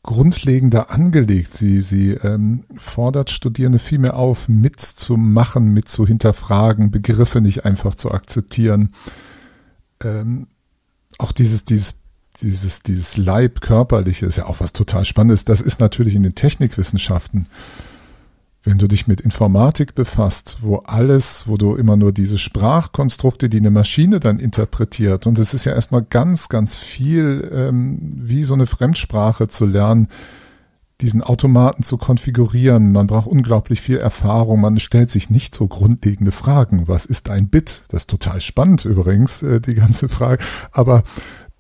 grundlegender angelegt. Sie, sie ähm, fordert Studierende viel mehr auf, mitzumachen, mit zu hinterfragen, Begriffe nicht einfach zu akzeptieren. Ähm, auch dieses, dieses dieses, dieses Leib körperliche ist ja auch was total Spannendes. Das ist natürlich in den Technikwissenschaften. Wenn du dich mit Informatik befasst, wo alles, wo du immer nur diese Sprachkonstrukte, die eine Maschine dann interpretiert, und es ist ja erstmal ganz, ganz viel ähm, wie so eine Fremdsprache zu lernen, diesen Automaten zu konfigurieren. Man braucht unglaublich viel Erfahrung. Man stellt sich nicht so grundlegende Fragen. Was ist ein Bit? Das ist total spannend übrigens, äh, die ganze Frage. Aber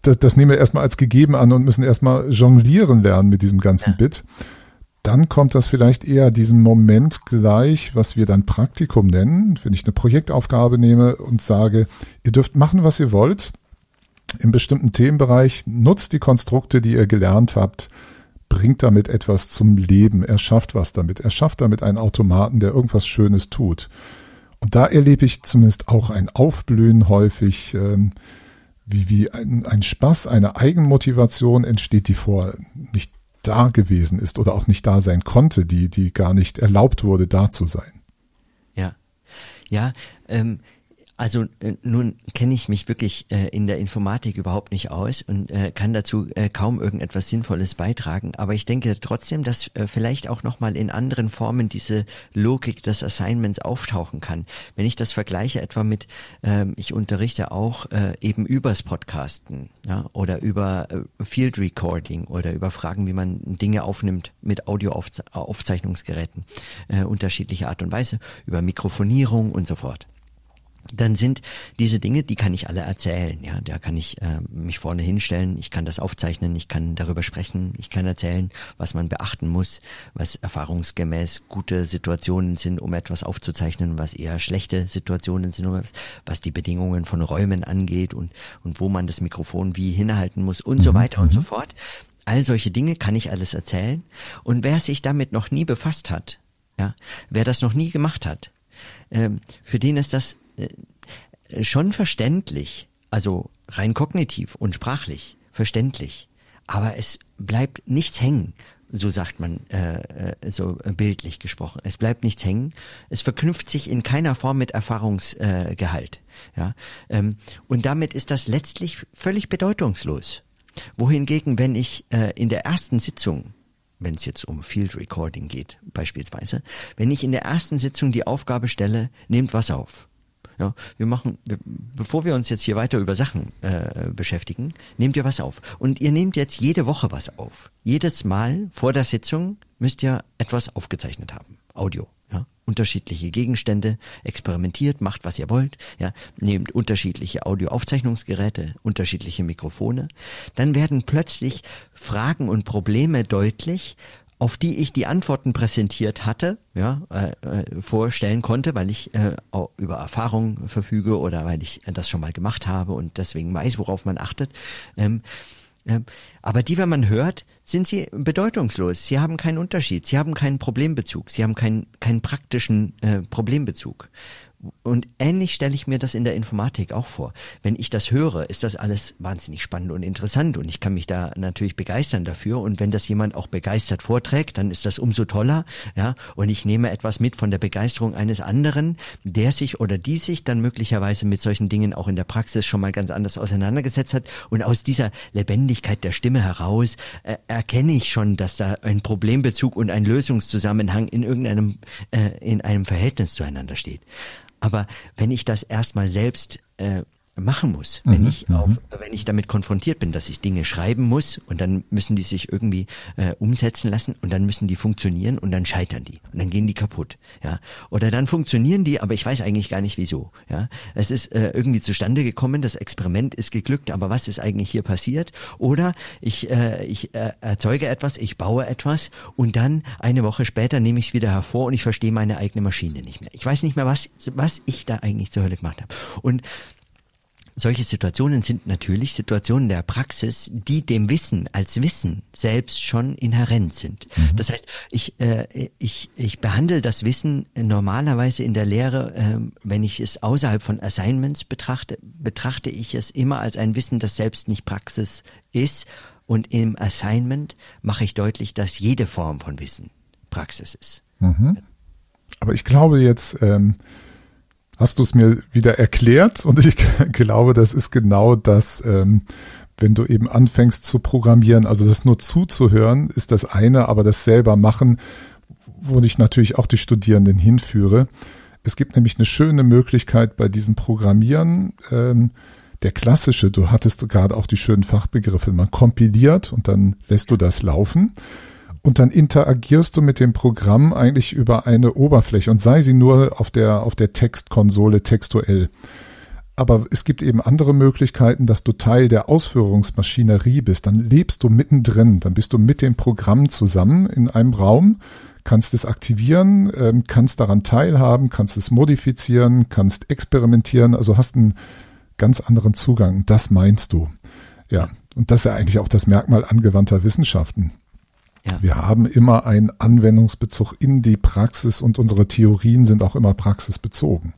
das, das nehmen wir erstmal als gegeben an und müssen erstmal jonglieren lernen mit diesem ganzen ja. Bit. Dann kommt das vielleicht eher diesem Moment gleich, was wir dann Praktikum nennen, wenn ich eine Projektaufgabe nehme und sage, ihr dürft machen, was ihr wollt. Im bestimmten Themenbereich nutzt die Konstrukte, die ihr gelernt habt, bringt damit etwas zum Leben, er schafft was damit, er schafft damit einen Automaten, der irgendwas Schönes tut. Und da erlebe ich zumindest auch ein Aufblühen häufig, ähm, wie, wie ein, ein Spaß, eine Eigenmotivation entsteht, die vor nicht da gewesen ist oder auch nicht da sein konnte, die, die gar nicht erlaubt wurde, da zu sein. Ja, ja, ähm, also äh, nun kenne ich mich wirklich äh, in der Informatik überhaupt nicht aus und äh, kann dazu äh, kaum irgendetwas Sinnvolles beitragen. Aber ich denke trotzdem, dass äh, vielleicht auch nochmal in anderen Formen diese Logik des Assignments auftauchen kann. Wenn ich das vergleiche etwa mit, ähm, ich unterrichte auch äh, eben übers Podcasten ja, oder über Field Recording oder über Fragen, wie man Dinge aufnimmt mit Audioaufzeichnungsgeräten, unterschiedliche Art und Weise, über Mikrofonierung und so fort dann sind diese Dinge, die kann ich alle erzählen. Ja, da kann ich äh, mich vorne hinstellen, ich kann das aufzeichnen, ich kann darüber sprechen, ich kann erzählen, was man beachten muss, was erfahrungsgemäß gute Situationen sind, um etwas aufzuzeichnen, was eher schlechte Situationen sind, was die Bedingungen von Räumen angeht und und wo man das Mikrofon wie hinhalten muss und mhm. so weiter und so mhm. fort. All solche Dinge kann ich alles erzählen. Und wer sich damit noch nie befasst hat, ja, wer das noch nie gemacht hat, ähm, für den ist das schon verständlich, also rein kognitiv und sprachlich verständlich, aber es bleibt nichts hängen, so sagt man äh, äh so bildlich gesprochen. Es bleibt nichts hängen. Es verknüpft sich in keiner Form mit Erfahrungsgehalt. Äh, ja, ähm, und damit ist das letztlich völlig bedeutungslos. Wohingegen, wenn ich äh, in der ersten Sitzung wenn es jetzt um Field Recording geht, beispielsweise, wenn ich in der ersten Sitzung die Aufgabe stelle, nehmt was auf, ja, wir machen, bevor wir uns jetzt hier weiter über Sachen äh, beschäftigen, nehmt ihr was auf. Und ihr nehmt jetzt jede Woche was auf. Jedes Mal vor der Sitzung müsst ihr etwas aufgezeichnet haben. Audio. Ja, unterschiedliche Gegenstände, experimentiert, macht was ihr wollt, ja, nehmt unterschiedliche Audioaufzeichnungsgeräte, unterschiedliche Mikrofone, dann werden plötzlich Fragen und Probleme deutlich, auf die ich die Antworten präsentiert hatte, ja, äh, äh, vorstellen konnte, weil ich äh, über Erfahrung verfüge oder weil ich das schon mal gemacht habe und deswegen weiß, worauf man achtet. Ähm, äh, aber die, wenn man hört, sind sie bedeutungslos. Sie haben keinen Unterschied. Sie haben keinen Problembezug. Sie haben keinen, keinen praktischen äh, Problembezug. Und ähnlich stelle ich mir das in der Informatik auch vor. Wenn ich das höre, ist das alles wahnsinnig spannend und interessant und ich kann mich da natürlich begeistern dafür. Und wenn das jemand auch begeistert vorträgt, dann ist das umso toller. Ja, und ich nehme etwas mit von der Begeisterung eines anderen, der sich oder die sich dann möglicherweise mit solchen Dingen auch in der Praxis schon mal ganz anders auseinandergesetzt hat. Und aus dieser Lebendigkeit der Stimme heraus äh, erkenne ich schon, dass da ein Problembezug und ein Lösungszusammenhang in irgendeinem äh, in einem Verhältnis zueinander steht. Aber wenn ich das erstmal selbst äh, machen muss, wenn mhm, ich auf, mhm. wenn ich damit konfrontiert bin, dass ich Dinge schreiben muss und dann müssen die sich irgendwie äh, umsetzen lassen und dann müssen die funktionieren und dann scheitern die und dann gehen die kaputt, ja. Oder dann funktionieren die, aber ich weiß eigentlich gar nicht wieso, ja. Es ist äh, irgendwie zustande gekommen, das Experiment ist geglückt, aber was ist eigentlich hier passiert? Oder ich äh, ich äh, erzeuge etwas, ich baue etwas und dann eine Woche später nehme ich es wieder hervor und ich verstehe meine eigene Maschine nicht mehr. Ich weiß nicht mehr, was was ich da eigentlich zur Hölle gemacht habe. Und solche Situationen sind natürlich Situationen der Praxis, die dem Wissen als Wissen selbst schon inhärent sind. Mhm. Das heißt, ich, äh, ich, ich behandle das Wissen normalerweise in der Lehre, äh, wenn ich es außerhalb von Assignments betrachte, betrachte ich es immer als ein Wissen, das selbst nicht Praxis ist. Und im Assignment mache ich deutlich, dass jede Form von Wissen Praxis ist. Mhm. Aber ich glaube jetzt, ähm, hast du es mir wieder erklärt? Und ich glaube, das ist genau das, ähm, wenn du eben anfängst zu programmieren, also das nur zuzuhören, ist das eine, aber das selber machen, wo ich natürlich auch die Studierenden hinführe. Es gibt nämlich eine schöne Möglichkeit bei diesem Programmieren, ähm, der klassische, du hattest gerade auch die schönen Fachbegriffe, man kompiliert und dann lässt du das laufen und dann interagierst du mit dem Programm eigentlich über eine Oberfläche und sei sie nur auf der, auf der Textkonsole textuell. Aber es gibt eben andere Möglichkeiten, dass du Teil der Ausführungsmaschinerie bist. Dann lebst du mittendrin, dann bist du mit dem Programm zusammen in einem Raum, kannst es aktivieren, ähm, kannst daran teilhaben, kannst es modifizieren, kannst experimentieren, also hast einen ganz anderen Zugang. Das meinst du. Ja, und das ist ja eigentlich auch das Merkmal angewandter Wissenschaften. Ja. Wir haben immer einen Anwendungsbezug in die Praxis und unsere Theorien sind auch immer praxisbezogen.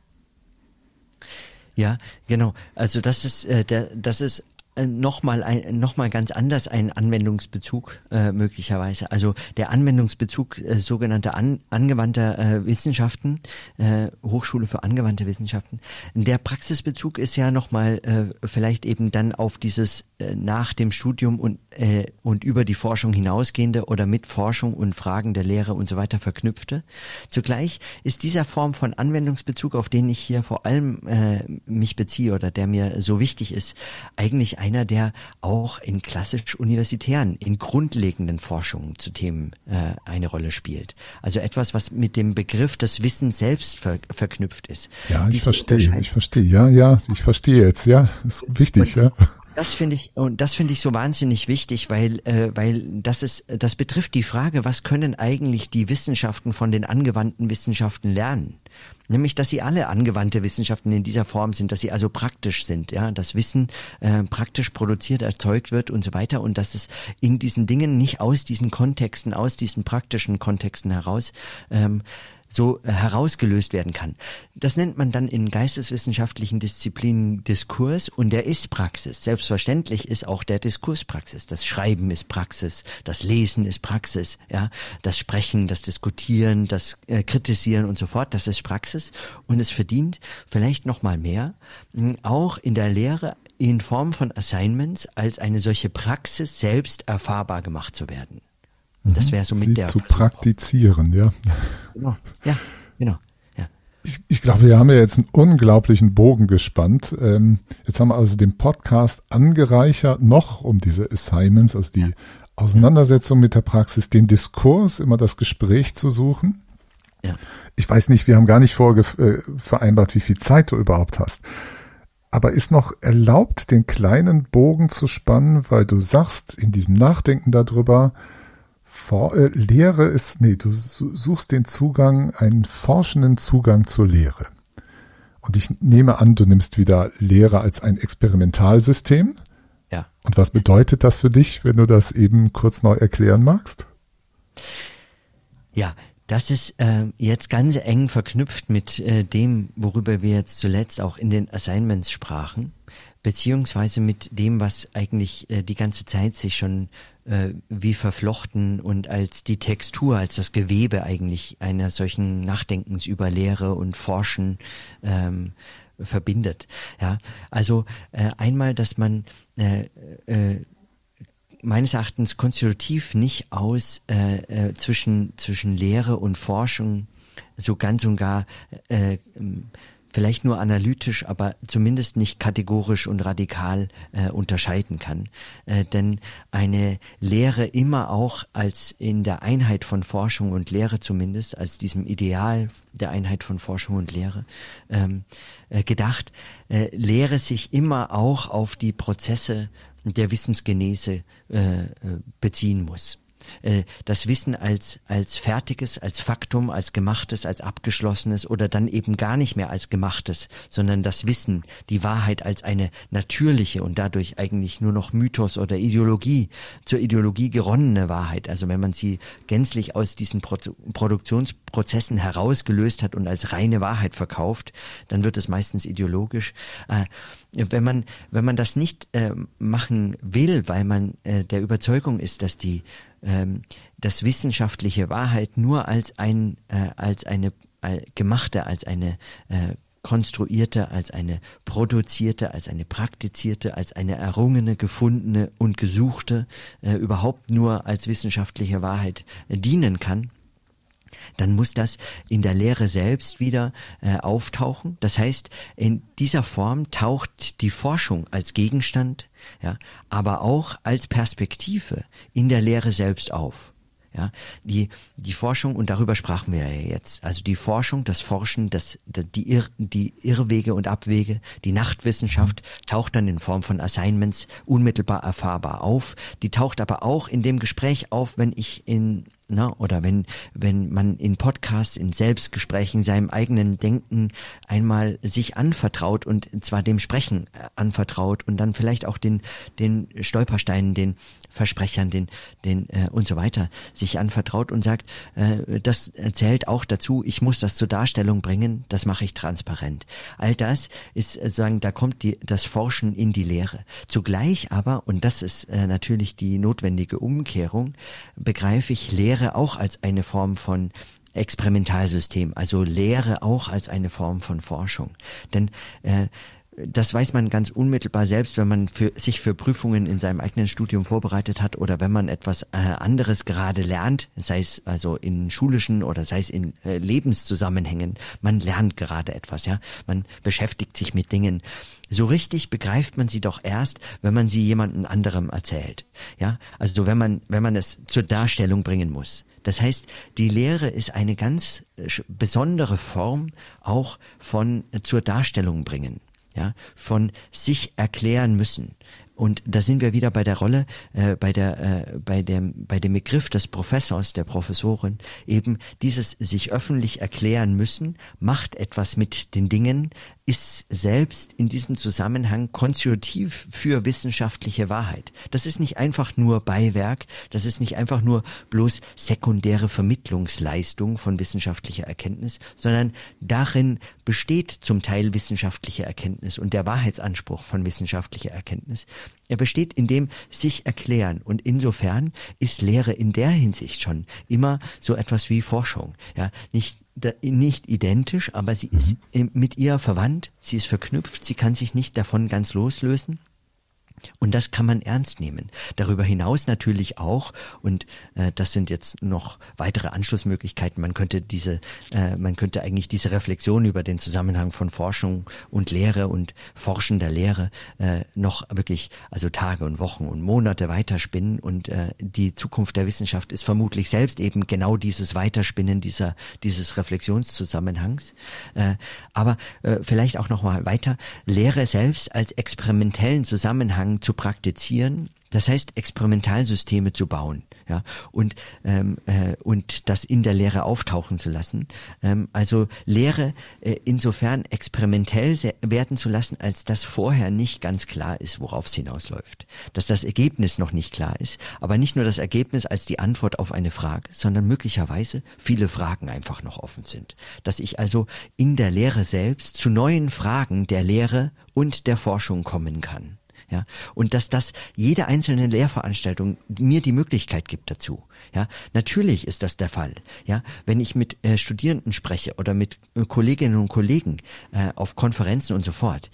Ja, genau. Also das ist, äh, der, das ist äh, nochmal ein, noch mal ganz anders ein Anwendungsbezug äh, möglicherweise. Also der Anwendungsbezug äh, sogenannter an, angewandter äh, Wissenschaften, äh, Hochschule für angewandte Wissenschaften. Der Praxisbezug ist ja nochmal äh, vielleicht eben dann auf dieses nach dem Studium und, äh, und über die Forschung hinausgehende oder mit Forschung und Fragen der Lehre und so weiter verknüpfte. Zugleich ist dieser Form von Anwendungsbezug, auf den ich hier vor allem äh, mich beziehe oder der mir so wichtig ist, eigentlich einer, der auch in klassisch-universitären, in grundlegenden Forschungen zu Themen äh, eine Rolle spielt. Also etwas, was mit dem Begriff des Wissens selbst ver verknüpft ist. Ja, ich verstehe, ich verstehe, ja, ja, ich verstehe jetzt, ja, ist wichtig, und, ja. Das finde ich und das finde ich so wahnsinnig wichtig, weil äh, weil das ist das betrifft die Frage, was können eigentlich die Wissenschaften von den angewandten Wissenschaften lernen? Nämlich, dass sie alle angewandte Wissenschaften in dieser Form sind, dass sie also praktisch sind, ja, das Wissen äh, praktisch produziert, erzeugt wird und so weiter und dass es in diesen Dingen nicht aus diesen Kontexten, aus diesen praktischen Kontexten heraus ähm, so äh, herausgelöst werden kann. Das nennt man dann in geisteswissenschaftlichen Disziplinen Diskurs und der ist Praxis. Selbstverständlich ist auch der Diskurs Praxis. Das Schreiben ist Praxis, das Lesen ist Praxis, ja, das Sprechen, das Diskutieren, das äh, Kritisieren und so fort, das ist Praxis und es verdient vielleicht noch mal mehr auch in der Lehre in Form von Assignments als eine solche Praxis selbst erfahrbar gemacht zu werden. Das wäre so mit Sie der. zu praktizieren, ja. Genau. Ja, genau. Ja. Ich, ich glaube, wir haben ja jetzt einen unglaublichen Bogen gespannt. Ähm, jetzt haben wir also den Podcast angereichert noch um diese Assignments, also die Auseinandersetzung mit der Praxis, den Diskurs, immer das Gespräch zu suchen. Ja. Ich weiß nicht, wir haben gar nicht vorge äh, vereinbart, wie viel Zeit du überhaupt hast. Aber ist noch erlaubt, den kleinen Bogen zu spannen, weil du sagst, in diesem Nachdenken darüber, For äh, Lehre ist, nee, du suchst den Zugang, einen forschenden Zugang zur Lehre. Und ich nehme an, du nimmst wieder Lehre als ein Experimentalsystem. Ja. Und was bedeutet das für dich, wenn du das eben kurz neu erklären magst? Ja, das ist äh, jetzt ganz eng verknüpft mit äh, dem, worüber wir jetzt zuletzt auch in den Assignments sprachen, beziehungsweise mit dem, was eigentlich äh, die ganze Zeit sich schon äh, wie verflochten und als die Textur, als das Gewebe eigentlich einer solchen Nachdenkens über Lehre und Forschen ähm, verbindet. Ja, also äh, einmal, dass man äh, äh, meines Erachtens konstitutiv nicht aus äh, äh, zwischen zwischen Lehre und Forschung so ganz und gar äh, vielleicht nur analytisch, aber zumindest nicht kategorisch und radikal äh, unterscheiden kann. Äh, denn eine Lehre immer auch als in der Einheit von Forschung und Lehre zumindest, als diesem Ideal der Einheit von Forschung und Lehre ähm, äh, gedacht, äh, Lehre sich immer auch auf die Prozesse der Wissensgenese äh, äh beziehen muss. Äh, das Wissen als, als fertiges, als Faktum, als gemachtes, als abgeschlossenes oder dann eben gar nicht mehr als gemachtes, sondern das Wissen, die Wahrheit als eine natürliche und dadurch eigentlich nur noch Mythos oder Ideologie, zur Ideologie geronnene Wahrheit. Also wenn man sie gänzlich aus diesen Pro Produktionsprozessen herausgelöst hat und als reine Wahrheit verkauft, dann wird es meistens ideologisch. Äh, wenn man, wenn man das nicht äh, machen will, weil man der Überzeugung ist, dass die ähm, dass wissenschaftliche Wahrheit nur als ein äh, als eine äh, gemachte, als eine äh, konstruierte, als eine produzierte, als eine praktizierte, als eine errungene, gefundene und gesuchte äh, überhaupt nur als wissenschaftliche Wahrheit äh, dienen kann, dann muss das in der Lehre selbst wieder äh, auftauchen. Das heißt, in dieser Form taucht die Forschung als Gegenstand, ja, aber auch als Perspektive in der Lehre selbst auf. Ja, die, die Forschung, und darüber sprachen wir ja jetzt, also die Forschung, das Forschen, das, die, Irr, die Irrwege und Abwege, die Nachtwissenschaft taucht dann in Form von Assignments unmittelbar erfahrbar auf. Die taucht aber auch in dem Gespräch auf, wenn ich in na, oder wenn, wenn man in Podcasts, in Selbstgesprächen, seinem eigenen Denken einmal sich anvertraut und zwar dem Sprechen äh, anvertraut und dann vielleicht auch den, den Stolpersteinen, den Versprechern, den, den äh, und so weiter sich anvertraut und sagt, äh, das zählt auch dazu, ich muss das zur Darstellung bringen, das mache ich transparent. All das ist äh, sagen, da kommt die, das Forschen in die Lehre. Zugleich aber, und das ist äh, natürlich die notwendige Umkehrung, begreife ich Lehre Lehre auch als eine Form von Experimentalsystem, also Lehre auch als eine Form von Forschung. Denn äh, das weiß man ganz unmittelbar selbst, wenn man für, sich für Prüfungen in seinem eigenen Studium vorbereitet hat oder wenn man etwas äh, anderes gerade lernt, sei es also in schulischen oder sei es in äh, Lebenszusammenhängen. Man lernt gerade etwas, ja. Man beschäftigt sich mit Dingen. So richtig begreift man sie doch erst, wenn man sie jemandem anderem erzählt, ja. Also wenn man, wenn man es zur Darstellung bringen muss. Das heißt, die Lehre ist eine ganz äh, besondere Form auch von äh, zur Darstellung bringen ja, von sich erklären müssen. Und da sind wir wieder bei der Rolle, äh, bei der, äh, bei dem, bei dem Begriff des Professors, der Professorin, eben dieses sich öffentlich erklären müssen, macht etwas mit den Dingen, ist selbst in diesem Zusammenhang konstitutiv für wissenschaftliche Wahrheit. Das ist nicht einfach nur Beiwerk, das ist nicht einfach nur bloß sekundäre Vermittlungsleistung von wissenschaftlicher Erkenntnis, sondern darin besteht zum Teil wissenschaftliche Erkenntnis und der Wahrheitsanspruch von wissenschaftlicher Erkenntnis. Er besteht in dem sich erklären und insofern ist Lehre in der Hinsicht schon immer so etwas wie Forschung. Ja, nicht nicht identisch, aber sie mhm. ist mit ihr verwandt, sie ist verknüpft, sie kann sich nicht davon ganz loslösen. Und das kann man ernst nehmen. Darüber hinaus natürlich auch, und äh, das sind jetzt noch weitere Anschlussmöglichkeiten, man könnte diese, äh, man könnte eigentlich diese Reflexion über den Zusammenhang von Forschung und Lehre und forschender Lehre äh, noch wirklich, also Tage und Wochen und Monate weiterspinnen. Und äh, die Zukunft der Wissenschaft ist vermutlich selbst eben genau dieses Weiterspinnen dieser, dieses Reflexionszusammenhangs. Äh, aber äh, vielleicht auch noch mal weiter, Lehre selbst als experimentellen Zusammenhang zu praktizieren, das heißt Experimentalsysteme zu bauen ja, und, ähm, äh, und das in der Lehre auftauchen zu lassen. Ähm, also Lehre äh, insofern experimentell werden zu lassen, als dass vorher nicht ganz klar ist, worauf es hinausläuft. Dass das Ergebnis noch nicht klar ist, aber nicht nur das Ergebnis als die Antwort auf eine Frage, sondern möglicherweise viele Fragen einfach noch offen sind. Dass ich also in der Lehre selbst zu neuen Fragen der Lehre und der Forschung kommen kann. Ja, und dass das jede einzelne Lehrveranstaltung mir die Möglichkeit gibt dazu. Ja, natürlich ist das der Fall. Ja, wenn ich mit äh, Studierenden spreche oder mit äh, Kolleginnen und Kollegen äh, auf Konferenzen und so fort,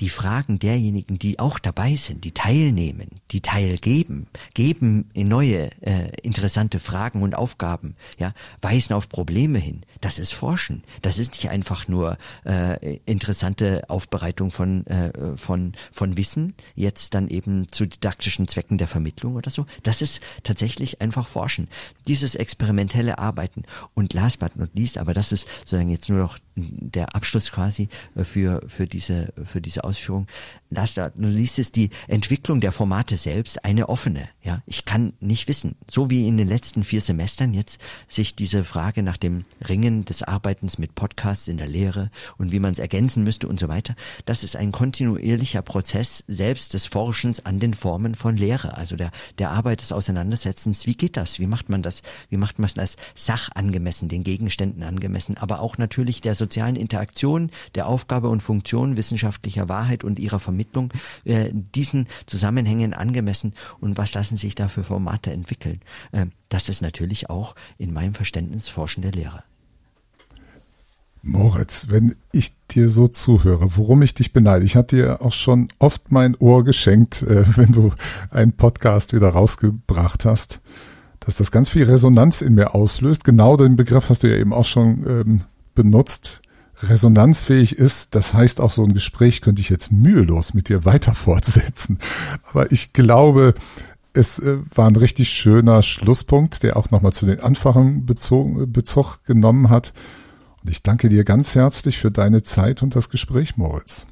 die Fragen derjenigen, die auch dabei sind, die teilnehmen, die teilgeben, geben neue äh, interessante Fragen und Aufgaben, ja, weisen auf Probleme hin. Das ist Forschen. Das ist nicht einfach nur äh, interessante Aufbereitung von äh, von von Wissen, jetzt dann eben zu didaktischen Zwecken der Vermittlung oder so. Das ist tatsächlich einfach Forschen. Dieses experimentelle Arbeiten und last but not least, aber das ist sozusagen jetzt nur noch der Abschluss quasi äh, für für diese für diese Ausführung. Das, du liest es die Entwicklung der Formate selbst eine offene. Ja, ich kann nicht wissen, so wie in den letzten vier Semestern jetzt sich diese Frage nach dem Ringen des Arbeitens mit Podcasts in der Lehre und wie man es ergänzen müsste und so weiter. Das ist ein kontinuierlicher Prozess selbst des Forschens an den Formen von Lehre, also der der Arbeit des Auseinandersetzens. Wie geht das? Wie macht man das? Wie macht man es als sachangemessen, den Gegenständen angemessen, aber auch natürlich der sozialen Interaktion, der Aufgabe und Funktion wissenschaftlicher Wahrheit und ihrer Vermittlung, äh, diesen Zusammenhängen angemessen und was lassen sich da für Formate entwickeln. Äh, das ist natürlich auch in meinem Verständnis forschende Lehre. Moritz, wenn ich dir so zuhöre, worum ich dich beneide, ich habe dir auch schon oft mein Ohr geschenkt, äh, wenn du einen Podcast wieder rausgebracht hast, dass das ganz viel Resonanz in mir auslöst. Genau den Begriff hast du ja eben auch schon ähm, benutzt resonanzfähig ist, das heißt auch so ein Gespräch könnte ich jetzt mühelos mit dir weiter fortsetzen. Aber ich glaube, es äh, war ein richtig schöner Schlusspunkt, der auch nochmal zu den Anfängen Bezug, Bezug genommen hat. Und ich danke dir ganz herzlich für deine Zeit und das Gespräch, Moritz.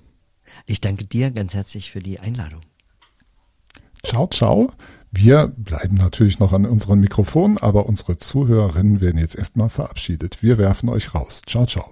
Ich danke dir ganz herzlich für die Einladung. Ciao, ciao. Wir bleiben natürlich noch an unseren Mikrofonen, aber unsere Zuhörerinnen werden jetzt erstmal verabschiedet. Wir werfen euch raus. Ciao, ciao.